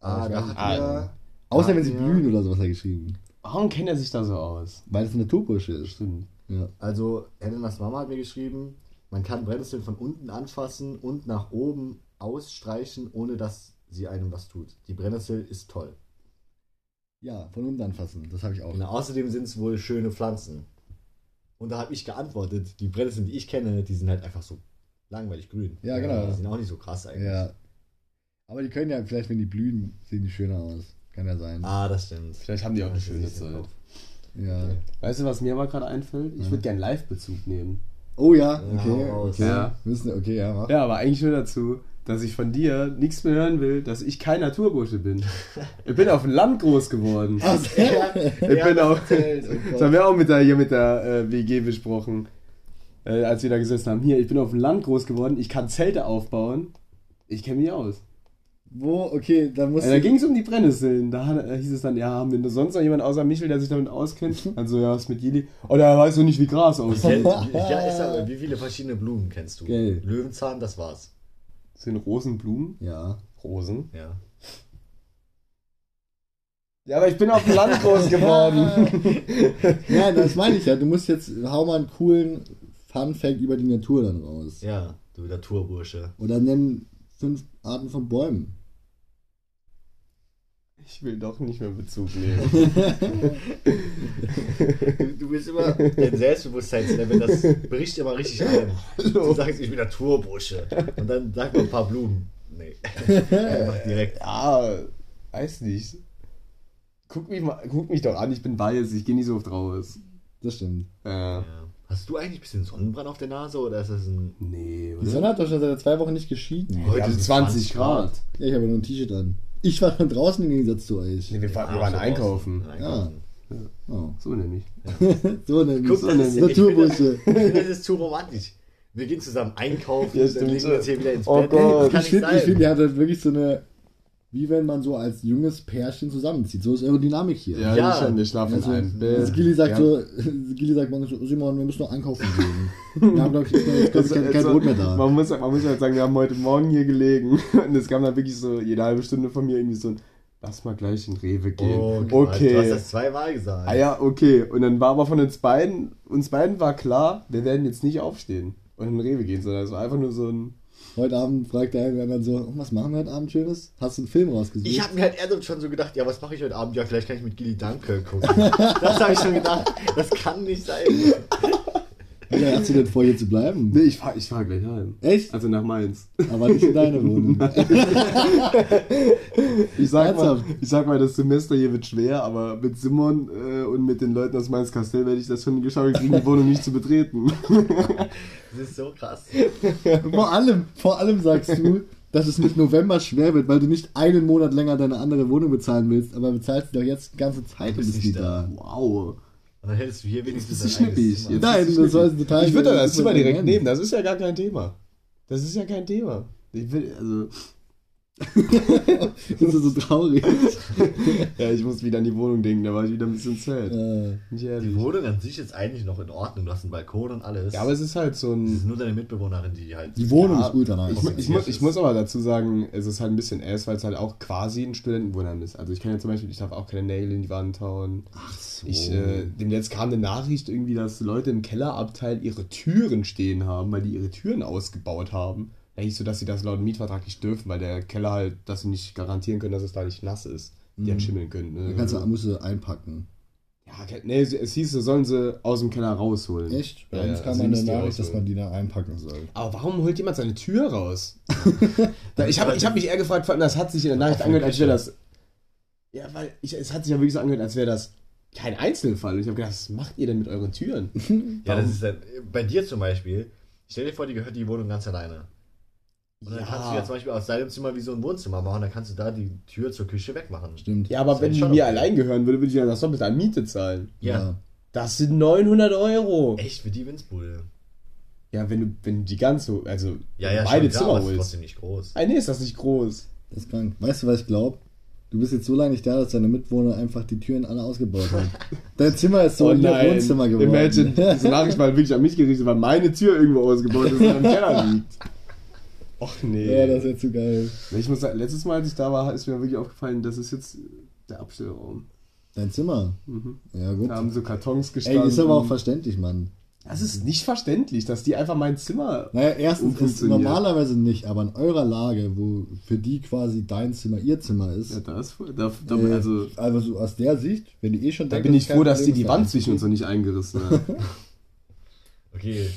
Ah, da hat er. Außer Ja, wenn sie ja. blühen oder so, was er geschrieben. Warum kennt er sich da so aus? Weil es ein Naturbursche ist. Stimmt. Ja. Also, Helenas Mama hat mir geschrieben, man kann Brennnesseln von unten anfassen und nach oben ausstreichen, ohne dass sie einem was tut. Die Brennnessel ist toll. Ja, von unten anfassen. Das habe ich auch. Genau, außerdem sind es wohl schöne Pflanzen. Und da habe ich geantwortet, die Brennnesseln, die ich kenne, die sind halt einfach so langweilig grün. Ja, genau. Die sind auch nicht so krass eigentlich. Ja. Aber die können ja, vielleicht, wenn die blühen, sehen die schöner aus. Kann ja sein. Ah, das stimmt. Vielleicht haben die auch eine schöne Zeit. Ja. Weißt du, was mir aber gerade einfällt? Ich würde gerne Live-Bezug nehmen. Oh ja, Ja, okay. raus. okay. Ja. Müssen, okay, ja, mach. Ja, aber eigentlich nur dazu, dass ich von dir nichts mehr hören will, dass ich kein Naturbursche bin. Ich bin auf dem Land groß geworden. Ach, Ich bin auch, das haben wir auch mit der, hier mit der äh, WG besprochen, äh, als wir da gesessen haben. Hier, ich bin auf dem Land groß geworden, ich kann Zelte aufbauen. Ich kenne mich aus. Wo, okay, dann muss Äh, da ging es um die Brennnesseln. Da äh, hieß es dann, ja, haben wir sonst noch jemand außer Michel, der sich damit auskennt? (laughs) Also, ja, was mit Jili? Oh, der weiß doch nicht, wie Gras aussieht. ja, ist aber, wie viele verschiedene Blumen kennst du? Geil. Löwenzahn, das war's. Sind Rosenblumen? Ja. Rosen? Ja. Ja, aber ich bin auf dem Land (laughs) groß geworden. Ja, das meine ich ja. Du musst jetzt, hau mal einen coolen Fun-Fact über die Natur dann raus. Ja, du Naturbursche. Oder nenn fünf Arten von Bäumen. Ich will doch nicht mehr Bezug nehmen. (laughs) Du, bist immer, dein Selbstbewusstseinslevel, das bricht immer richtig ein. Du sagst, ich bin Naturbursche. Und dann sag mal ein paar Blumen. Nee. (laughs) Einfach direkt. ja, weiß nicht. Guck mich, mal, guck mich doch an, ich bin weiß, ich gehe nicht so oft raus. Das stimmt. Äh, Ja. Hast du eigentlich ein bisschen Sonnenbrand auf der Nase oder ist das ein. nee, Die Sonne hat doch schon seit zwei Wochen nicht geschieden. Heute Wir haben sind 20 Grad. Ja, ich habe nur ein T-Shirt an. Ich war schon draußen im Gegensatz zu euch. Nee, wir, war, wir Ja, waren so einkaufen. Einkaufen. Oh. So nämlich. (laughs) So nämlich. Guck, das ist, ich Naturbursche. finde, ich finde, das ist zu romantisch. Wir gehen zusammen einkaufen, Ja, dann legen wir uns hier wieder ins Oh Bett. Gott. Ich finde, find, ihr habt halt wirklich so eine, wie wenn man so als junges Pärchen zusammenzieht. So ist eure Dynamik hier. Ja, Ja. das schon, wir schlafen Also, in einem Bett. also Gilly sagt Ja. so, (laughs) Gilly sagt manchmal so, Simon, wir müssen noch einkaufen gehen. Wir haben, glaube ich, jetzt, glaub kein, kein Also, Brot mehr da. Man muss, man muss halt sagen, wir haben heute Morgen hier gelegen (laughs) und es kam dann wirklich so jede halbe Stunde von mir irgendwie so ein, lass mal gleich in Rewe gehen. Oh, okay. Du hast das zweimal gesagt. Ah ja, okay. Und dann war aber von uns beiden, uns beiden war klar, wir werden jetzt nicht aufstehen und in Rewe gehen, sondern es war einfach nur so ein. Heute Abend fragt der eine dann so, "Und was machen wir heute Abend Schönes? Hast du einen Film rausgesucht? Ich habe mir halt eher schon so gedacht, ja, was mache ich heute Abend? Ja, vielleicht kann ich mit Gilly Danke gucken. (laughs) das habe ich schon gedacht. Das kann nicht sein. Wie lange hast du denn vor, hier zu bleiben? Nee, ich fahr, ich fahr gleich heim. Echt? Also nach Mainz. Aber nicht in deiner Wohnung. (laughs) Ich sag, mal, ich sag mal, das Semester hier wird schwer, aber mit Simon äh, und mit den Leuten aus Mainz Kastell werde ich das schon geschafft kriegen, die Wohnung nicht zu betreten. (laughs) Das ist so krass. vor allem, vor allem sagst du, dass es mit November schwer wird, weil du nicht einen Monat länger deine andere Wohnung bezahlen willst, aber bezahlst sie doch jetzt die ganze Zeit und bist nicht nicht da. Wow. Dann hättest du hier wenigstens Das ist. Zimmer. Jetzt Nein, ist das soll schnippig. total- Ich würde das das Zimmer direkt nehmen, das ist ja gar kein Thema. Das ist ja kein Thema. Ich will, also, (laughs) Das ist so traurig. (laughs) ja, ich muss wieder an die Wohnung denken, da war ich wieder ein bisschen sad. Nicht ehrlich. Die Wohnung an sich ist eigentlich noch in Ordnung. Du hast einen Balkon und alles. Ja, aber es ist halt so es ein. ist nur deine Mitbewohnerin, die halt. die Wohnung Ja, ist ultra nice. Ich, ich, mu- ich muss aber dazu sagen, es ist halt ein bisschen ass, weil es halt auch quasi ein Studentenwohnheim ist. Also ich kann ja zum Beispiel, ich darf auch keine Nägel in die Wand hauen. Ach so. Ich, äh, dem jetzt kam eine Nachricht irgendwie, dass Leute im Kellerabteil ihre Türen stehen haben, weil die ihre Türen ausgebaut haben. Eigentlich so, dass sie das laut Mietvertrag nicht dürfen, weil der Keller halt, dass sie nicht garantieren können, dass es da nicht nass ist. Die halt schimmeln können. Ne? Da kannst du, musst du einpacken. ja, nee, es hieß, sie sollen sie aus dem Keller rausholen. Echt? Bei Ja, uns ja, kam also eine Nachricht, dass man die da einpacken soll. Aber warum holt jemand seine Tür raus? (laughs) Ich habe ich hab mich eher gefragt, das hat sich in der Nachricht angehört, als wäre das. Ja, weil ich, es hat sich ja wirklich so angehört, als wäre das kein Einzelfall. Und ich habe gedacht, was macht ihr denn mit euren Türen? (laughs) Ja, das ist dann, bei dir zum Beispiel, stell dir vor, die gehört die Wohnung ganz alleine. Und dann Ja. kannst du ja zum Beispiel aus deinem Zimmer wie so ein Wohnzimmer machen, dann kannst du da die Tür zur Küche wegmachen. Stimmt. Ja, aber wenn die schon mir okay. allein gehören würde, würde ich ja das Doppelte an Miete zahlen. Ja. Das sind 900 Euro. Echt, für die Winzbude. Ja, wenn du, wenn du die ganze, also Ja, ja, beide schon klar, Zimmer aber es ist holst. trotzdem nicht groß. Ah, nee, ist das nicht groß. Das ist krank. Weißt du, was ich glaube? Du bist jetzt so lange nicht da, dass deine Mitwohner einfach die Türen alle ausgebaut haben. (laughs) Dein Zimmer ist so oh nein, Wohnzimmer geworden. Imagine, diese Nachricht (laughs) war wirklich an mich gerichtet, weil meine Tür irgendwo ausgebaut ist und im Keller (laughs) liegt. Och nee. ja, das ist jetzt zu geil. ich muss sagen, letztes Mal, als ich da war, ist mir wirklich aufgefallen, das ist jetzt der Abstellraum. Dein Zimmer? Mhm. Ja, gut. Da haben so Kartons gestanden. Ey, ist aber auch verständlich, Mann. Das ist nicht verständlich, dass die einfach mein Zimmer. Naja, erstens ist normalerweise nicht, aber in eurer Lage, wo für die quasi dein Zimmer ihr Zimmer ist, Ja, da ist voll- da, da, äh, also, also so aus der Sicht, wenn die eh schon da denken, bin ich froh, dass die die Wand zwischen uns noch nicht eingerissen hat. (laughs) (laughs) Okay,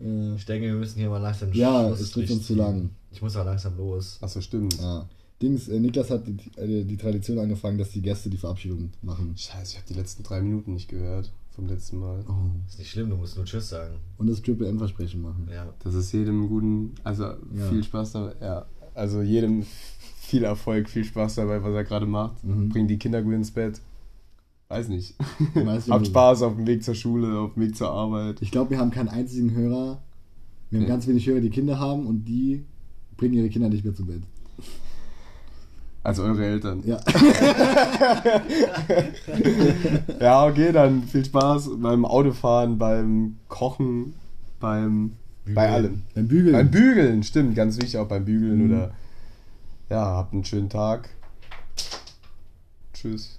Äh, ich denke, wir müssen hier mal langsam Ja, es wird uns zu lang. Ich muss aber langsam los. Achso, stimmt. ja. Dings, äh, Niklas hat die, äh, die Tradition angefangen, dass die Gäste die Verabschiedung machen. Scheiße, ich habe die letzten drei Minuten nicht gehört vom letzten Mal. Oh. Ist nicht schlimm, du musst nur Tschüss sagen. Und das Triple N-Versprechen machen. Ja. Das ist jedem guten, also Ja. viel Spaß dabei. Ja, also jedem viel Erfolg, viel Spaß dabei, was er gerade macht. Mhm. Bringt die Kinder gut ins Bett. Weiß nicht. Weiß (laughs) Habt. Spaß auf dem Weg zur Schule, auf dem Weg zur Arbeit. Ich glaube, wir haben keinen einzigen Hörer. Wir haben Ja. ganz wenig Hörer, die Kinder haben und die bringen ihre Kinder nicht mehr zu Bett. Also eure Eltern. Ja. (laughs) Ja, okay, dann viel Spaß beim Autofahren, beim Kochen, beim bei allem. Beim Bügeln. Beim Bügeln, stimmt, ganz wichtig auch beim Bügeln Mhm. oder ja, habt einen schönen Tag. Tschüss.